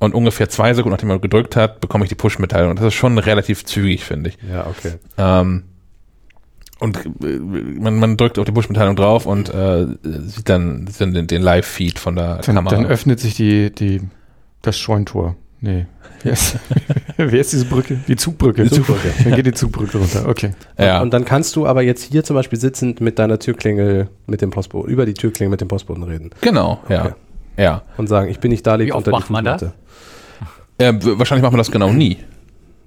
und ungefähr zwei Sekunden, nachdem man gedrückt hat, bekomme ich die Push-Mitteilung. Und das ist schon relativ zügig, finde ich. Ja, okay. Ähm, und äh, man, man drückt auf die Push-Mitteilung drauf und äh, sieht dann, sieht dann den, den Live-Feed von der Dann, Kamera. dann öffnet sich die, die, das Scheuntor. Nee. Wer ist, (laughs) wer ist diese Brücke? Die Zugbrücke. Die Zugbrücke. Dann geht die Zugbrücke runter. Okay. ja. Und dann kannst du aber jetzt hier zum Beispiel sitzend mit deiner Türklingel mit dem Postboten, über die Türklingel mit dem Postboten reden genau, ja. Okay. Ja. und sagen, ich bin nicht da, liegt Wie oft unter die macht man das? Fußmatte. Äh, wahrscheinlich macht man das genau nie.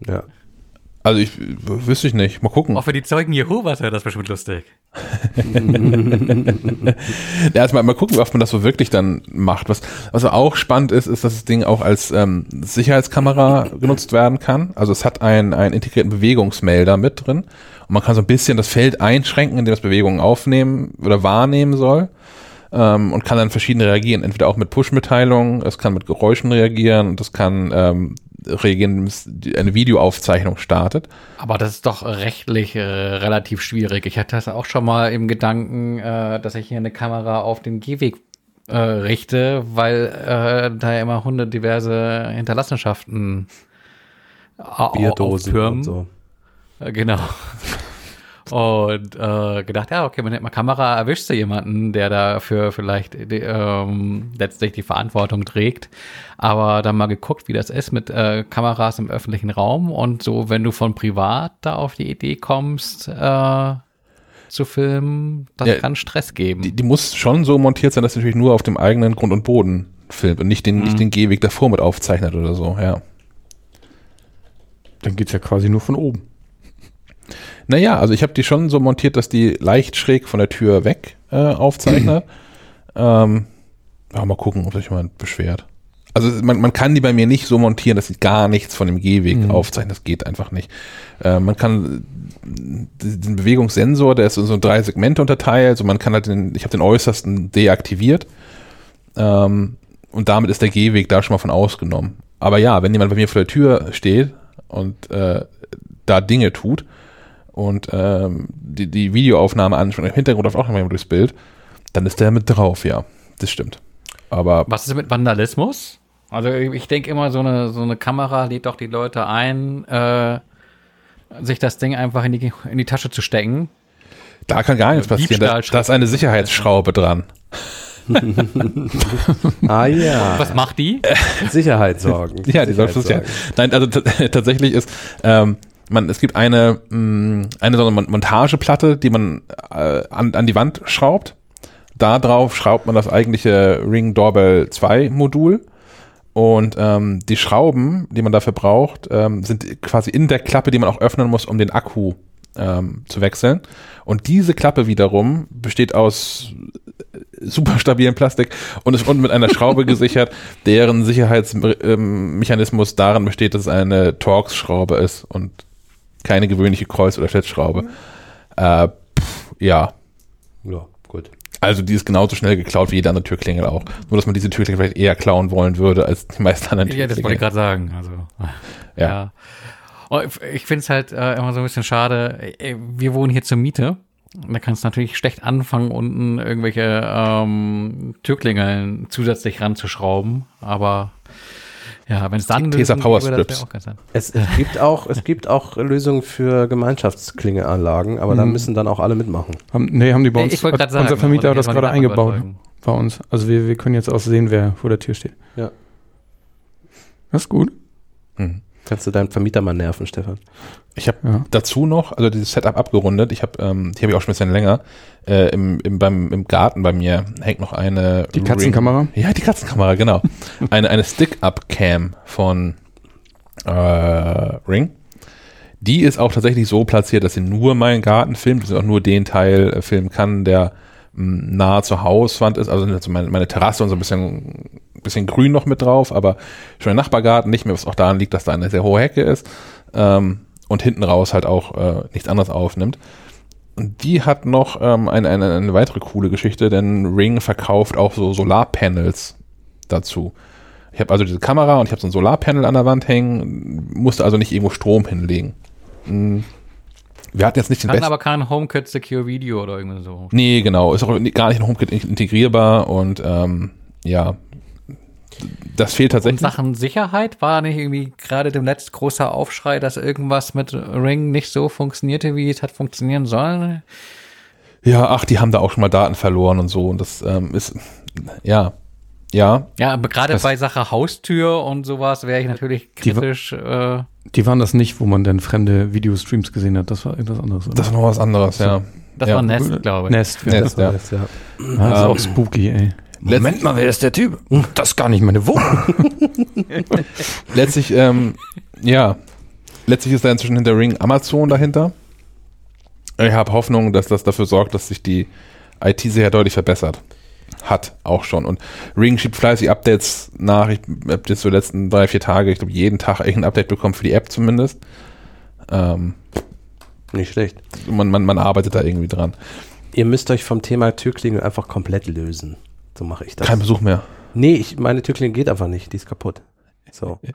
Ja. Also ich wüsste ich nicht. Mal gucken. Auch für die Zeugen Jehovas wäre das bestimmt lustig. (laughs) Ja, also mal, mal gucken, wie oft man das so wirklich dann macht. Was, was auch spannend ist, ist, dass das Ding auch als ähm, Sicherheitskamera genutzt werden kann. Also es hat einen, einen integrierten Bewegungsmelder mit drin. Und man kann so ein bisschen das Feld einschränken, in dem es Bewegungen aufnehmen oder wahrnehmen soll. Ähm, und kann dann verschieden reagieren. Entweder auch mit Push-Mitteilungen, es kann mit Geräuschen reagieren und es kann ähm, reagieren, wenn eine Videoaufzeichnung startet. Aber das ist doch rechtlich äh, relativ schwierig. Ich hatte das auch schon mal im Gedanken, äh, dass ich hier eine Kamera auf den Gehweg äh, richte, weil äh, da ja immer Hunde diverse Hinterlassenschaften au- Bierdosen auftürmen. und so. Äh, Genau. Und äh, gedacht, ja, okay, mit einer Kamera erwischst du jemanden, der dafür vielleicht die, ähm, letztlich die Verantwortung trägt. Aber dann mal geguckt, wie das ist mit äh, Kameras im öffentlichen Raum und so, wenn du von privat da auf die Idee kommst, äh, zu filmen, das Ja, kann Stress geben. Die, die muss schon so montiert sein, dass sie natürlich nur auf dem eigenen Grund und Boden filmt und nicht den, nicht den Gehweg davor mit aufzeichnet oder so, ja. Dann geht's ja quasi nur von oben. Naja, also ich habe die schon so montiert, dass die leicht schräg von der Tür weg äh, aufzeichnet. (clears throat) ähm, aber mal gucken, ob sich jemand beschwert. Also man, man kann die bei mir nicht so montieren, dass sie gar nichts von dem Gehweg Mhm. aufzeichnen. Das geht einfach nicht. Äh, man kann den Bewegungssensor, der ist in so drei Segmente unterteilt. Also man kann halt den, ich habe den äußersten deaktiviert. Ähm, und damit ist der Gehweg da schon mal von ausgenommen. Aber ja, wenn jemand bei mir vor der Tür steht und äh, da Dinge tut und ähm, die, die Videoaufnahme anschaut, im Hintergrund läuft auch noch mal jemand durchs Bild, dann ist der mit drauf, ja. Das stimmt. Aber Was ist mit Vandalismus? Also ich denke immer, so eine, so eine Kamera lädt doch die Leute ein, äh, sich das Ding einfach in die, in die Tasche zu stecken. da kann gar nichts passieren. Da, da ist eine Sicherheitsschraube dran. (laughs) Ah ja, Was macht die? Sicherheitssorgen. (laughs) Ja, die ja. Nein, also (laughs) tatsächlich ist, ähm, man, es gibt eine, mh, eine so eine Mon- Montageplatte, die man äh, an, an die Wand schraubt. Da drauf schraubt man das eigentliche Ring Doorbell 2 Modul. Und ähm, die Schrauben, die man dafür braucht, ähm, sind quasi in der Klappe, die man auch öffnen muss, um den Akku ähm, zu wechseln. Und diese Klappe wiederum besteht aus super stabilen Plastik und ist unten mit einer Schraube (laughs) gesichert, deren Sicherheitsmechanismus darin besteht, dass es eine Torx-Schraube ist und keine gewöhnliche Kreuz- oder Schlitzschraube. Äh, pff, ja, Ja, gut. also die ist genauso schnell geklaut wie jede andere Türklingel auch. Nur, dass man diese Türklingel vielleicht eher klauen wollen würde als die meisten anderen Ja, das wollte ich gerade sagen. Also, Ja. ja. Und ich finde es halt äh, immer so ein bisschen schade. Äh, Wir wohnen hier zur Miete. Und Da kannst du natürlich schlecht anfangen, unten irgendwelche ähm, Türklingeln zusätzlich ranzuschrauben. Aber ja, wenn es dann Tesa Power Strips. Es, es gibt auch, es gibt auch Lösungen für Gemeinschaftsklingeanlagen, aber da Mhm. müssen dann auch alle mitmachen. Haben, nee, haben die bei uns. Ich hat sagen, unser Vermieter hat das gerade eingebaut überzeugen. bei uns. Also wir, wir können jetzt auch sehen, wer vor der Tür steht. Ja. Das ist gut. Mhm. Kannst du deinen Vermieter mal nerven, Stefan? Ich habe Ja. dazu noch, also dieses Setup abgerundet, ich habe, ähm, die habe ich auch schon ein bisschen länger, äh, im, im, beim, im Garten bei mir hängt noch eine Die Katzenkamera? Ring, ja, die Katzenkamera, genau. (laughs) eine eine Stick-Up-Cam von äh, Ring. Die ist auch tatsächlich so platziert, dass sie nur meinen Garten filmt, dass sie auch nur den Teil äh, filmen kann, der mh, nahe zur Hauswand ist, also also meine, meine Terrasse und so ein bisschen, bisschen grün noch mit drauf, aber schon der Nachbargarten nicht mehr, was auch daran liegt, dass da eine sehr hohe Hecke ist ähm, und hinten raus halt auch äh, nichts anderes aufnimmt. Und die hat noch ähm, eine, eine, eine weitere coole Geschichte, denn Ring verkauft auch so Solarpanels dazu. Ich habe also diese Kamera und ich habe so ein Solarpanel an der Wand hängen, musste also nicht irgendwo Strom hinlegen. Mm. Wir hatten jetzt nicht den besten. aber kein HomeKit Secure Video oder irgendwie so. Nee, genau. Ist auch gar nicht in HomeKit in- integrierbar und ähm, ja, das fehlt Und tatsächlich. Sachen Sicherheit war nicht irgendwie gerade dem letzten großer Aufschrei, dass irgendwas mit Ring nicht so funktionierte, wie es hat funktionieren sollen. Ja, ach, die haben da auch schon mal Daten verloren und so und das ähm, ist, ja, ja, Ja, aber gerade bei Sache Haustür und sowas wäre ich natürlich Die kritisch. Äh, Die waren das nicht, wo man dann fremde Videostreams gesehen hat. Das war irgendwas anderes. Oder? das ist noch was anderes, ja. das Ja. war Nest, glaube ich. Nest. Ja. Nest, ja. Das, ja. Ah, das ist Ähm, auch spooky, ey. Letzt- Moment mal, wer ist der Typ? Das ist gar nicht meine Wohnung. (laughs) Letztlich, ähm, ja, letztlich ist da inzwischen hinter Ring Amazon dahinter. Ich habe Hoffnung, dass das dafür sorgt, dass sich die IT sehr deutlich verbessert. Hat auch schon. Und Ring schiebt fleißig Updates nach. Ich habe jetzt so die letzten drei, vier Tage, ich glaube, jeden Tag irgendein Update bekommen für die App zumindest. Ähm, Nicht schlecht. man, man, man arbeitet da irgendwie dran. Ihr müsst euch vom Thema Türklingel einfach komplett lösen. So mache ich das. Kein Besuch mehr. Nee, ich, meine Türklingel geht einfach nicht, die ist kaputt. So. (laughs)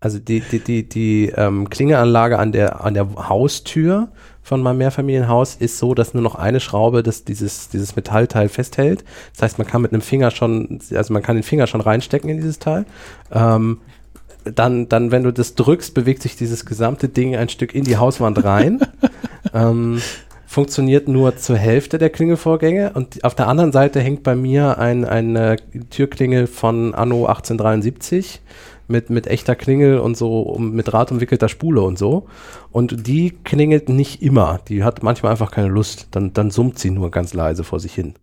Also die, die, die, die ähm, Klingeanlage an der, an der Haustür von meinem Mehrfamilienhaus ist so, dass nur noch eine Schraube das, dieses, dieses Metallteil festhält. Das heißt, man kann mit einem Finger schon, also man kann den Finger schon reinstecken in dieses Teil. Ähm, dann, dann, wenn du das drückst, bewegt sich dieses gesamte Ding ein Stück in die Hauswand rein. (laughs) ähm, funktioniert nur zur Hälfte der Klingelvorgänge und auf der anderen Seite hängt bei mir ein, eine Türklingel von Anno 1873 mit, mit echter Klingel und so um, mit Draht umwickelter Spule und so. Und die klingelt nicht immer. Die hat manchmal einfach keine Lust. Dann, dann summt sie nur ganz leise vor sich hin.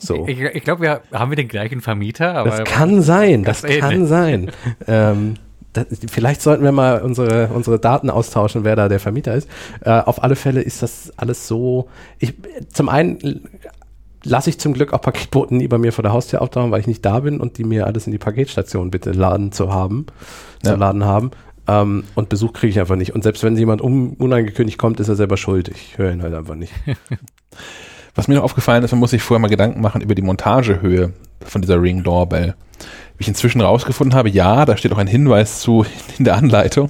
So. Ich, ich glaube, wir haben wir den gleichen Vermieter, aber Das kann sein, (laughs) das Ganz kann ähnlich. sein. (laughs) ähm, das, vielleicht sollten wir mal unsere, unsere Daten austauschen, wer da der Vermieter ist. Äh, auf alle Fälle ist das alles so. Ich, zum einen lasse ich zum Glück auch Paketboten nie bei mir vor der Haustür auftauchen, weil ich nicht da bin und die mir alles in die Paketstation bitte laden zu haben, Ja. zu laden haben. Ähm, und Besuch kriege ich einfach nicht. Und selbst wenn jemand un unangekündigt kommt, ist er selber schuld. Ich höre ihn halt einfach nicht. Was mir noch aufgefallen ist, man muss sich vorher mal Gedanken machen über die Montagehöhe von dieser Ring Doorbell. Wie ich inzwischen rausgefunden habe, ja, da steht auch ein Hinweis zu (laughs) in der Anleitung.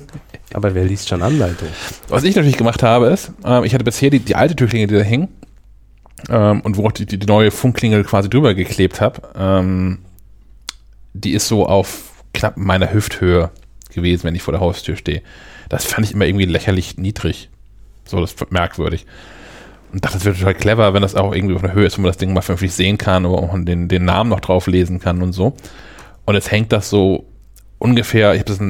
Aber wer liest schon Anleitung? Was ich natürlich gemacht habe, ist, ähm, ich hatte bisher die, die alte Türklingel, die da hing, ähm, und wo auch die, die, neue Funkklingel quasi drüber geklebt habe, ähm, die ist so auf knapp meiner Hüfthöhe gewesen, wenn ich vor der Haustür stehe. Das fand ich immer irgendwie lächerlich niedrig. So, das ist merkwürdig. Und dachte, das wäre total clever, wenn das auch irgendwie auf einer Höhe ist, wo man das Ding mal vernünftig sehen kann auch den, den Namen noch drauf lesen kann und so. Und jetzt hängt das so ungefähr, ich habe das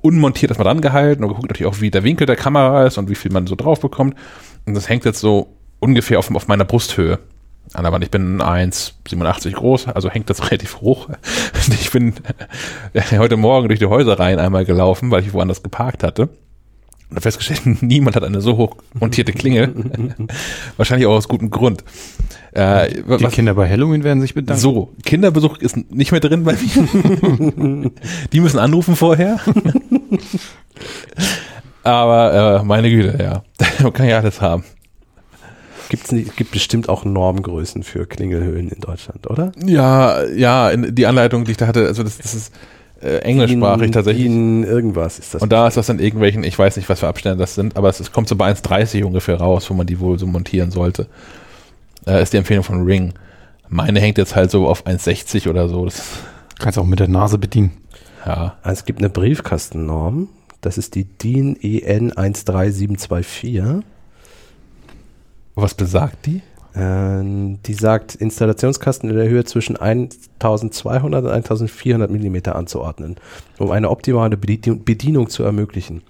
unmontiert erstmal dran gehalten und geguckt natürlich auch, wie der Winkel der Kamera ist und wie viel man so drauf bekommt. Und das hängt jetzt so ungefähr auf, auf meiner Brusthöhe an der Wand. Ich bin 1,87 groß, also hängt das (laughs) relativ hoch. Ich bin (laughs) heute Morgen durch die Häuserreihen einmal gelaufen, weil ich woanders geparkt hatte. Und habe festgestellt, (laughs) niemand hat eine so hoch montierte Klingel. (laughs) Wahrscheinlich auch aus gutem Grund. Äh, Die was, Kinder bei Halloween werden sich bedanken. so, Kinderbesuch ist nicht mehr drin bei mir. (laughs) Die müssen anrufen vorher. Aber äh, meine Güte, ja. Man kann ja alles haben. Gibt's nicht, gibt bestimmt auch Normgrößen für Klingelhöhen in Deutschland, oder? Ja, ja, in, die Anleitung, die ich da hatte, also das, das ist äh, englischsprachig DIN- tatsächlich. DIN irgendwas ist das. Und da ist das in irgendwelchen, ich weiß nicht, was für Abstände das sind, aber es, es kommt so bei 1,30 ungefähr raus, wo man die wohl so montieren sollte. Äh, ist die Empfehlung von Ring. Meine hängt jetzt halt so auf 1,60 oder so. Das, Kannst auch mit der Nase bedienen. ja. Also es gibt eine Briefkastennorm. Das ist die DIN EN 13724. Was besagt die? Ähm, die sagt, Installationskasten in der Höhe zwischen 1200 und 1400 Millimeter anzuordnen, um eine optimale Bedien- Bedienung zu ermöglichen.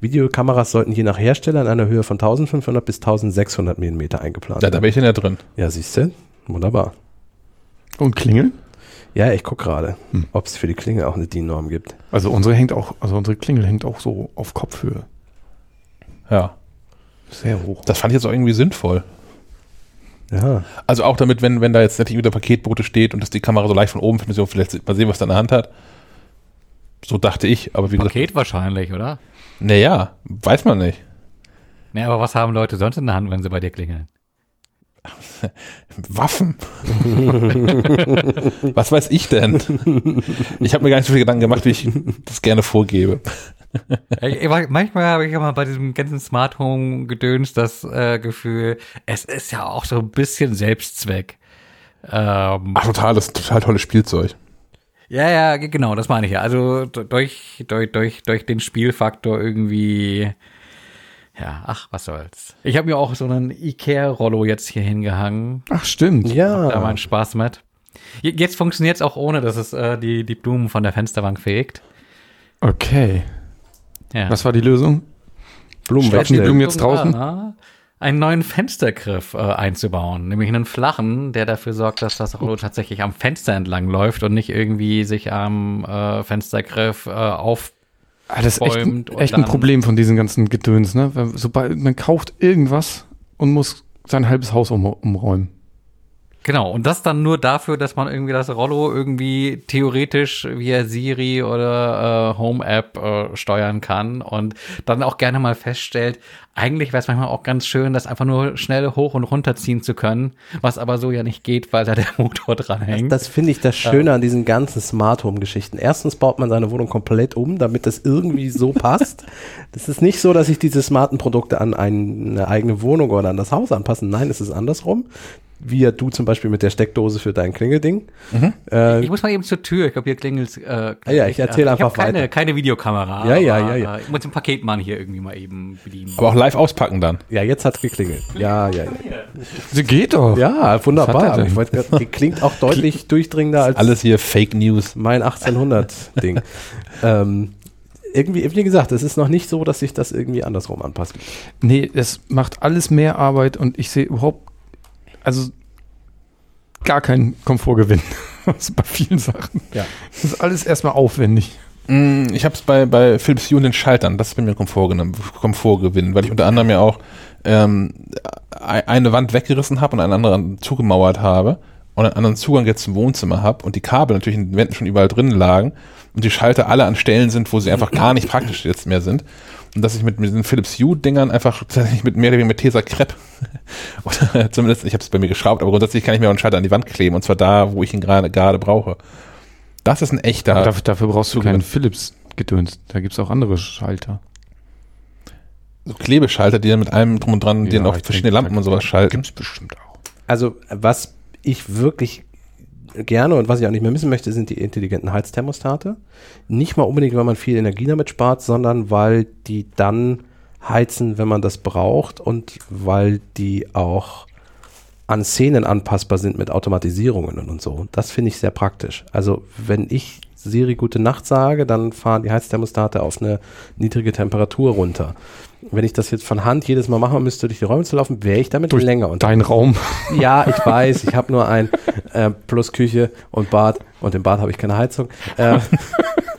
Videokameras sollten je nach Hersteller in einer Höhe von 1500 bis 1600 Millimeter eingeplant Ja, da werden. bin ich denn ja drin. Ja, siehst du? Wunderbar. Und Klingeln? Ja, ich gucke gerade, Hm. ob es für die Klinge auch eine DIN-Norm gibt. Also unsere hängt auch, also unsere Klingel hängt auch so auf Kopfhöhe. Ja. Sehr hoch. Das fand ich jetzt auch irgendwie sinnvoll. Ja, Also auch damit, wenn, wenn da jetzt natürlich wieder Paketboote steht und dass die Kamera so leicht von oben findet, so vielleicht mal sehen, was da in der Hand hat. So dachte ich, aber wie gesagt, Paket wahrscheinlich, oder? naja, weiß man nicht. Nee, aber was haben Leute sonst in der Hand, wenn sie bei dir klingeln? (laughs) Waffen. (laughs) was weiß ich denn? Ich habe mir gar nicht so viel Gedanken gemacht, wie ich das gerne vorgebe. Ich, ich, manchmal habe ich immer bei diesem ganzen Smart Home Gedöns das äh, Gefühl, es ist ja auch so ein bisschen Selbstzweck. Ähm, Ach, total, das ist ein total tolles Spielzeug. ja, ja, ge- genau, das meine ich ja. Also durch, durch, durch, durch den Spielfaktor irgendwie. Ja, ach, was soll's. Ich habe mir auch so einen Ikea-Rollo jetzt hier hingehangen. Ach, stimmt. Da ja. meinen Spaß mit. Je- Jetzt funktioniert es auch ohne, dass es äh, die, die Blumen von der Fensterbank fegt. Okay. Ja. Was war die Lösung? Blumen Stopfen die. Blumen jetzt draußen? Ja, einen neuen Fenstergriff äh, einzubauen, nämlich einen flachen, der dafür sorgt, dass das Rollo tatsächlich am Fenster entlang läuft und nicht irgendwie sich am äh, Fenstergriff äh, auf. Ah, das ist echt, ein- echt ein Problem von diesen ganzen Gedöns, ne? Sobald man kauft irgendwas und muss sein halbes Haus um, umräumen. Genau, und das dann nur dafür, dass man irgendwie das Rollo irgendwie theoretisch via Siri oder äh, Home-App äh, steuern kann und dann auch gerne mal feststellt, eigentlich wäre es manchmal auch ganz schön, das einfach nur schnell hoch und runter ziehen zu können, was aber so ja nicht geht, weil da der (laughs) Motor dran hängt. Das finde ich das Schöne an diesen ganzen Smart Home Geschichten. Erstens baut man seine Wohnung komplett um, damit das irgendwie so (laughs) passt. Das ist nicht so, dass sich diese smarten Produkte an eine eigene Wohnung oder an das Haus anpassen. Nein, es ist andersrum. Wie ja du zum Beispiel mit der Steckdose für dein Klingelding. Äh, Ich muss mal eben zur Tür. Ich glaube, hier klingelt. Äh, Ah ja, ich erzähl äh, einfach Ich habe keine, weiter. keine Videokamera. Ja, ja, ja, ja. Äh, ich muss den Paketmann hier irgendwie mal eben bedienen. Aber auch live auspacken dann. ja, jetzt hat's geklingelt. Ja, ja, ja. Sie geht doch. Ja, hat wunderbar. er ich wollte gerade- die klingt auch deutlich durchdringender als Alles hier Fake News. mein 1800-Ding. (laughs) ähm, irgendwie, wie gesagt, es ist noch nicht so, dass sich das irgendwie andersrum anpasst. Nee, es macht alles mehr Arbeit und ich sehe überhaupt, also gar keinen Komfortgewinn. (laughs) Bei vielen Sachen. Ja. Das ist alles erstmal aufwendig. Mm, Ich habe es bei, bei Philips Hue und den Schaltern, das ist bei mir Komfort, genommen, Komfort gewinnen, weil ich unter anderem ja auch ähm, e- eine Wand weggerissen habe und einen anderen zugemauert habe und einen anderen Zugang jetzt zum Wohnzimmer habe und die Kabel natürlich in den Wänden schon überall drin lagen und die Schalter alle an Stellen sind, wo sie einfach gar nicht praktisch jetzt mehr sind. Und dass ich mit, mit diesen Philips Hue-Dingern einfach (laughs) tatsächlich mit mehr oder weniger mit Tesa Crepe (laughs) oder zumindest, ich habe es bei mir geschraubt, aber grundsätzlich kann ich mir auch einen Schalter an die Wand kleben und zwar da, wo ich ihn gerade brauche. Das ist ein echter. Aber dafür, dafür brauchst du keinen Philips-Gedöns. Da gibt's auch andere Schalter. so Klebeschalter, die dann mit allem drum und dran, die dann Ja, auch verschiedene denke, Lampen und sowas schalten. Gibt's bestimmt auch. Also, was ich wirklich gerne und was ich auch nicht mehr missen möchte, sind die intelligenten Heizthermostate. Nicht mal unbedingt, weil man viel Energie damit spart, sondern weil die dann heizen, wenn man das braucht und weil die auch an Szenen anpassbar sind mit Automatisierungen und so. Das finde ich sehr praktisch. Also, wenn ich Siri gute Nacht sage, dann fahren die Heizthermostate auf eine niedrige Temperatur runter. Wenn ich das jetzt von Hand jedes Mal machen müsste, durch die Räume zu laufen, wäre ich damit Durch länger unterwegs. Dein Raum. Ja, (laughs) ich weiß, ich habe nur ein äh, plus Küche und Bad und im Bad habe ich keine Heizung äh,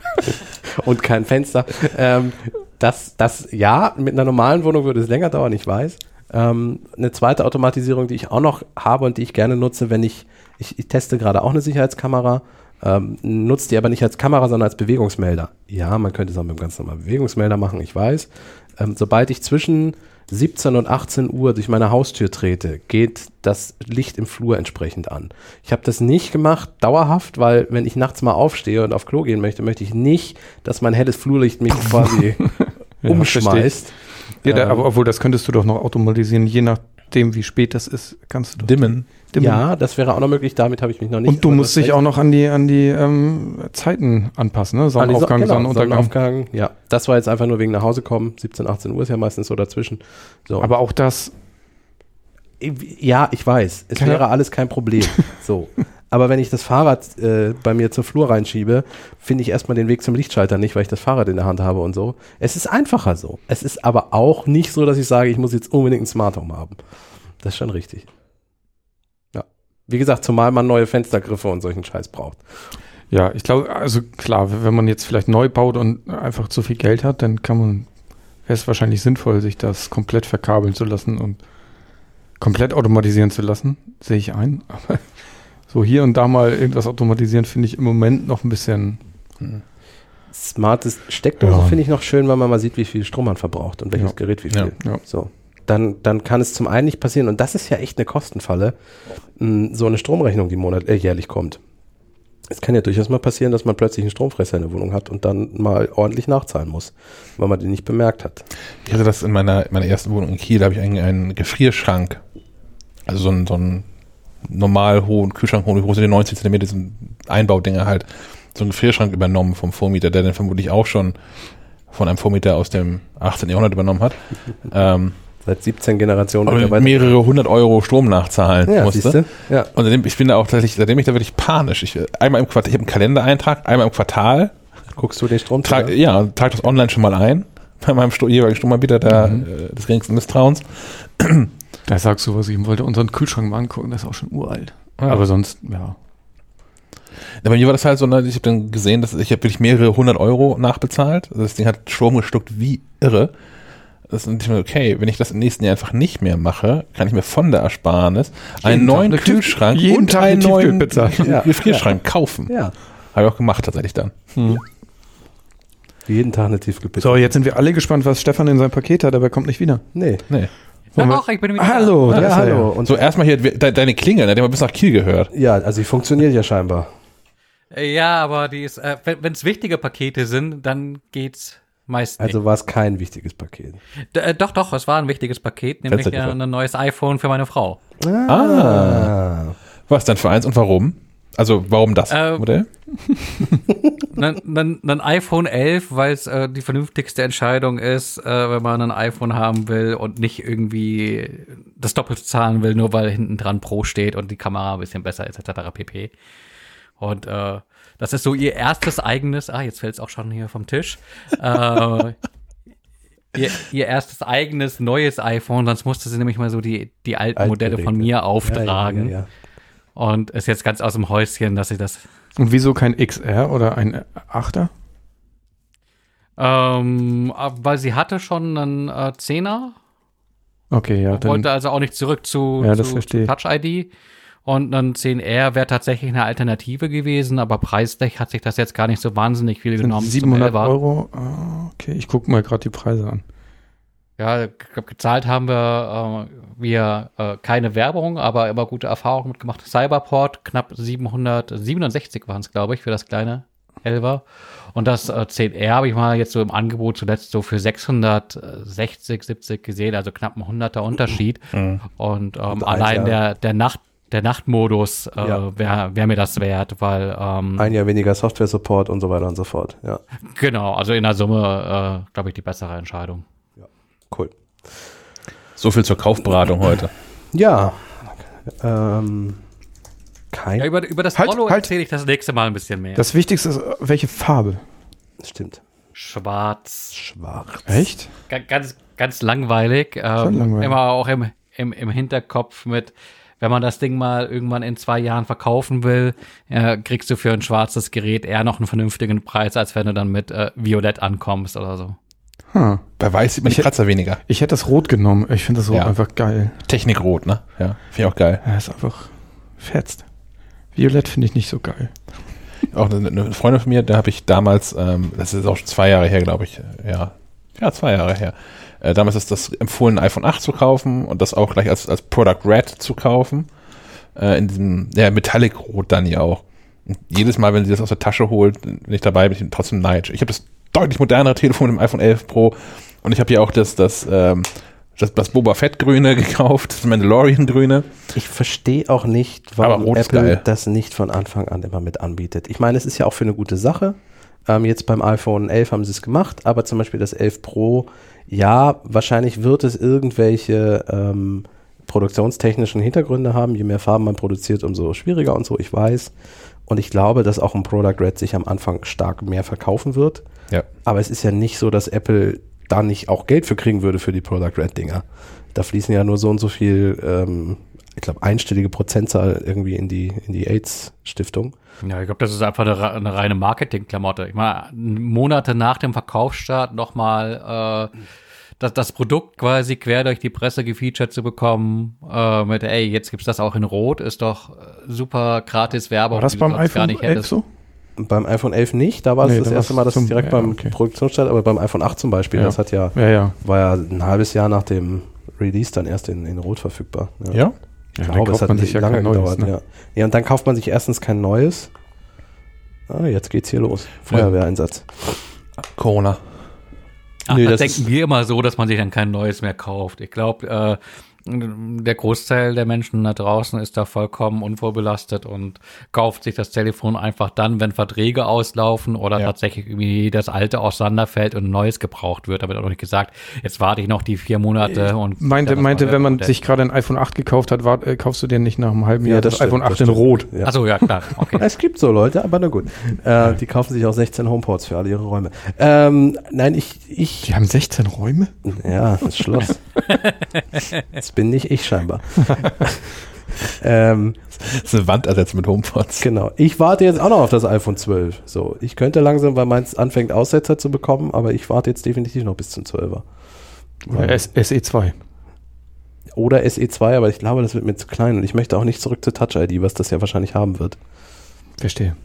(laughs) und kein Fenster. Ähm, das, das, ja, mit einer normalen Wohnung würde es länger dauern, ich weiß. Ähm, eine zweite Automatisierung, die ich auch noch habe und die ich gerne nutze, wenn ich, ich, ich teste gerade auch eine Sicherheitskamera, ähm, nutze die aber nicht als Kamera, sondern als Bewegungsmelder. Ja, man könnte es auch mit einem ganz normalen Bewegungsmelder machen, ich weiß. Ähm, sobald ich zwischen 17 und 18 Uhr durch meine Haustür trete, geht das Licht im Flur entsprechend an. Ich habe das nicht gemacht dauerhaft, weil wenn ich nachts mal aufstehe und auf Klo gehen möchte, möchte ich nicht, dass mein helles Flurlicht mich (laughs) quasi umschmeißt. Ja, da, Ähm, aber obwohl das könntest du doch noch automatisieren, je nachdem, wie spät das ist, kannst du doch Dimmen. dimmen. Ja, das wäre auch noch möglich, damit habe ich mich noch nicht. Und du musst dich auch noch an die, an die ähm, Zeiten anpassen, ne? Sonnenaufgang, Son- genau, Sonnenuntergang. Sonnenaufgang, ja. Das war jetzt einfach nur wegen nach Hause kommen. 17, 18 Uhr ist ja meistens so dazwischen. So. Aber auch das, Ja, ich weiß. Es Kann wäre alles kein Problem. (laughs) So. Aber wenn ich das Fahrrad äh, bei mir zur Flur reinschiebe, finde ich erstmal den Weg zum Lichtschalter nicht, weil ich das Fahrrad in der Hand habe und so. Es ist einfacher so. Es ist aber auch nicht so, dass ich sage, ich muss jetzt unbedingt ein Smart Home haben. Das ist schon richtig. Ja. Wie gesagt, zumal man neue Fenstergriffe und solchen Scheiß braucht. ja, ich glaube, also klar, wenn man jetzt vielleicht neu baut und einfach zu viel Geld hat, dann kann man, wäre es wahrscheinlich sinnvoll, sich das komplett verkabeln zu lassen und komplett automatisieren zu lassen, sehe ich ein. Aber (laughs) so hier und da mal irgendwas automatisieren, finde ich im Moment noch ein bisschen, Smartes Steckdose Ja. finde ich noch schön, weil man mal sieht, wie viel Strom man verbraucht und welches Ja. Gerät wie viel. ja. So. Dann, dann kann es zum einen nicht passieren, und das ist ja echt eine Kostenfalle, so eine Stromrechnung, die monat, äh, jährlich kommt. Es kann ja durchaus mal passieren, dass man plötzlich einen Stromfresser in der Wohnung hat und dann mal ordentlich nachzahlen muss, weil man den nicht bemerkt hat. Ich hatte das in meiner, in meiner ersten Wohnung in Kiel, da habe ich einen, einen Gefrierschrank. Also so einen, so einen normal hohen Kühlschrank, hohen, wie groß sind die 90 Zentimeter, diesen Einbaudinger halt. So einen Gefrierschrank übernommen vom Vormieter, der den vermutlich auch schon von einem Vormieter aus dem 18. Jahrhundert übernommen hat. (laughs) ähm, Seit 17 Generationen aber mehrere hundert Euro Strom nachzahlen Ja, musste. siehste? Ja. Und seitdem, ich bin da auch tatsächlich, seitdem ich da wirklich panisch. Ich, einmal im Quartal, ich habe einen Kalendereintrag, einmal im Quartal, Guckst du den Strom trag, ja, trag das online schon mal ein, (laughs) bei meinem Sto jeweiligen Stromanbieter der, Mhm. äh, des geringsten Misstrauens. (clears throat) Da sagst du was, ich wollte unseren Kühlschrank mal angucken, das ist auch schon uralt. Ja. Aber sonst, ja. Ja, bei mir war das halt so, ne, ich habe dann gesehen, dass ich habe wirklich mehrere hundert Euro nachbezahlt. Also das Ding hat Strom gestuckt wie irre. Das ist natürlich okay, wenn ich das im nächsten Jahr einfach nicht mehr mache, kann ich mir von der Ersparnis einen Jeden Tag neuen eine Tief- Kühlschrank jeden und Tag eine einen neuen Tiefkühlpizza. (laughs) Ja, Gefrierschrank kaufen. Ja. Habe ich auch gemacht tatsächlich dann. Jeden Tag eine Tiefkühlpizza. So, jetzt sind wir alle gespannt, was Stefan in seinem Paket hat, aber er kommt nicht wieder. Nee. Nee. Ja, doch, ich bin wieder Hallo, da Ja, hallo. Und So, erstmal hier de, deine Klingel, ne, die haben wir bis nach Kiel gehört. ja, also die funktioniert ja scheinbar. da. Ja, aber die ist, äh, wenn es wichtige Pakete sind, dann geht's meist nicht. Also war es kein wichtiges Paket. D äh, doch, doch, es war ein wichtiges Paket, nämlich äh, ein neues iPhone für meine Frau. Ah. Was denn für eins und warum? Also, warum das Ähm, Modell? (laughs) Ein iPhone 11, weil es äh, die vernünftigste Entscheidung ist, äh, wenn man ein iPhone haben will und nicht irgendwie das Doppelte zahlen will, nur weil hinten dran Pro steht und die Kamera ein bisschen besser ist, etc. pp. Und äh, das ist so ihr erstes eigenes, ah, jetzt fällt es auch schon hier vom Tisch, äh, (laughs) ihr, ihr erstes eigenes neues iPhone, sonst musste sie nämlich mal so die, die alten Alten Modelle von mir auftragen. Ja, ja, ja. Und ist jetzt ganz aus dem Häuschen, dass sie das Und wieso kein XR oder ein 8er? Ähm, weil sie hatte schon einen äh, Zehner, Okay, ja, dann. wollte also auch nicht zurück zu, zu. Touch-ID. Und ein 10R wäre tatsächlich eine Alternative gewesen, aber preislich hat sich das jetzt gar nicht so wahnsinnig viel sind genommen. zum 700 11er. Euro. Ah, Okay, ich gucke mal gerade die Preise an. Ja, gezahlt haben wir, äh, wir äh, keine Werbung, aber immer gute Erfahrungen mitgemacht. Cyberport, knapp 767 waren es, glaube ich, für das kleine 11er. Und das äh, 10R habe ich mal jetzt so im Angebot zuletzt so für 660, 70 gesehen, also knapp ein 100er Unterschied. Und, ähm, Und allein der, der Nacht, der Nachtmodus äh, Ja. wäre wär mir das wert, weil ähm, Ein Jahr weniger Software-Support und so weiter und so fort. Ja, genau, also in der Summe, äh, glaube ich, die bessere Entscheidung. cool. So viel zur Kaufberatung heute. Ja, ähm, kein, Ja, über, über das Halt, Rollo halt. erzähle ich das nächste Mal ein bisschen mehr. Das Wichtigste ist, welche Farbe? stimmt. Schwarz. Schwarz. Echt? Ga- Ganz, ganz langweilig. Ähm, langweilig. Immer auch im, im, im Hinterkopf mit, wenn man das Ding mal irgendwann in zwei Jahren verkaufen will, äh, kriegst du für ein schwarzes Gerät eher noch einen vernünftigen Preis, als wenn du dann mit äh, Violett ankommst oder so. Hm. Bei Weiß sieht man die Ich- Kratzer weniger. Ich hätte das Rot genommen. Ich finde das Rot Ja. einfach geil. Technikrot, ne? Ja, finde ich auch geil. Ja, ist einfach fetzt. Violett finde ich nicht so geil. Auch eine, eine Freundin von mir, da habe ich damals, ähm, das ist auch schon zwei Jahre her, glaube ich, ja, ja, zwei Jahre her. Äh, damals ist das empfohlen, ein iPhone 8 zu kaufen und das auch gleich als, als Product Red zu kaufen. Äh, in diesem, ja, Metallic Rot dann ja auch. Und jedes Mal, wenn sie das aus der Tasche holt, wenn ich dabei bin, bin ich trotzdem neidisch. Ich habe das deutlich modernere Telefon im iPhone 11 Pro und ich habe hier auch das, das, ähm, das, das Boba Fett Grüne (laughs) gekauft, das Mandalorian Grüne. Ich verstehe auch nicht, warum Apple geil. das nicht von Anfang an immer mit anbietet. Ich meine, es ist ja auch für eine gute Sache. Ähm, jetzt beim iPhone 11 haben sie es gemacht, aber zum Beispiel das 11 Pro, ja, wahrscheinlich wird es irgendwelche ähm, produktionstechnischen Hintergründe haben. Je mehr Farben man produziert, umso schwieriger und so, ich weiß. Und ich glaube, dass auch ein Product Red sich am Anfang stark mehr verkaufen wird. Ja. Aber es ist ja nicht so, dass Apple da nicht auch Geld für kriegen würde für die Product Red Dinger. Da fließen ja nur so und so viel, ähm, ich glaube, einstellige Prozentzahl irgendwie in die, in die AIDS-Stiftung. Ja, ich glaube, das ist einfach eine, eine reine Marketingklamotte. Ich meine, Monate nach dem Verkaufsstart nochmal äh, das, das Produkt quasi quer durch die Presse gefeatured zu bekommen, äh, mit, ey, jetzt gibt's das auch in Rot, ist doch äh, super gratis Werbung. War das beim iPhone 11 so? Beim iPhone 11 nicht, da war Nee, es das da erste Mal, dass zum- es direkt ja, beim okay. Produktionsstart, aber beim iPhone 8 zum Beispiel, Ja. das hat ja, Ja, ja. war ja ein halbes Jahr nach dem Release dann erst in, in Rot verfügbar. Ja? Ja, Ich dann glaube, es kauft hat man sich ja lange kein neues, gedauert. ne? ja. ja, und dann kauft man sich erstens kein neues. Ah, jetzt geht's hier los. Feuerwehreinsatz. Corona. Ach, Nee, das das denken wir immer so, dass man sich dann kein neues mehr kauft. Ich glaube, äh, der Großteil der Menschen da draußen ist da vollkommen unvorbelastet und kauft sich das Telefon einfach dann, wenn Verträge auslaufen oder Ja. tatsächlich irgendwie das alte auseinanderfällt und ein neues gebraucht wird. Da wird auch nicht gesagt, jetzt warte ich noch die vier Monate und Meinte, das meinte wenn man sich gerade ein iPhone 8 gekauft hat, war, äh, kaufst du dir nicht nach einem halben Jahr das, stimmt, iPhone 8 das in. Rot. Ja. Achso, ja klar, okay. (laughs) Es gibt so Leute, aber na gut. Äh, die kaufen sich auch 16 Homeports für alle ihre Räume. Ähm, nein, ich, ich, Die haben 16 Räume? ja, das Schloss. das (laughs) bin nicht ich scheinbar. (laughs) ähm, Das ist eine Wand ersetzt mit HomePods. genau. Ich warte jetzt auch noch auf das iPhone 12. So, ich könnte langsam, weil meins anfängt Aussetzer zu bekommen, aber ich warte jetzt definitiv noch bis zum 12er. Oder S SE2. Oder SE2, aber ich glaube, das wird mir zu klein und ich möchte auch nicht zurück zu Touch ID, was das ja wahrscheinlich haben wird. Verstehe.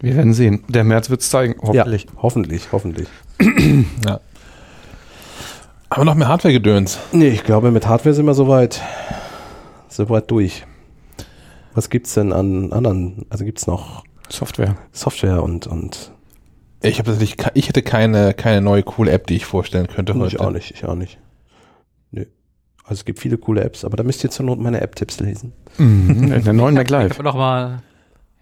Wir werden sehen. Der März wird es zeigen, hoffentlich. Ja, hoffentlich, hoffentlich. Ja. Aber noch mehr Hardware-Gedöns. Nee, ich glaube, mit Hardware sind wir soweit, soweit durch. Was gibt's denn an anderen, also gibt's noch Software. Software und, und Ich, hab tatsächlich ich hätte keine, keine neue coole App, die ich vorstellen könnte heute. ich auch nicht, ich auch nicht. Nö. Also es gibt viele coole Apps, aber da müsst ihr zur Not meine App-Tipps lesen. Mhm. In der neuen Mac Ich Live. habe noch mal,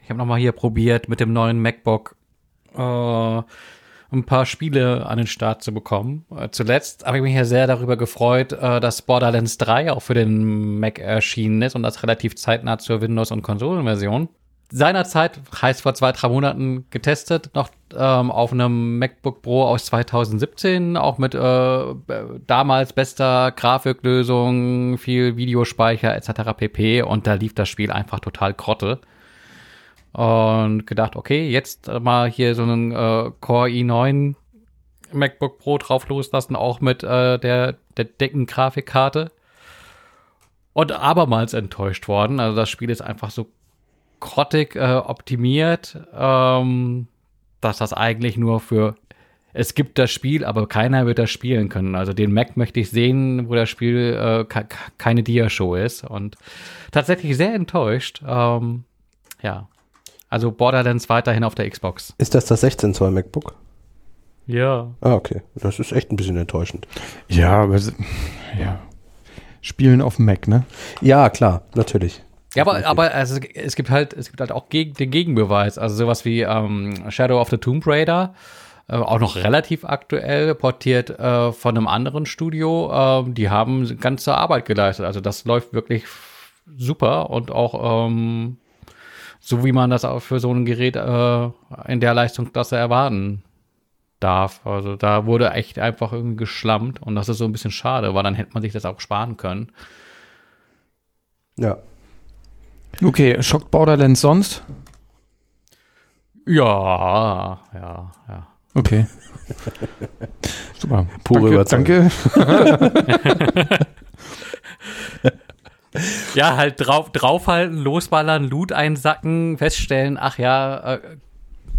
ich habe noch mal hier probiert, mit dem neuen MacBook äh, ein paar Spiele an den Start zu bekommen. Äh, zuletzt habe ich mich ja sehr darüber gefreut, äh, dass Borderlands 3 auch für den Mac erschienen ist und das relativ zeitnah zur Windows- und Konsolenversion. Seinerzeit, heißt vor zwei, drei Monaten getestet, noch ähm, auf einem MacBook Pro aus 2017, auch mit äh, damals bester Grafiklösung, viel Videospeicher etc. pp. Und da lief das Spiel einfach total grotte. Und gedacht, okay, jetzt mal hier so einen äh, Core i9 MacBook Pro drauf loslassen, auch mit äh, der, der dicken Grafikkarte. Und abermals enttäuscht worden. Also das Spiel ist einfach so grottig äh, optimiert, ähm, dass das eigentlich nur für es gibt das Spiel, aber keiner wird das spielen können. Also den Mac möchte ich sehen, wo das Spiel äh, keine Dia-Show ist. Und tatsächlich sehr enttäuscht. Ähm, ja. Also Borderlands weiterhin auf der Xbox. Ist das das 16 Zoll MacBook? Ja. Ah, okay. Das ist echt ein bisschen enttäuschend. Ja, aber ja. Spielen auf dem Mac, ne? Ja, klar, natürlich. Ja, aber, aber also, es gibt halt, es gibt halt auch gegen, den Gegenbeweis. Also sowas wie ähm, Shadow of the Tomb Raider, äh, auch noch relativ aktuell, portiert äh, von einem anderen Studio. Äh, die haben ganze Arbeit geleistet. Also das läuft wirklich super und auch ähm, so, wie man das auch für so ein Gerät äh, in der Leistungsklasse erwarten darf. Also da wurde echt einfach irgendwie geschlammt und das ist so ein bisschen schade, weil dann hätte man sich das auch sparen können. Ja. Okay, schockt Borderlands sonst? Ja, ja, ja. Okay. (laughs) Super. Pure danke, danke. (laughs) (laughs) ja, halt drauf, draufhalten, losballern, Loot einsacken, feststellen, ach ja, äh,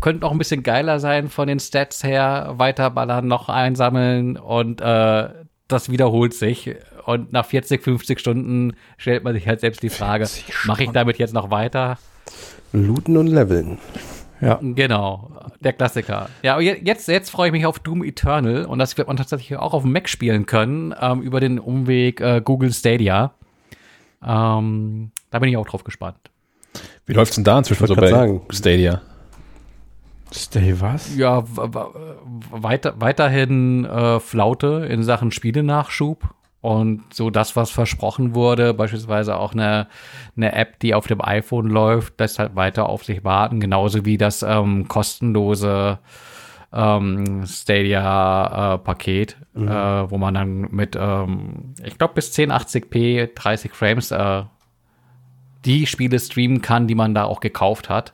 könnte noch ein bisschen geiler sein von den Stats her, weiterballern, noch einsammeln und äh, das wiederholt sich. Und nach 40, 50 Stunden stellt man sich halt selbst die Frage, mache ich damit jetzt noch weiter? Looten und leveln. Ja. Genau, der Klassiker. Ja, jetzt, jetzt freue ich mich auf Doom Eternal und das wird man tatsächlich auch auf dem Mac spielen können, ähm, über den Umweg äh, Google Stadia. Ähm, da bin ich auch drauf gespannt. Wie läuft es denn da inzwischen so bei sagen. Stadia? Stay was? Ja, weiter, weiterhin äh, Flaute in Sachen Spielenachschub. Und so das, was versprochen wurde, beispielsweise auch eine, eine App, die auf dem iPhone läuft, lässt halt weiter auf sich warten, genauso wie das ähm, kostenlose ähm, Stadia-Paket, äh, mhm. äh, wo man dann mit, ähm, ich glaube, bis 1080p 30 Frames äh, die Spiele streamen kann, die man da auch gekauft hat.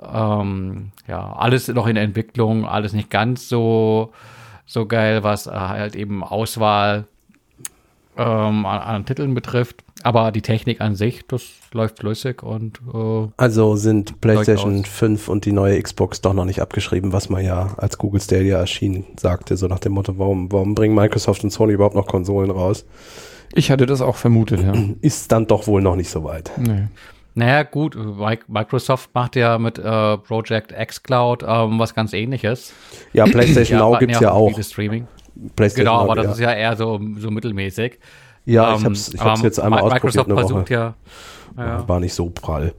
Ähm, ja, alles noch in Entwicklung, alles nicht ganz so, so geil, was äh, halt eben Auswahl ähm, an, an, Titeln betrifft. Aber die Technik an sich, das läuft flüssig und äh, Also sind PlayStation 5 und die neue Xbox doch noch nicht abgeschrieben, was man ja als Google Stadia erschien, sagte, so nach dem Motto, warum, warum bringen Microsoft und Sony überhaupt noch Konsolen raus? Ich hatte das auch vermutet, ja. (clears throat) Ist dann doch wohl noch nicht so weit. Nee. Naja, gut, Microsoft macht ja mit äh, Project xCloud ähm, was ganz ähnliches. Ja, PlayStation Now gibt es ja, auch. Streaming. PlayStation genau, aber das ja. ist ja eher so, so mittelmäßig. Ja, ähm, ich habe es ich hab's jetzt einmal Microsoft ausprobiert. Microsoft versucht ja, ja. War nicht so prall.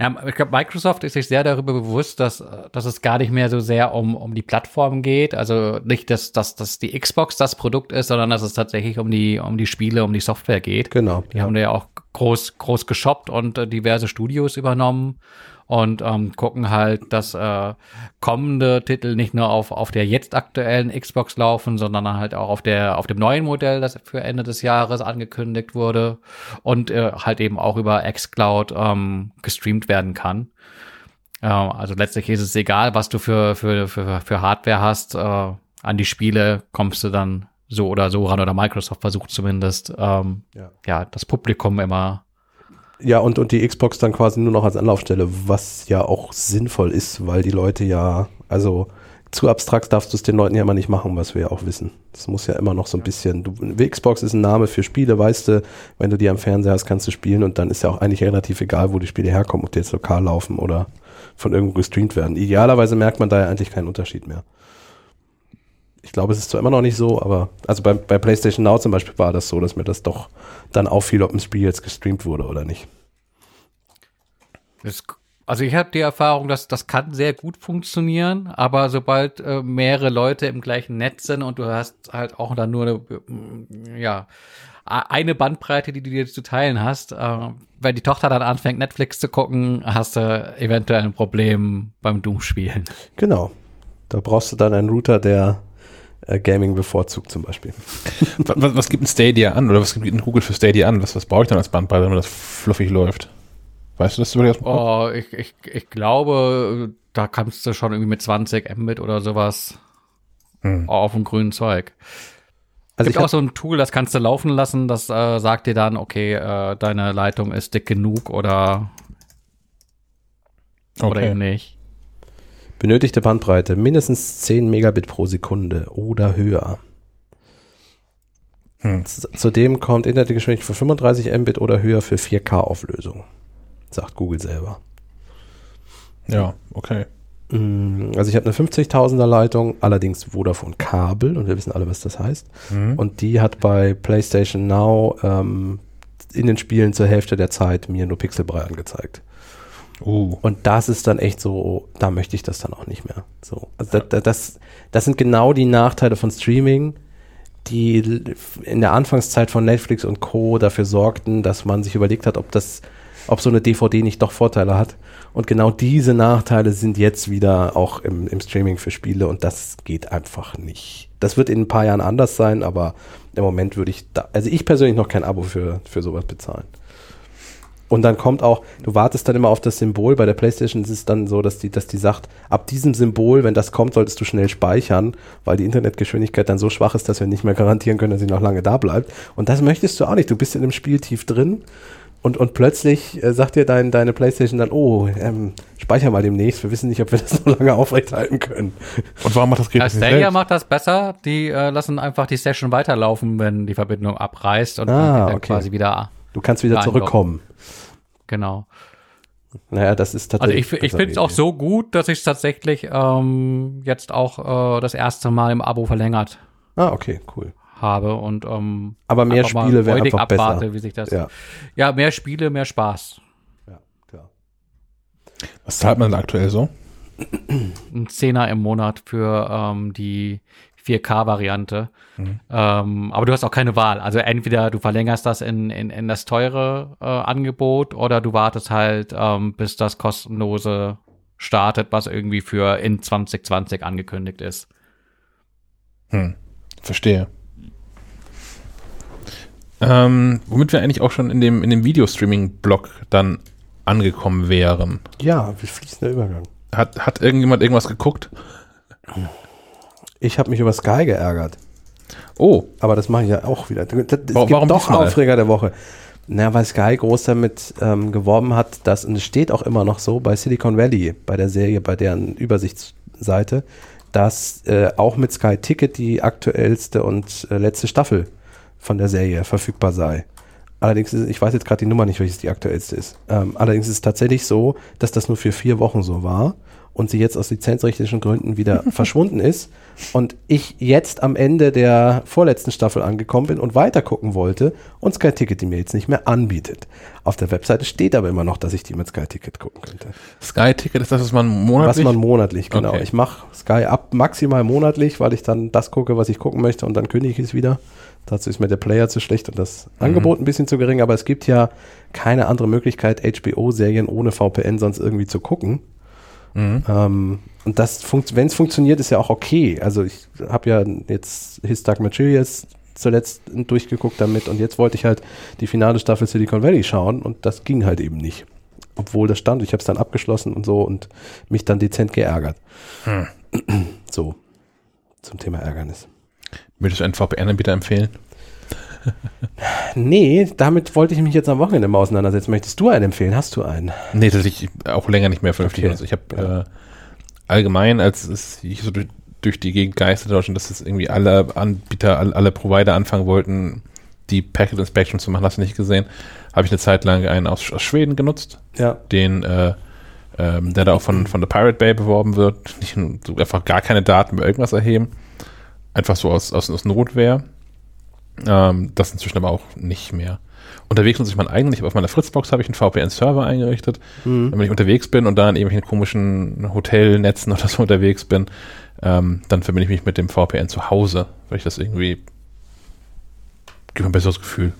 Ja, ich glaube, Microsoft ist sich sehr darüber bewusst, dass, dass es gar nicht mehr so sehr um, um die Plattform geht. Also nicht, dass, dass, dass die Xbox das Produkt ist, sondern dass es tatsächlich um die, um die Spiele, um die Software geht. Genau. Die ja. haben da ja auch groß, groß geshoppt und äh, diverse Studios übernommen und ähm, gucken halt, dass äh, kommende Titel nicht nur auf, auf der jetzt aktuellen Xbox laufen, sondern halt auch auf der auf dem neuen Modell, das für Ende des Jahres angekündigt wurde und äh, halt eben auch über xCloud ähm, gestreamt werden kann. Äh, also letztlich ist es egal, was du für, für, für, für Hardware hast. Äh, an die Spiele kommst du dann so oder so ran oder Microsoft versucht zumindest ähm, ja. ja das Publikum immer ja, und, und die Xbox dann quasi nur noch als Anlaufstelle, was ja auch sinnvoll ist, weil die Leute ja, also zu abstrakt darfst du es den Leuten ja immer nicht machen, was wir ja auch wissen. Das muss ja immer noch so ein bisschen, du, Xbox ist ein Name für Spiele, weißt du, wenn du die am Fernseher hast, kannst du spielen und dann ist ja auch eigentlich relativ egal, wo die Spiele herkommen, ob die jetzt lokal laufen oder von irgendwo gestreamt werden. Idealerweise merkt man da ja eigentlich keinen Unterschied mehr. Ich glaube, es ist zwar immer noch nicht so, aber also bei, bei PlayStation Now zum Beispiel war das so, dass mir das doch dann auffiel, ob ein Spiel jetzt gestreamt wurde oder nicht. Das, also ich habe die Erfahrung, dass das kann sehr gut funktionieren, aber sobald äh, mehrere Leute im gleichen Netz sind und du hast halt auch dann nur eine, ja, eine Bandbreite, die du dir zu teilen hast, äh, wenn die Tochter dann anfängt, Netflix zu gucken, hast du eventuell ein Problem beim Doom-Spielen. Genau. Da brauchst du dann einen Router, der äh, Gaming bevorzugt zum Beispiel. was, was, gibt ein Stadia an oder was gibt ein Google für Stadia an? Was, was brauche ich dann als Bandbreite, wenn das fluffig läuft? Weißt du das über Oh, ich, ich, ich glaube, da kannst du schon irgendwie mit 20 Mbit oder sowas Hm. auf dem grünen Zeug. Also Gibt ich auch so ein Tool, das kannst du laufen lassen, das äh, sagt dir dann, okay, äh, deine Leitung ist dick genug oder, oder eben Okay. nicht. Benötigte Bandbreite mindestens 10 Megabit pro Sekunde oder höher. Hm. Zudem kommt Internetgeschwindigkeit für 35 Mbit oder höher für 4K-Auflösung, sagt Google selber. Ja, okay. Mm, Also ich habe eine 50.000er Leitung, allerdings Vodafone Kabel und wir wissen alle, was das heißt. Mhm. Und die hat bei PlayStation Now ähm, in den Spielen zur Hälfte der Zeit mir nur Pixelbrei angezeigt. Uh. Und das ist dann echt so, da möchte ich das dann auch nicht mehr. So, also da, da, das, das sind genau die Nachteile von Streaming, die in der Anfangszeit von Netflix und Co. dafür sorgten, dass man sich überlegt hat, ob das, ob so eine DVD nicht doch Vorteile hat. Und genau diese Nachteile sind jetzt wieder auch im, im Streaming für Spiele und das geht einfach nicht. Das wird in ein paar Jahren anders sein, aber im Moment würde ich da, also ich persönlich noch kein Abo für, für sowas bezahlen. Und dann kommt auch, du wartest dann immer auf das Symbol. Bei der PlayStation ist es dann so, dass die, dass die sagt, ab diesem Symbol, wenn das kommt, solltest du schnell speichern, weil die Internetgeschwindigkeit dann so schwach ist, dass wir nicht mehr garantieren können, dass sie noch lange da bleibt. Und das möchtest du auch nicht. Du bist in dem Spiel tief drin und, und plötzlich äh, sagt dir dein, deine PlayStation dann, oh, ähm, speicher mal demnächst. Wir wissen nicht, ob wir das (laughs) so lange aufrechthalten können. Und warum macht das Gerät Ja, nicht Stadia selbst? macht das besser. Die äh, lassen einfach die Session weiterlaufen, wenn die Verbindung abreißt und Ah, dann okay. quasi wieder. Du kannst wieder Einloggen. zurückkommen. Genau. Naja, das ist Also tatsächlich. ich, ich bessere finde es auch so gut, dass ich es tatsächlich ähm, jetzt auch äh, das erste Mal im Abo verlängert Ah, okay, cool. habe und ähm, Aber mehr Spiele freudig einfach abwarte, besser. wie sich das. Ja, Ja, mehr Spiele, mehr Spaß. ja, klar. Was zahlt man denn aktuell so? Ein Zehner im Monat für ähm, die 4K-Variante. Mhm. Ähm, aber du hast auch keine Wahl. Also entweder du verlängerst das in, in, in das teure äh, Angebot oder du wartest halt, ähm, bis das kostenlose startet, was irgendwie für in 2020 angekündigt ist. Hm. Verstehe. Ähm, womit wir eigentlich auch schon in dem, in dem Videostreaming-Blog dann angekommen wären. Ja, wie fließender Übergang. Hat, hat irgendjemand irgendwas geguckt? Ich habe mich über Sky geärgert. Oh, Aber das mache ich ja auch wieder. Es gibt Wa- warum doch diesmal? Aufreger der Woche. Na, weil Sky groß damit ähm, geworben hat, dass, und es steht auch immer noch so bei Silicon Valley, bei der Serie, bei deren Übersichtsseite, dass äh, auch mit Sky Ticket die aktuellste und äh, letzte Staffel von der Serie verfügbar sei. Allerdings ist, ich weiß jetzt gerade die Nummer nicht, welches die aktuellste ist. Ähm, allerdings ist es tatsächlich so, dass das nur für vier Wochen so war und sie jetzt aus lizenzrechtlichen Gründen wieder (laughs) verschwunden ist und ich jetzt am Ende der vorletzten Staffel angekommen bin und weiter gucken wollte und Sky Ticket die mir jetzt nicht mehr anbietet. Auf der Webseite steht aber immer noch, dass ich die mit Sky Ticket gucken könnte. Sky Ticket ist das, was man Was monatlich. man monatlich, genau. Okay. Ich mache Sky ab maximal monatlich, weil ich dann das gucke, was ich gucken möchte und dann kündige ich es wieder. Dazu ist mir der Player zu schlecht und das Angebot ein bisschen zu gering, aber es gibt ja keine andere Möglichkeit, HBO-Serien ohne VPN sonst irgendwie zu gucken. Mhm. Ähm, und das, wenn es funktioniert, ist ja auch okay. Also ich habe ja jetzt His Dark Materials zuletzt durchgeguckt damit und jetzt wollte ich halt die finale Staffel Silicon Valley schauen und das ging halt eben nicht. Obwohl das stand, ich habe es dann abgeschlossen und so und mich dann dezent geärgert. Hm. So, zum Thema Ärgernis. Würdest du einen VPN-Anbieter empfehlen? (laughs) Nee, damit wollte ich mich jetzt am Wochenende mal auseinandersetzen. Möchtest du einen empfehlen? Hast du einen? Nee, tatsächlich auch länger nicht mehr vernünftig. Okay. Also ich habe Ja. äh, allgemein, als es ich so durch, durch die Gegend geisterte, Deutschland, dass es irgendwie alle Anbieter, alle, alle Provider anfangen wollten, die Packet Inspection zu machen, hast du nicht gesehen, habe ich eine Zeit lang einen aus, aus Schweden genutzt, Ja. den äh, ähm, der da auch von, von der Pirate Bay beworben wird, nicht einfach gar keine Daten über irgendwas erheben, einfach so aus, aus, aus Notwehr. Ähm, das inzwischen aber auch nicht mehr. Unterwegs nutze ich mein eigenes, ich hab auf meiner Fritzbox habe ich einen VPN-Server eingerichtet. Mhm. Wenn ich unterwegs bin und da in irgendwelchen komischen Hotelnetzen (laughs) oder so unterwegs bin, ähm, dann verbinde ich mich mit dem VPN zu Hause, weil ich das irgendwie gibt mir ein besseres Gefühl.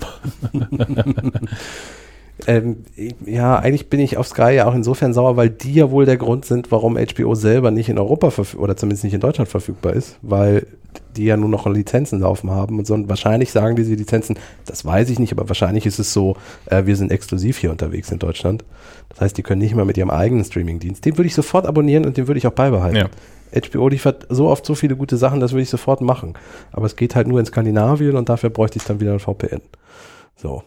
(laughs) (laughs) Ähm, ja, eigentlich bin ich auf Sky ja auch insofern sauer, weil die ja wohl der Grund sind, warum HBO selber nicht in Europa verfügbar oder zumindest nicht in Deutschland verfügbar ist, weil die ja nur noch Lizenzen laufen haben und so. Und wahrscheinlich sagen diese Lizenzen, das weiß ich nicht, aber wahrscheinlich ist es so, äh, wir sind exklusiv hier unterwegs in Deutschland. Das heißt, die können nicht mal mit ihrem eigenen Streamingdienst. Den würde ich sofort abonnieren und den würde ich auch beibehalten. Ja. HBO liefert so oft so viele gute Sachen, das würde ich sofort machen. Aber es geht halt nur in Skandinavien und dafür bräuchte ich dann wieder ein VPN. So.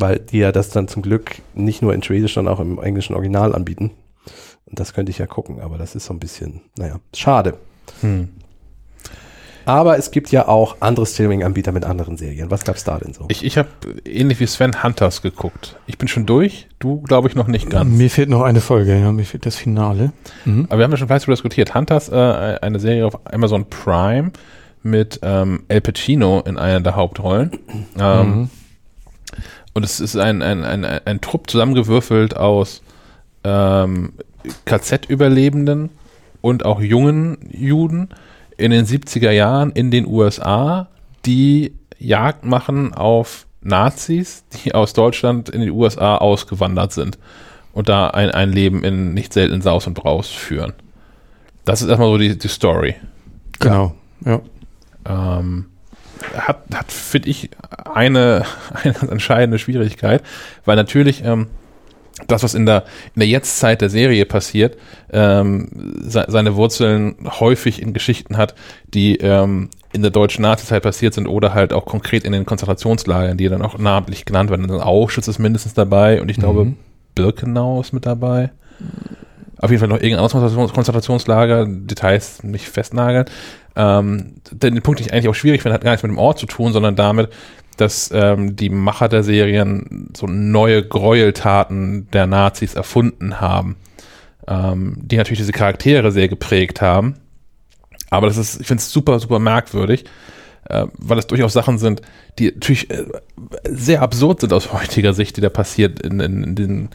Weil die ja das dann zum Glück nicht nur in Schwedisch, sondern auch im englischen Original anbieten. Und das könnte ich ja gucken, aber das ist so ein bisschen, naja, schade. Hm. Aber es gibt ja auch andere Streaming-Anbieter mit anderen Serien. Was gab's da denn so? Ich, ich habe ähnlich wie Sven Hunters geguckt. Ich bin schon durch, du glaube ich noch nicht ganz. Mir fehlt noch eine Folge, ja, mir fehlt das Finale. Mhm. Aber wir haben ja schon fleißig darüber diskutiert. Hunters, äh, eine Serie auf Amazon Prime mit ähm, El Pacino in einer der Hauptrollen. Ähm, Mhm. Und es ist ein, ein, ein, ein, Trupp zusammengewürfelt aus ähm, KZ-Überlebenden und auch jungen Juden in den 70er Jahren in den USA, die Jagd machen auf Nazis, die aus Deutschland in die USA ausgewandert sind und da ein, ein Leben in nicht selten Saus und Braus führen. Das ist erstmal so die, die Story. Genau, ja. Ähm, hat, hat finde ich, eine, (laughs) eine entscheidende Schwierigkeit, weil natürlich ähm, das, was in der, in der Jetztzeit der Serie passiert, ähm, se seine Wurzeln häufig in Geschichten hat, die ähm, in der deutschen Nazizeit passiert sind oder halt auch konkret in den Konzentrationslagern, die dann auch namentlich genannt werden. Also Auschwitz ist mindestens dabei und ich glaube, Mhm. Birkenau ist mit dabei. Auf jeden Fall noch irgendein anderes Konzentrations- Konzentrationslager, Details nicht festnageln. Ähm, den, Punkt, den ich eigentlich auch schwierig finde, hat gar nichts mit dem Ort zu tun, sondern damit, dass ähm, die Macher der Serien so neue Gräueltaten der Nazis erfunden haben, ähm, die natürlich diese Charaktere sehr geprägt haben. Aber das ist, ich finde es super, super merkwürdig, äh, weil es durchaus Sachen sind, die natürlich äh, sehr absurd sind aus heutiger Sicht, die da passiert in, in, in den,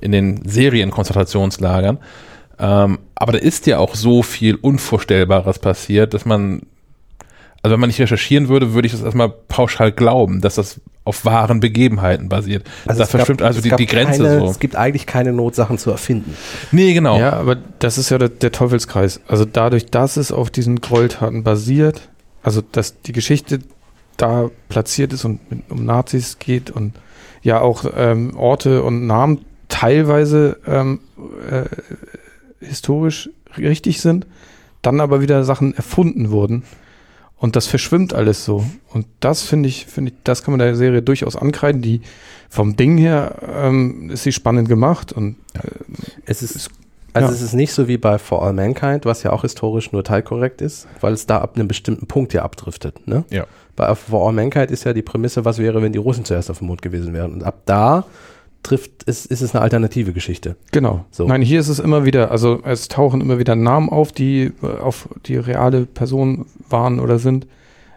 in den Serienkonzentrationslagern. Ähm, aber da ist ja auch so viel Unvorstellbares passiert, dass man, also wenn man nicht recherchieren würde, würde ich das erstmal pauschal glauben, dass das auf wahren Begebenheiten basiert. da es gab- verschwimmt also die, die Grenze keine, so. Es gibt eigentlich keine Not, Sachen zu erfinden. Nee, genau. Ja, aber das ist ja der, der Teufelskreis. Also dadurch, dass es auf diesen Gräueltaten basiert, also dass die Geschichte da platziert ist und mit, um Nazis geht und ja auch ähm, Orte und Namen teilweise ähm, äh, historisch richtig sind, dann aber wieder Sachen erfunden wurden. Und das verschwimmt alles so. Und das finde ich, finde ich, das kann man der Serie durchaus ankreiden. Die vom Ding her ähm, ist sie spannend gemacht und Es ist, also ja. es ist nicht so wie bei For All Mankind, was ja auch historisch nur teilkorrekt ist, weil es da ab einem bestimmten Punkt ja abdriftet. Ne? Ja. Bei For All Mankind ist ja die Prämisse, was wäre, wenn die Russen zuerst auf dem Mond gewesen wären. Und ab da trifft es, ist es eine alternative Geschichte. Genau. So. Nein, hier ist es immer wieder, also es tauchen immer wieder Namen auf, die äh, auf die reale Personen waren oder sind.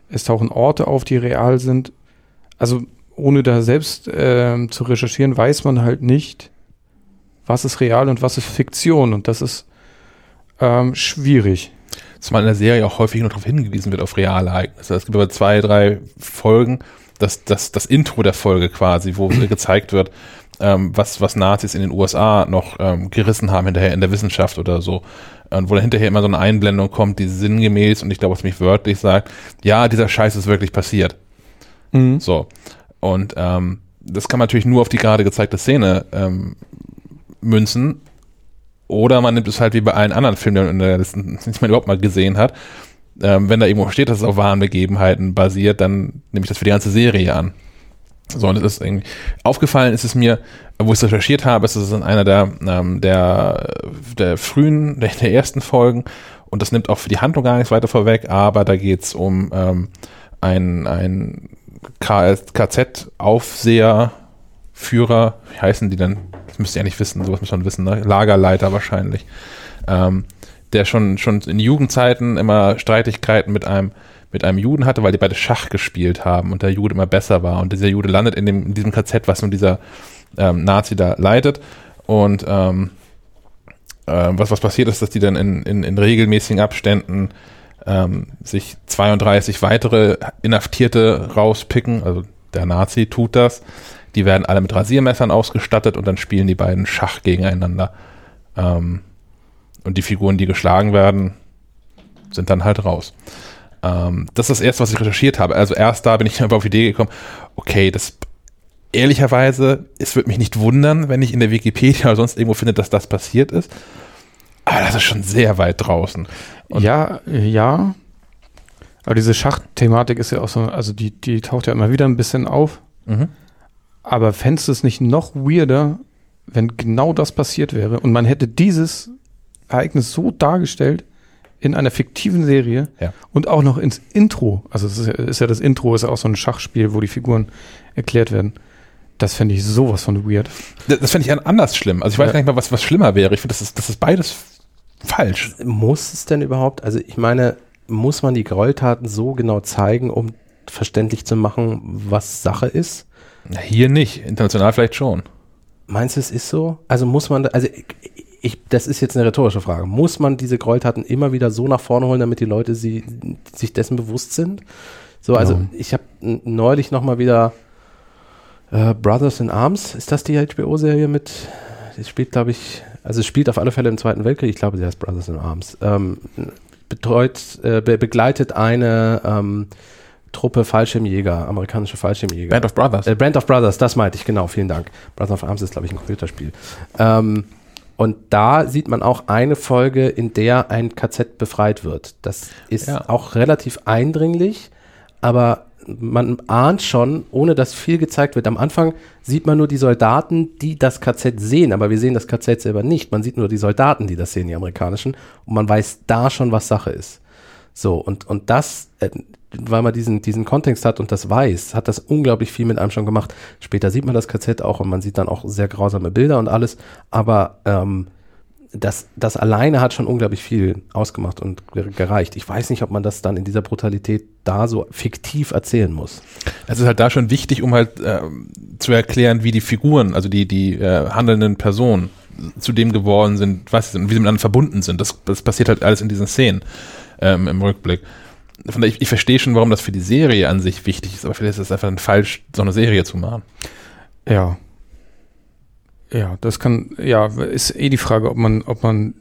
Es tauchen Orte auf, die real sind. Also ohne da selbst ähm, zu recherchieren, weiß man halt nicht, was ist real und was ist Fiktion. Und das ist ähm, schwierig. Zumal in der Serie auch häufig nur darauf hingewiesen wird, auf reale Ereignisse. Es gibt aber zwei, drei Folgen, das, das, das Intro der Folge quasi, wo (clears throat) gezeigt wird, ähm, was, was Nazis in den USA noch ähm, gerissen haben hinterher in der Wissenschaft oder so. Und wo dann hinterher immer so eine Einblendung kommt, die sinngemäß, und ich glaube, was mich wörtlich sagt, ja, dieser Scheiß ist wirklich passiert. So. Und ähm, das kann man natürlich nur auf die gerade gezeigte Szene ähm, münzen. Oder man nimmt es halt wie bei allen anderen Filmen, die man in der letzten, die man überhaupt mal gesehen hat. Ähm, wenn da irgendwo steht, dass es auf wahren Begebenheiten basiert, dann nehme ich das für die ganze Serie an. So, und es ist irgendwie aufgefallen ist es mir, wo ich es recherchiert habe, ist es in einer der, ähm, der, der frühen, der, der ersten Folgen und das nimmt auch für die Handlung gar nichts weiter vorweg, aber da geht es um ähm, ein, ein KZ-Aufseher, Führer, wie heißen die denn? Das müsst ihr ja nicht wissen, sowas muss man wissen, ne? Lagerleiter wahrscheinlich. Ähm, der schon, schon in Jugendzeiten immer Streitigkeiten mit einem, mit einem Juden hatte, weil die beide Schach gespielt haben und der Jude immer besser war. Und dieser Jude landet in, dem, in diesem KZ, was nun dieser ähm, Nazi da leitet. Und ähm, äh, was, was passiert ist, dass die dann in, in, in regelmäßigen Abständen ähm, sich 32 weitere Inhaftierte rauspicken, also der Nazi tut das, Die werden alle mit Rasiermessern ausgestattet und dann spielen die beiden Schach gegeneinander. Ähm, und die Figuren, die geschlagen werden, sind dann halt raus. Ähm, das ist das erste, was ich recherchiert habe. Also erst da bin ich (laughs) auf die Idee gekommen, okay, das ehrlicherweise, es würde mich nicht wundern, wenn ich in der Wikipedia oder sonst irgendwo finde, dass das passiert ist. Aber das ist schon sehr weit draußen. Und ja, ja. Aber diese Schachthematik ist ja auch so, also die, die taucht ja immer wieder ein bisschen auf. Mhm. Aber fändest du es nicht noch weirder, wenn genau das passiert wäre und man hätte dieses Ereignis so dargestellt in einer fiktiven Serie ja. und auch noch ins Intro. Also es ist ja, ist ja das Intro, ist ja auch so ein Schachspiel, wo die Figuren erklärt werden. Das fände ich sowas von weird. Das, das fände ich anders schlimm. Also ich weiß ja. gar nicht mal, was, was schlimmer wäre. Ich finde, das ist, das ist beides falsch. Muss es denn überhaupt? Also ich meine, muss man die Gräueltaten so genau zeigen, um verständlich zu machen, was Sache ist? Hier nicht, international vielleicht schon. Meinst du, es ist so? Also muss man, also ich, das ist jetzt eine rhetorische Frage. Muss man diese Gräueltaten immer wieder so nach vorne holen, damit die Leute sie, sich dessen bewusst sind? So, also ja. ich habe neulich noch mal wieder äh, Brothers in Arms, ist das die HBO-Serie mit, die spielt, glaube ich, also es spielt auf alle Fälle im Zweiten Weltkrieg, ich glaube, sie heißt Brothers in Arms, ähm, betreut, äh, be begleitet eine ähm, Truppe Fallschirmjäger, amerikanische Fallschirmjäger. Band of Brothers. Äh, Band of Brothers, das meinte ich, genau, vielen Dank. Brothers of Arms ist, glaube ich, ein Computerspiel. Ähm, und da sieht man auch eine Folge, in der ein KZ befreit wird. Das ist ja. auch relativ eindringlich, aber man ahnt schon, ohne dass viel gezeigt wird. Am Anfang sieht man nur die Soldaten, die das KZ sehen, aber wir sehen das KZ selber nicht. Man sieht nur die Soldaten, die das sehen, die amerikanischen, und man weiß da schon, was Sache ist. So, und, und das, äh, weil man diesen, diesen Kontext hat und das weiß, hat das unglaublich viel mit einem schon gemacht. Später sieht man das KZ auch und man sieht dann auch sehr grausame Bilder und alles, aber ähm, das, das alleine hat schon unglaublich viel ausgemacht und gereicht. Ich weiß nicht, ob man das dann in dieser Brutalität da so fiktiv erzählen muss. Es ist halt da schon wichtig, um halt äh, zu erklären, wie die Figuren, also die, die äh, handelnden Personen zu dem geworden sind, was sind, wie sie miteinander verbunden sind. Das, das passiert halt alles in diesen Szenen ähm, im Rückblick ich, ich verstehe schon, warum das für die Serie an sich wichtig ist, aber vielleicht ist es einfach falsch, so eine Serie zu machen. Ja. Ja, das kann, ja, ist eh die Frage, ob man, ob man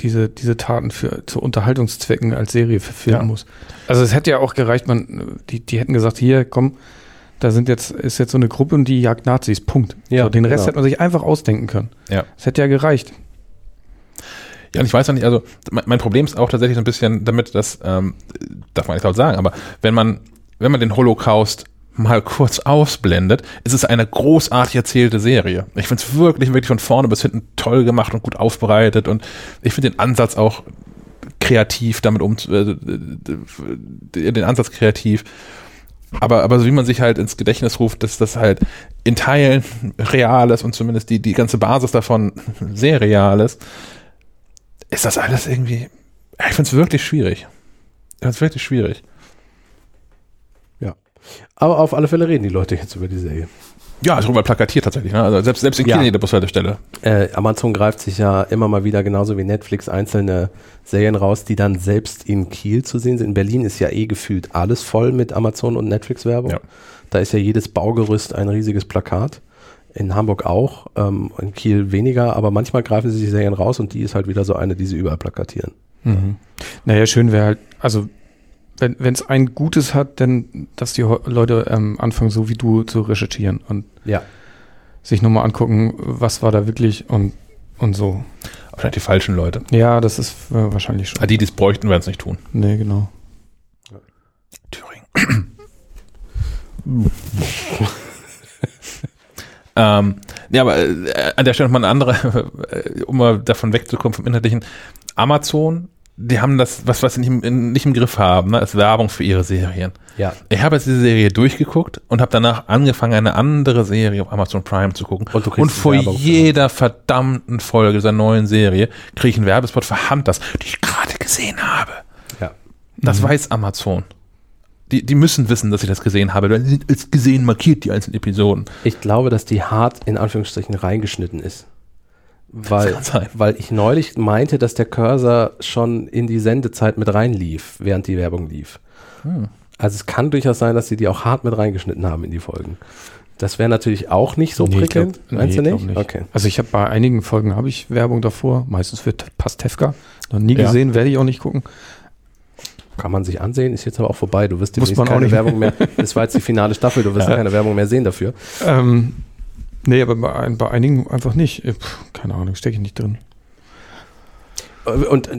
diese, diese Taten für, zu Unterhaltungszwecken als Serie verfilmen ja. muss. Also es hätte ja auch gereicht, man, die, die hätten gesagt, hier, komm, da sind jetzt, ist jetzt so eine Gruppe und die jagt Nazis, Punkt. Ja, so, den Rest genau. hätte man sich einfach ausdenken können. Ja. Das hätte ja gereicht. Ja, und ich weiß auch nicht, also mein Problem ist auch tatsächlich so ein bisschen damit, dass, ähm, darf man nicht laut sagen, aber wenn man, wenn man den Holocaust mal kurz ausblendet, ist es eine großartig erzählte Serie. Ich finde es wirklich, wirklich von vorne bis hinten toll gemacht und gut aufbereitet und ich finde den Ansatz auch kreativ damit um, äh, den Ansatz kreativ. Aber, aber so wie man sich halt ins Gedächtnis ruft, dass das halt in Teilen real ist und zumindest die, die ganze Basis davon (laughs) sehr real ist, ist das alles irgendwie. Ich finde es wirklich schwierig. Ich finde es wirklich schwierig. Ja. Aber auf alle Fälle reden die Leute jetzt über die Serie. Ja, ist darüber plakatiert tatsächlich. Ne? Also selbst, selbst in China ja. jede Bushaltestelle. Äh, Amazon greift sich ja immer mal wieder, genauso wie Netflix, einzelne Serien raus, die dann selbst in Kiel zu sehen sind. In Berlin ist ja eh gefühlt alles voll mit Amazon und Netflix-Werbung. Ja. Da ist ja jedes Baugerüst ein riesiges Plakat in Hamburg auch, ähm, in Kiel weniger, aber manchmal greifen sie die Serien raus und die ist halt wieder so eine, die sie überall plakatieren. Mhm. Naja, schön wäre halt, also wenn es ein Gutes hat, dann, dass die Leute ähm, anfangen, so wie du zu recherchieren und ja. sich nochmal angucken, was war da wirklich und, und so. Wahrscheinlich die falschen Leute. Ja, das ist äh, wahrscheinlich schon. Ah, die, die es bräuchten, werden es nicht tun. Nee, genau. (clears throat) Thüringen. (clears throat) (clears throat) Ähm, ja, aber äh, an der Stelle nochmal eine andere, (laughs) äh, um mal davon wegzukommen vom Inhaltlichen. Amazon, die haben das, was, was sie nicht im, nicht im Griff haben, ne, ist Werbung für ihre Serien. Ja. Ich habe jetzt diese Serie durchgeguckt und habe danach angefangen, eine andere Serie auf Amazon Prime zu gucken. Und, und vor Werbung jeder verdammten Folge dieser neuen Serie kriege ich einen Werbespot für Hunters, die ich gerade gesehen habe. Ja. Das mhm. weiß Amazon. Die, die müssen wissen, dass ich das gesehen habe. Weil sind als gesehen markiert, die einzelnen Episoden. Ich glaube, dass die hart in Anführungsstrichen reingeschnitten ist. Weil, weil ich neulich meinte, dass der Cursor schon in die Sendezeit mit reinlief, während die Werbung lief. Hm. Also es kann durchaus sein, dass sie die auch hart mit reingeschnitten haben in die Folgen. Das wäre natürlich auch nicht so Nee, prickelnd. glaub- Meinst nee, du glaub nicht? Okay. Also ich habe bei einigen Folgen habe ich Werbung davor, meistens für Pastewka. Noch nie Ja. gesehen, werde ich auch nicht gucken. Kann man sich ansehen, ist jetzt aber auch vorbei. Du wirst demnächst man auch keine. Werbung mehr. Das war jetzt die finale Staffel, du wirst Ja. keine Werbung mehr sehen dafür. Ähm, nee, aber bei, bei einigen einfach nicht. Puh, keine Ahnung, stecke ich nicht drin. Und äh,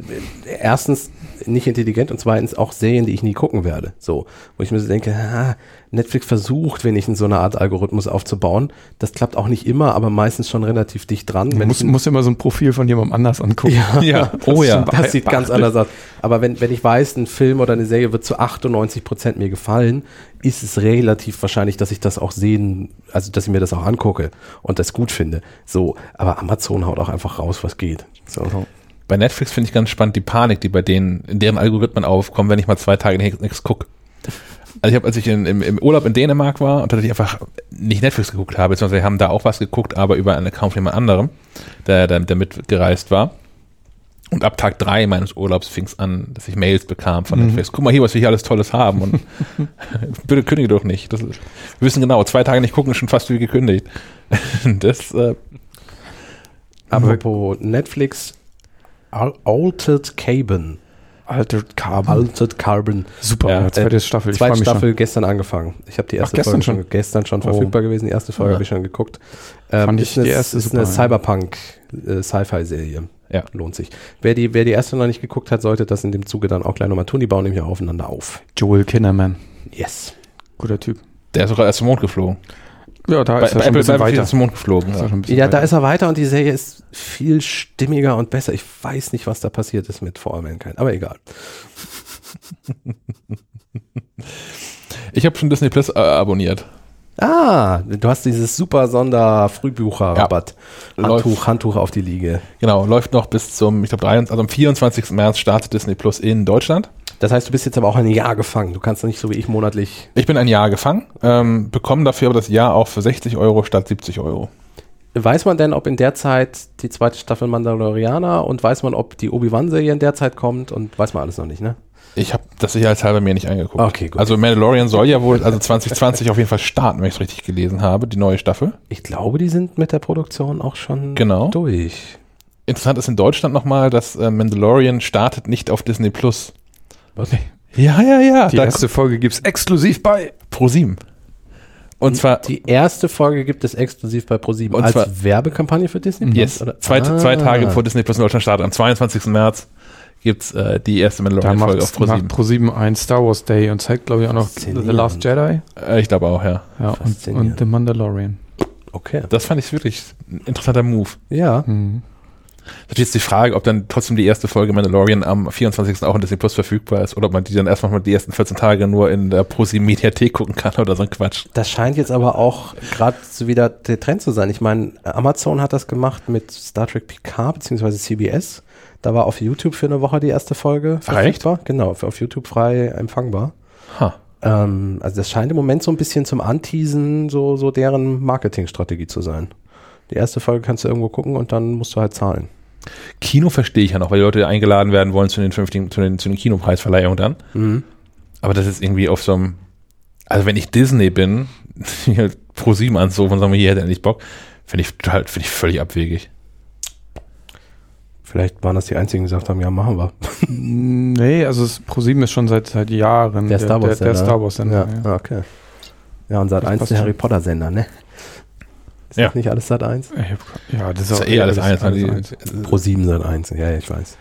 erstens nicht intelligent und zweitens auch Serien, die ich nie gucken werde. So, wo ich mir so denke, ah, Netflix versucht, wenigstens so eine Art Algorithmus aufzubauen. Das klappt auch nicht immer, aber meistens schon relativ dicht dran. Man Wenn muss, ich- muss immer so ein Profil von jemandem anders angucken. ja, (laughs) Ja, oh ja. Das sieht ganz anders aus. Aber wenn, wenn ich weiß, ein Film oder eine Serie wird zu 98 Prozent mir gefallen, ist es relativ wahrscheinlich, dass ich das auch sehen, also dass ich mir das auch angucke und das gut finde. So, aber Amazon haut auch einfach raus, was geht. So. Bei Netflix finde ich ganz spannend die Panik, die bei denen, in deren Algorithmen aufkommen, wenn ich mal zwei Tage nichts gucke. Also ich habe, als ich in, im, im Urlaub in Dänemark war und tatsächlich einfach nicht Netflix geguckt habe, beziehungsweise wir haben da auch was geguckt, aber über einen Account von jemand anderem, der, der, der mitgereist war. Und ab Tag drei meines Urlaubs fing es an, dass ich Mails bekam von Netflix. Guck mal hier, was wir hier alles Tolles haben. Und (laughs) bitte kündige doch nicht. Das ist, wir wissen genau, zwei Tage nicht gucken ist schon fast wie gekündigt. (laughs) Das, äh, Apropos Netflix, Altered Carbon. Altered Carbon. Altered Carbon. Super, Ja, zweite Staffel. Ich Zweite Staffel gestern angefangen. Ich habe die erste Ach, gestern Folge schon, schon? gestern schon Oh. verfügbar gewesen. Die erste Folge Ja. habe ich schon geguckt. Ähm, Fand ist ich eine, die erste ist super, eine ja. Cyberpunk äh, Sci-Fi-Serie. Ja. Lohnt sich. Wer die, wer die erste noch nicht geguckt hat, sollte das in dem Zuge dann auch gleich nochmal tun. Die bauen nämlich auch aufeinander auf. schon. Joel Kinnaman. Yes. Guter Typ. der ist sogar erst zum Mond geflogen. Ja, da Bei, ist bei er schon ein bisschen weiter. zum Mond geflogen. Ist Ja. Ja, da ist er weiter und die Serie ist viel stimmiger und besser. Ich weiß nicht, was da passiert ist mit For All Mankind, aber egal. Ich habe schon Disney Plus äh, abonniert. Ah, du hast dieses super Sonder-Frühbucher-Rabatt. Ja. Handtuch, Handtuch auf die Liege. Genau, läuft noch bis zum, ich glaube, also am 24. März startet Disney Plus in Deutschland. Das heißt, du bist jetzt aber auch ein Jahr gefangen. Du kannst nicht so wie ich monatlich. Ich bin ein Jahr gefangen, ähm, bekomme dafür aber das Jahr auch für 60 Euro statt 70 Euro. Weiß man denn, ob in der Zeit die zweite Staffel Mandalorianer und weiß man, ob die Obi-Wan-Serie in der Zeit kommt und weiß man alles noch nicht, ne? Ich habe das sicherheitshalber mir nicht angeguckt. Okay, gut. Also Mandalorian soll ja wohl, also 2020 auf jeden Fall starten, wenn ich es richtig gelesen habe, die neue Staffel. Ich glaube, die sind mit der Produktion auch schon Genau. durch. Interessant ist in Deutschland nochmal, dass äh, Mandalorian startet nicht auf Disney Plus. Was? Ja, ja, ja. Die da erste Folge gibt's exklusiv bei. Pro 7. Und zwar Die erste Folge gibt es exklusiv bei ProSieben Und als zwar- Werbekampagne für Disney Yes. Oder? Zwei, Ah. zwei Tage bevor Disney Plus in Deutschland startet, am 22. März gibt's äh, die erste Da Mandalorian-Folge auf macht, Pro macht ProSieben ein Star Wars Day und zeigt, glaube ich, auch noch The. Last Jedi. Äh, ich glaube auch, ja. Ja, und, und The Mandalorian. Okay. Das fand ich wirklich ein interessanter Move. Ja. Mhm. Das ist jetzt die Frage, ob dann trotzdem die erste Folge Mandalorian am 24. auch in Disney Plus verfügbar ist oder ob man die dann erstmal mal die ersten 14 Tage nur in der ProSieben Mediathek gucken kann oder so ein Quatsch. Das scheint jetzt aber auch gerade so wieder der Trend zu sein. Ich meine, Amazon hat das gemacht mit Star Trek Picard beziehungsweise CBS. Da war auf YouTube für eine Woche die erste Folge Ach, echt? verfügbar. Genau, für- auf YouTube frei empfangbar. Ha. Ähm, also das scheint im Moment so ein bisschen zum Anteasen so, so deren Marketingstrategie zu sein. Die erste Folge kannst du irgendwo gucken und dann musst du halt zahlen. Kino verstehe ich ja noch, weil die Leute eingeladen werden wollen zu den 50, zu den, zu den Kinopreisverleihungen dann. Mhm. Aber das ist irgendwie auf so einem, also wenn ich Disney bin, (laughs) Pro 7 anzurufen und sagen wir, hier hätte er nicht Bock, finde ich total, finde ich völlig abwegig. Vielleicht waren das die einzigen, die gesagt haben, ja, machen wir. (laughs) Nee, also es- ProSieben ist schon seit, seit Jahren Der Star Wars der, der Star Wars Sender. Ja, Ja. ah, okay. Ja, und 1 passt der. Harry Potter Sender, ne? Ist Ja. das nicht alles Sat 1? Ich hab- ja, das ist, Das ist auch ja eh alles eins. alles die- eins. Pro 7 Sat 1, ja, ja, ich weiß.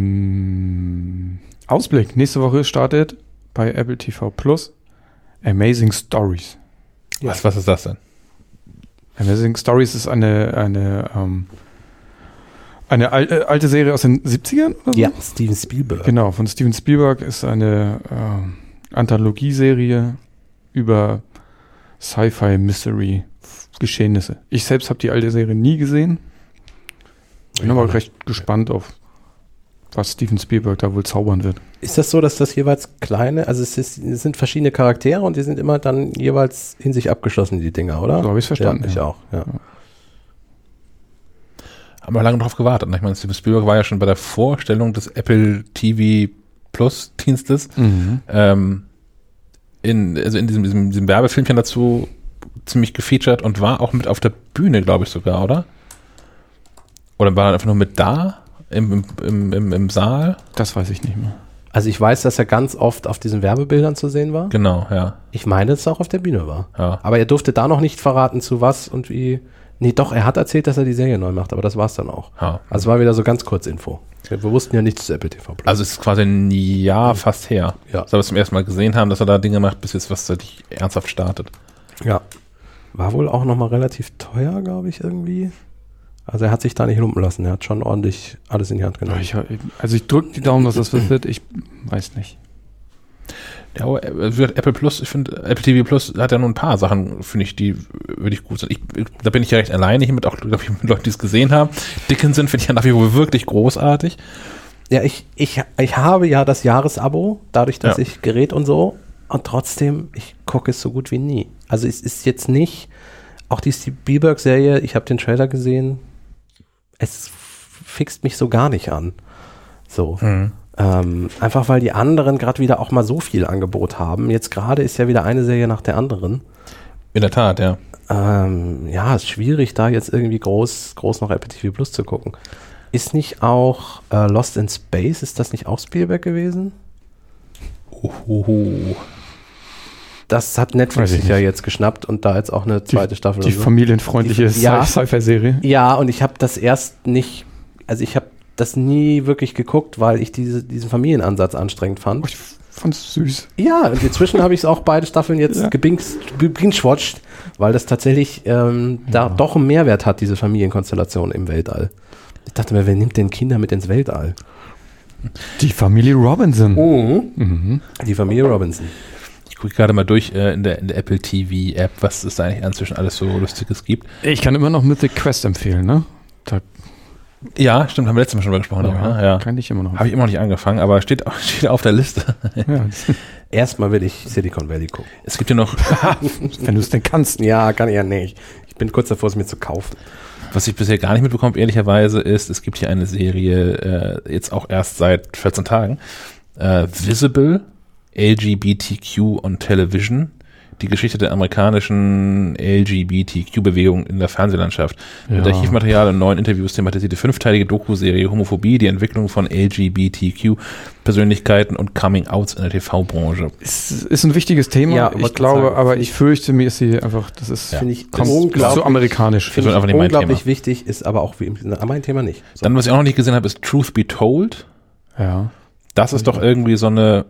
Ähm, Ausblick. Nächste Woche startet bei Apple TV Plus Amazing Stories. Was, was ist das denn? Amazing Stories ist eine, eine, ähm, eine al äh, alte Serie aus den 70ern oder so? Ja, Steven Spielberg. Genau, von Steven Spielberg ist eine ähm, Anthologieserie über Sci-Fi-Mystery-Geschehnisse. Ich selbst habe die alte Serie nie gesehen. Bin aber recht gespannt auf, was Steven Spielberg da wohl zaubern wird. Ist das so, dass das jeweils kleine, also es, ist, es sind verschiedene Charaktere und die sind immer dann jeweils in sich abgeschlossen, die Dinger, oder? So habe ich es verstanden. Ja, ich ja. auch, ja. Haben wir lange drauf gewartet. ne? Ich meine, Steven Spielberg war ja schon bei der Vorstellung des Apple TV Plus Dienstes. Mhm. Ähm, in, also in diesem, diesem, diesem Werbefilmchen dazu ziemlich gefeatured und war auch mit auf der Bühne, glaube ich sogar, oder? Oder war er einfach nur mit da im, im, im, im Saal? Das weiß ich nicht mehr. Also ich weiß, dass er ganz oft auf diesen Werbebildern zu sehen war. Genau, ja. Ich meine, dass er auch auf der Bühne war. ja. Aber er durfte da noch nicht verraten, zu was und wie. Nee, doch, er hat erzählt, dass er die Serie neu macht, aber das war's dann auch. ja. Also es war wieder so ganz kurz Info. Wir, wir wussten ja nichts zu Apple TV Plus. Also es ist quasi ein Jahr fast her, Ja. dass wir es zum ersten Mal gesehen haben, dass er da Dinge macht, bis jetzt was tatsächlich ernsthaft startet. ja. War wohl auch nochmal relativ teuer, glaube ich, irgendwie. Also er hat sich da nicht lumpen lassen. Er hat schon ordentlich alles in die Hand genommen. Ich, also ich drücke die Daumen, dass das was wird. Ich weiß nicht. Ja, aber äh, Apple Plus, ich finde, Apple TV Plus hat ja nur ein paar Sachen, finde ich, die wirklich gut sind. Ich, ich, da bin ich ja recht alleine hier mit, auch glaube ich, mit Leuten, die es gesehen haben. Dickinson finde ich ja nach wie vor wirklich großartig. Ja, ich, ich, ich habe ja das Jahresabo, dadurch, dass Ja. ich Gerät und so. Und trotzdem, ich gucke es so gut wie nie. Also es ist jetzt nicht, auch die Spielberg-Serie, ich habe den Trailer gesehen, es fixt mich so gar nicht an. So. Ähm, einfach weil die anderen gerade wieder auch mal so viel Angebot haben. Jetzt gerade ist ja wieder eine Serie nach der anderen. In der Tat, ja. Ähm, ja, ist schwierig, da jetzt irgendwie groß, groß noch Apple TV Plus zu gucken. Ist nicht auch äh, Lost in Space, ist das nicht auch Spielberg gewesen? Uhuhu. Das hat Netflix sich ja jetzt geschnappt und da jetzt auch eine zweite Staffel. Die so. familienfreundliche Die- ja. Sci- Sci-Fi-Serie. Ja, und ich habe das erst nicht, also ich habe das nie wirklich geguckt, weil ich diese, diesen Familienansatz anstrengend fand. Ich fand's süß. Ja, und inzwischen habe ich es auch beide Staffeln jetzt Ja. gebingewatcht, weil das tatsächlich ähm, da doch einen Mehrwert hat, diese Familienkonstellation im Weltall. Ich dachte mir, wer nimmt denn Kinder mit ins Weltall? Die Familie Robinson. Oh. Mhm. Die Familie Robinson. Ich gucke gerade mal durch äh, in, der, in der Apple TV App, was es da eigentlich inzwischen alles so Lustiges gibt. Ich kann immer noch Mythic Quest empfehlen, ne? Da Ja, stimmt, haben wir letztes Mal schon drüber gesprochen. Ja, ne? ja. kann ich immer noch. Habe ich immer noch nicht angefangen, aber steht, (laughs) steht auf der Liste. ja, (laughs) Erstmal will ich Silicon Valley gucken. Es gibt ja noch, (laughs) wenn du es denn kannst. Ja, kann ich ja nicht. Ich bin kurz davor, es mir zu kaufen. was ich bisher gar nicht mitbekomme, ehrlicherweise, ist, es gibt hier eine Serie, äh, jetzt auch erst seit 14 Tagen, äh, Visible, LGBTQ on Television, die Geschichte der amerikanischen LGBTQ-Bewegung in der Fernsehlandschaft. Mit Ja. Archivmaterial und neuen Interviews thematisiert die fünfteilige Doku-Serie Homophobie, die Entwicklung von LGBTQ-Persönlichkeiten und Coming-Outs in der TV-Branche. Es ist ein wichtiges Thema. Ja, ich glaube, sagen. aber ich fürchte, mir ist sie einfach, das ist, Ja. Finde ich kommt unglaublich, zu amerikanisch. Finde einfach ich nicht mein unglaublich Thema. wichtig, ist aber auch wie, na, mein Thema nicht. So. Dann, was ich auch noch nicht gesehen habe, ist Truth Be Told. Ja. Das ist doch irgendwie so eine,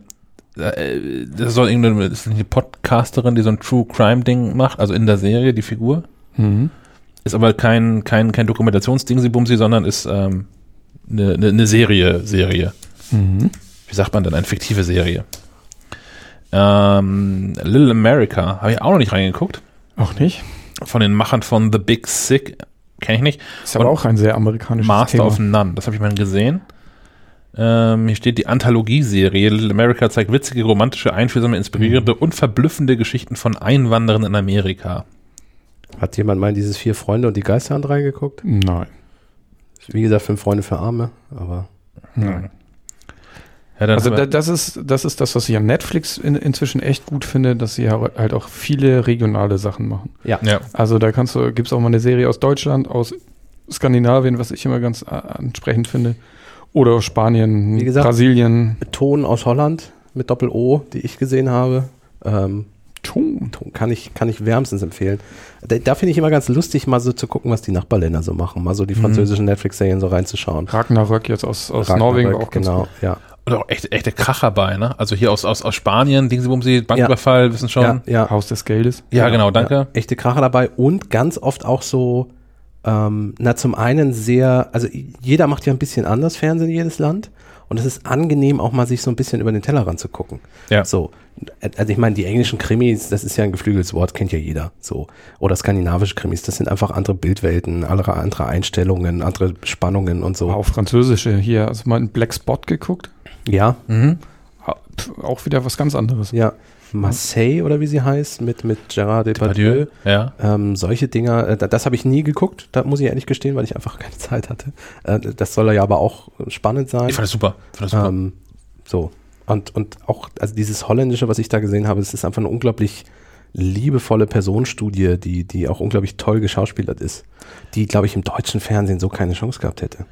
das soll irgendeine ist eine Podcasterin, die so ein True Crime Ding macht, also in der Serie, die Figur. Mhm. Ist aber kein, kein, kein Dokumentationsding, sie bumsi, sondern ist ähm, eine, eine, eine Serie, Serie. Mhm. Wie sagt man denn? Eine fiktive Serie. Ähm, Little America, habe ich auch noch nicht reingeguckt. Auch nicht. Von den Machern von The Big Sick, kenne ich nicht. Ist aber Und auch ein sehr amerikanisches Master Thema. of None, das habe ich mal gesehen. Ähm, hier steht die Anthologieserie. Little America zeigt witzige, romantische, einfühlsame, inspirierende und verblüffende Geschichten von Einwanderern in Amerika. Hat jemand mal in dieses Vier Freunde und die Geisterhand reingeguckt? Nein. Wie gesagt, Fünf Freunde für Arme, aber Nein. Ja, Also da, das ist das ist das, was ich an Netflix in, inzwischen echt gut finde, dass sie ja halt auch viele regionale Sachen machen. ja. Also da kannst du, gibt's auch mal eine Serie aus Deutschland, aus Skandinavien, was ich immer ganz äh, ansprechend finde. Oder aus Spanien, Wie gesagt, Brasilien. Ton aus Holland mit Doppel-O, die ich gesehen habe, ähm, Ton. Ton kann ich, kann ich wärmstens empfehlen. Da, da finde ich immer ganz lustig, mal so zu gucken, was die Nachbarländer so machen, mal so die Mhm. französischen Netflix-Serien so reinzuschauen. Ragnarök jetzt aus, aus Ragnarök, Norwegen auch ganz genau, gut. ja. Oder auch echte, echte Kracher bei, ne? Also hier aus, aus, aus Spanien, Dingsbumsi, Banküberfall, wissen schon. Ja, ja. Haus des Geldes. Ja, genau, danke. Ja, echte Kracher dabei und ganz oft auch so, ähm, na zum einen sehr, also jeder macht ja ein bisschen anders Fernsehen, jedes Land. Und es ist angenehm, auch mal sich so ein bisschen über den Tellerrand zu gucken. Ja. So, also ich meine, die englischen Krimis, das ist ja ein geflügeltes Wort, kennt ja jeder. So. Oder skandinavische Krimis, das sind einfach andere Bildwelten, andere, andere Einstellungen, andere Spannungen und so. Auch französische hier. Hast du mal in Black Spot geguckt? Ja, Mhm. Auch wieder was ganz anderes. ja. Marseille oder wie sie heißt, mit, mit Gérard Depardieu. Ja. Ähm, solche Dinger, äh, da- das habe ich nie geguckt, da muss ich ehrlich gestehen, weil ich einfach (laughs) keine Zeit hatte. Äh, das soll ja aber auch spannend sein. Ich fand das super. Fand das super. Ähm, so. Und, und auch, also dieses Holländische, was ich da gesehen habe, es ist einfach eine unglaublich liebevolle Personenstudie, die, die auch unglaublich toll geschauspielert ist, die, glaube ich, im deutschen Fernsehen so keine Chance gehabt hätte.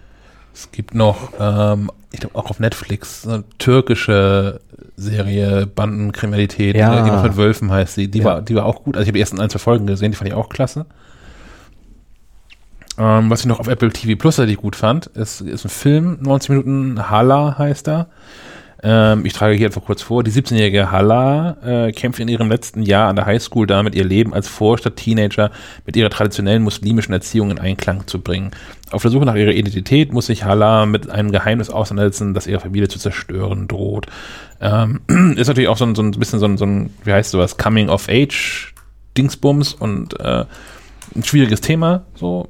Es gibt noch, ähm, ich glaube auch auf Netflix, eine türkische Serie, Bandenkriminalität, Ja. ja. irgendwas mit Wölfen heißt sie. Die, Ja. war, die war auch gut. Also ich habe die ersten ein, zwei Folgen gesehen, die fand ich auch klasse. Ähm, was ich noch auf Apple TV Plus richtig gut fand, ist, ist ein Film, 90 Minuten, Hala heißt er. Ähm, ich trage hier einfach kurz vor. Die 17-jährige Hala äh, kämpft in ihrem letzten Jahr an der Highschool damit, ihr Leben als Vorstadt-Teenager mit ihrer traditionellen muslimischen Erziehung in Einklang zu bringen. Auf der Suche nach ihrer Identität muss sich Hala mit einem Geheimnis auseinandersetzen, das ihre Familie zu zerstören droht. Ähm, (clears throat) ist natürlich auch so ein, so ein bisschen so ein, so ein, wie heißt sowas, Coming-of-Age-Dingsbums und äh, ein schwieriges Thema. So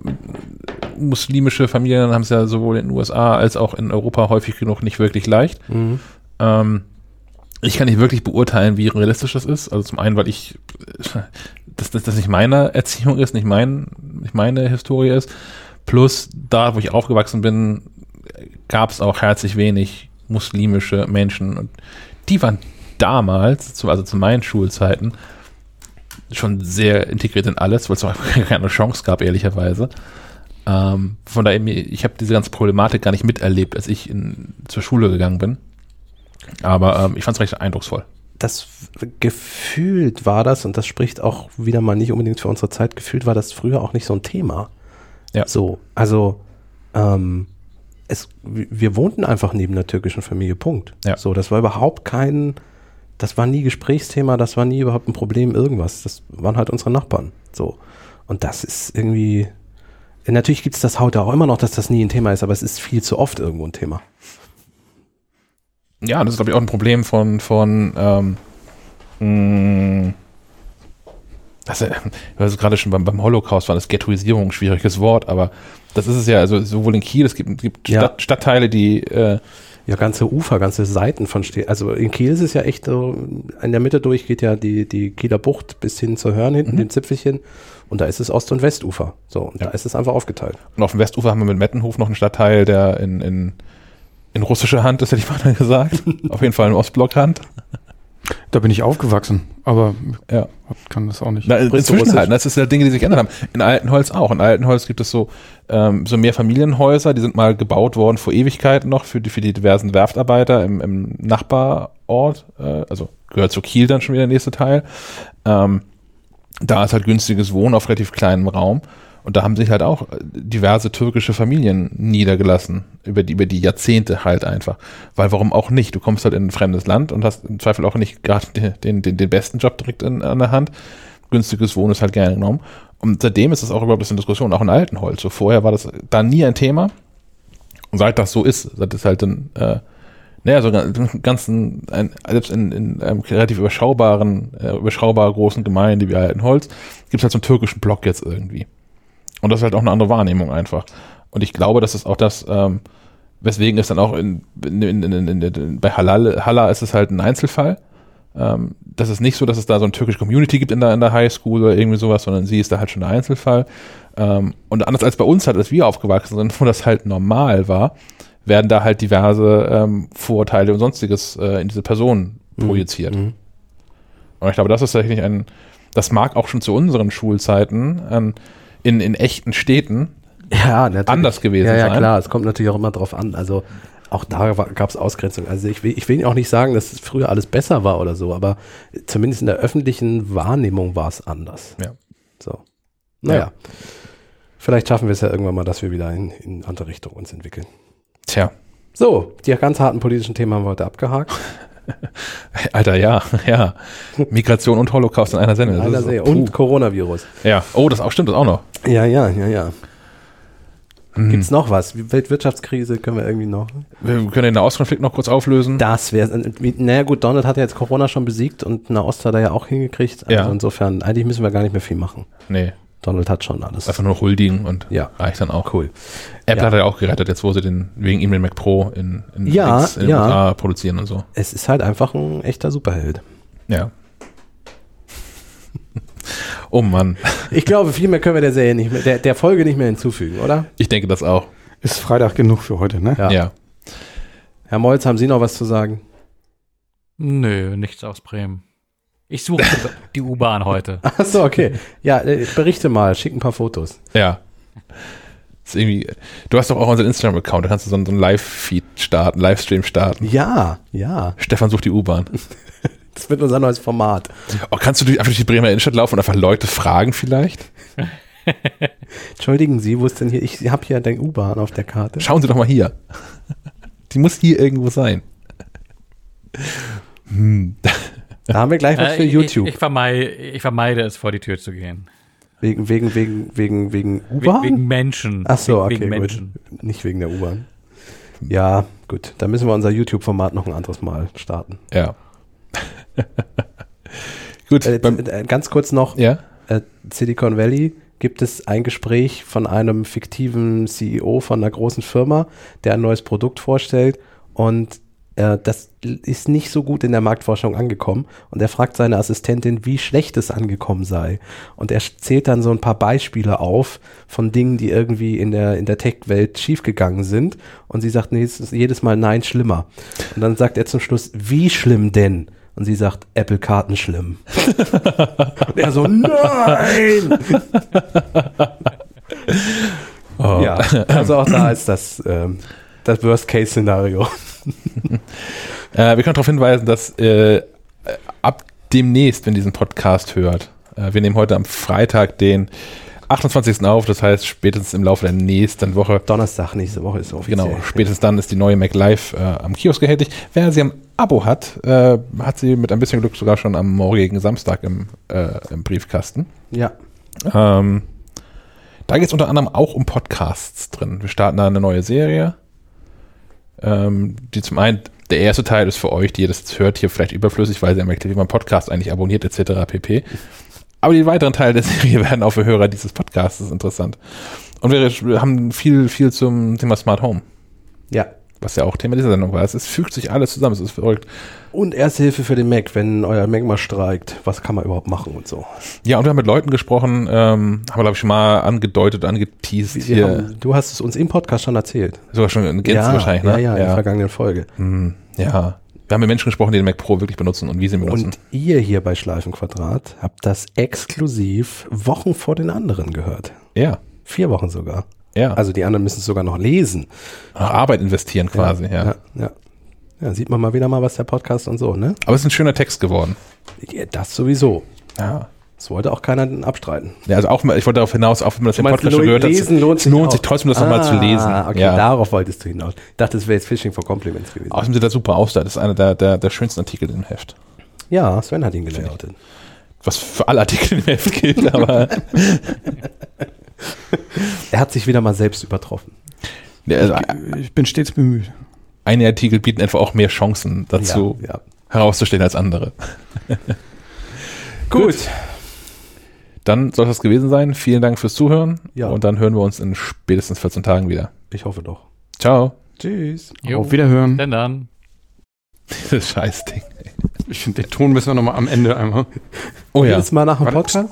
muslimische Familien haben es ja sowohl in den USA als auch in Europa häufig genug nicht wirklich leicht. Ähm, ich kann nicht wirklich beurteilen, wie realistisch das ist. Also zum einen, weil ich dass das, das nicht meine Erziehung ist, nicht mein, nicht meine Historie ist. Plus da, wo ich aufgewachsen bin, gab es auch herzlich wenig muslimische Menschen und die waren damals, also zu meinen Schulzeiten, schon sehr integriert in alles, weil es auch (laughs) keine Chance gab, ehrlicherweise. Ähm, von daher, ich habe diese ganze Problematik gar nicht miterlebt, als ich in, zur Schule gegangen bin. Aber ähm, ich fand es recht eindrucksvoll. das gefühlt war das, und das spricht auch wieder mal nicht unbedingt für unsere Zeit, gefühlt war das früher auch nicht so ein Thema. Ja. So, also ähm, es, wir wir wohnten einfach neben der türkischen Familie, Punkt. Ja. So, das war überhaupt kein, das war nie Gesprächsthema, das war nie überhaupt ein Problem, irgendwas. Das waren halt unsere Nachbarn. So. Und das ist irgendwie, natürlich gibt es das heute auch immer noch, dass das nie ein Thema ist, aber es ist viel zu oft irgendwo ein Thema. Ja, das ist, glaube ich, auch ein Problem von, von ähm, mh, das, äh, das ist gerade schon beim, beim Holocaust war das Ghettoisierung ein schwieriges Wort, aber das ist es ja, also sowohl in Kiel, es gibt, gibt Ja. Stadt, Stadtteile, die äh, Ja, ganze Ufer, ganze Seiten von Städten. Also in Kiel ist es ja echt so, in der Mitte durch geht ja die, die Kieler Bucht bis hin zur Hörn hinten, dem Zipfelchen. Und da ist es Ost- und Westufer. So, und Ja. da ist es einfach aufgeteilt. Und auf dem Westufer haben wir mit Mettenhof noch einen Stadtteil, der in, in, in russischer Hand ist, hätte ich (laughs) mal gesagt. auf jeden Fall in Ostblockhand. Da bin ich aufgewachsen, aber Ja. kann das auch nicht. Na, inzwischen halt. Das ist ja Dinge, die sich geändert haben. In Altenholz auch. In Altenholz gibt es so, ähm, so mehr Familienhäuser, die sind mal gebaut worden vor Ewigkeiten noch für die, für die diversen Werftarbeiter im, im Nachbarort. Äh, also gehört zu Kiel dann schon wieder der nächste Teil. Ähm, da ist halt günstiges Wohnen auf relativ kleinem Raum. Und da haben sich halt auch diverse türkische Familien niedergelassen, über die, über die Jahrzehnte halt einfach. Weil warum auch nicht? Du kommst halt in ein fremdes Land und hast im Zweifel auch nicht gerade (laughs) den, den, den besten Job direkt in, an der Hand. Günstiges Wohnen ist halt gerne genommen. Und seitdem ist es auch überhaupt eine Diskussion, auch in Altenholz. So vorher war das da nie ein Thema. Und seit das so ist, seit es halt dann, äh, naja, so ganzen, ein, selbst in, in einem relativ überschaubaren, äh, überschaubar großen Gemeinde wie Altenholz, gibt es halt so einen türkischen Block jetzt irgendwie. Und das ist halt auch eine andere Wahrnehmung einfach. Und ich glaube, das ist auch das, ähm, weswegen es dann auch in, in, in, in, bei Halal, Halla ist es halt ein Einzelfall. Ähm, das ist nicht so, dass es da so eine türkische Community gibt in der, in der Highschool oder irgendwie sowas, sondern sie ist da halt schon ein Einzelfall. Ähm, und anders als bei uns halt, als wir aufgewachsen sind, (laughs) wo das halt normal war, werden da halt diverse ähm, Vorurteile und sonstiges äh, in diese Person projiziert. Mhm. Und ich glaube, das ist tatsächlich ein, das mag auch schon zu unseren Schulzeiten an, in, in echten Städten Ja, natürlich. anders gewesen ja, ja, sein. klar. Es kommt natürlich auch immer drauf an. Also auch da gab es Ausgrenzung. Also ich will, ich will auch nicht sagen, dass früher alles besser war oder so, aber zumindest in der öffentlichen Wahrnehmung war es anders. Ja. So. Naja. Ja. Vielleicht schaffen wir es ja irgendwann mal, dass wir wieder in, in andere Richtung uns entwickeln. Tja, So, die ganz harten politischen Themen haben wir heute abgehakt. (laughs) (laughs) Alter, ja, ja. Migration und Holocaust in einer Sendung. Einer so-. Und Coronavirus. Ja, oh, das auch stimmt, das auch noch. Ja, ja, ja, ja. Hm. Gibt's noch was? Weltwirtschaftskrise können wir irgendwie noch. Wir können den Nahostkonflikt noch kurz auflösen. Das wäre, naja gut, Donald hat ja jetzt Corona schon besiegt und Nahost hat er ja auch hingekriegt. Also Ja. insofern, eigentlich müssen wir gar nicht mehr viel machen. Nee, Donald hat schon alles. einfach nur huldigen und Ja. reicht dann auch. Cool. Apple Ja. hat er auch gerettet, jetzt wo sie den wegen ihm den Mac Pro in, in, Ja, in ja. den USA produzieren und so. Es ist halt einfach ein echter Superheld. Ja. oh Mann, Ich glaube, viel mehr können wir der Serie nicht mehr, der, der Folge nicht mehr hinzufügen, oder? ich denke das auch. Ist Freitag genug für heute, ne? Ja. Ja. Herr Molz, haben Sie noch was zu sagen? Nö, nichts aus Bremen. Ich suche die U-Bahn heute. (laughs) Achso, okay. Ja, äh, berichte mal, schick ein paar Fotos. Ja. Ist irgendwie, du hast doch auch unseren Instagram-Account, da kannst du so einen, so einen Live-Feed starten, Livestream starten. Ja, ja. Stefan sucht die U-Bahn. (laughs) Das wird unser neues Format. Oh, kannst du durch, einfach durch die Bremer Innenstadt laufen und einfach Leute fragen vielleicht? (laughs) Entschuldigen Sie, wo ist denn hier? Ich habe hier den U-Bahn auf der Karte. Schauen Sie doch mal hier. Die muss hier irgendwo sein. Hm. Da haben wir gleich was für Äh, YouTube. Ich, ich, vermeide, ich vermeide es, vor die Tür zu gehen. Wegen, wegen, wegen, wegen, wegen We U-Bahn? wegen Menschen. Ach so, okay, Wegen gut. Menschen. Nicht wegen der U-Bahn. Ja, gut. Dann müssen wir unser YouTube-Format noch ein anderes Mal starten. Ja. (laughs) Gut, Äh, beim, äh, ganz kurz noch, ja. äh, Silicon Valley gibt es ein Gespräch von einem fiktiven CEO von einer großen Firma, der ein neues Produkt vorstellt und das ist nicht so gut in der Marktforschung angekommen und er fragt seine Assistentin, wie schlecht es angekommen sei und er zählt dann so ein paar Beispiele auf von Dingen, die irgendwie in der, in der Tech-Welt schiefgegangen sind und sie sagt nee, es ist jedes Mal nein, schlimmer und dann sagt er zum Schluss, wie schlimm denn? Und sie sagt, Apple Karten schlimm. (laughs) Und er so, nein! Oh. Ja, also auch da ist das ähm, das Worst-Case-Szenario. Äh, wir können darauf hinweisen, dass äh, ab demnächst, wenn ihr diesen Podcast hört, äh, wir nehmen heute am Freitag den 28. auf, das heißt spätestens im Laufe der nächsten Woche Donnerstag nächste Woche ist offiziell. Genau, spätestens dann ist die neue Mac Live äh, am Kiosk erhältlich. Wer sie am Abo hat, äh, hat sie mit ein bisschen Glück sogar schon am morgigen Samstag im, äh, im Briefkasten. Ja, Ähm, da geht es unter anderem auch um Podcasts drin. Wir starten da eine neue Serie. Ähm, die zum einen, der erste Teil ist für euch, die ihr das hört, hier vielleicht überflüssig, weil ihr merkt, wie man Podcast eigentlich abonniert, etc. pp. Aber die weiteren Teile der Serie (laughs) werden auch für Hörer dieses Podcasts interessant. Und wir haben viel, viel zum Thema Smart Home, ja. Was ja auch Thema dieser Sendung war. Es ist, fügt sich alles zusammen, es ist verrückt. Und Erste Hilfe für den Mac, wenn euer Mac mal streikt. Was kann man überhaupt machen und so. Ja, und wir haben mit Leuten gesprochen, ähm, haben wir, glaube ich, schon mal angedeutet, angeteased hier. haben, du hast es uns im Podcast schon erzählt. sogar schon in Gänze ja, wahrscheinlich, ja, ne? ja, in der vergangenen Folge. Hm, ja. Wir haben mit Menschen gesprochen, die den Mac Pro wirklich benutzen und wie sie ihn benutzen. Und ihr hier bei Schleifenquadrat habt das exklusiv Wochen vor den anderen gehört. ja, Vier Wochen sogar. Ja. Also die anderen müssen es sogar noch lesen. Auch Arbeit investieren quasi, ja. Ja, ja. Ja, sieht man mal wieder mal, was der Podcast und so, ne? Aber es ist ein schöner Text geworden. Ja, das sowieso. Ja. Das wollte auch keiner abstreiten. ja also auch, mal- ich wollte darauf hinaus, auch wenn man das im Podcast schon gehört hat, lohnt es sich lohnt auch. sich trotzdem, das nochmal zu lesen. Ah, okay, ja. darauf wolltest du hinaus. Ich dachte, das wäre jetzt Fishing for Compliments gewesen. Außerdem sieht er super aus, da. das ist einer der, der, der schönsten Artikel im Heft. Ja, Sven hat ihn gelayoutet. Was für alle Artikel im Heft gilt, aber (laughs) (laughs) (laughs) Er hat sich wieder mal selbst übertroffen. Ja, also Ich bin stets bemüht. einige Artikel bieten einfach auch mehr Chancen dazu Ja, ja. herauszustehen als andere. (laughs) Gut. Dann soll das gewesen sein. Vielen Dank fürs Zuhören Ja. und dann hören wir uns in spätestens 14 Tagen wieder. Ich hoffe doch. Ciao. Tschüss. Jo. Auf Wiederhören. Denn dann. (laughs) Dieses Scheißding. Ich finde, den Ton müssen wir nochmal am Ende einmal. Oh ja. Jedes Mal nach dem. Podcast?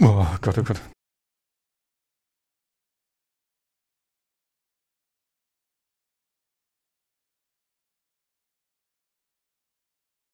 Oh Gott, oh Gott.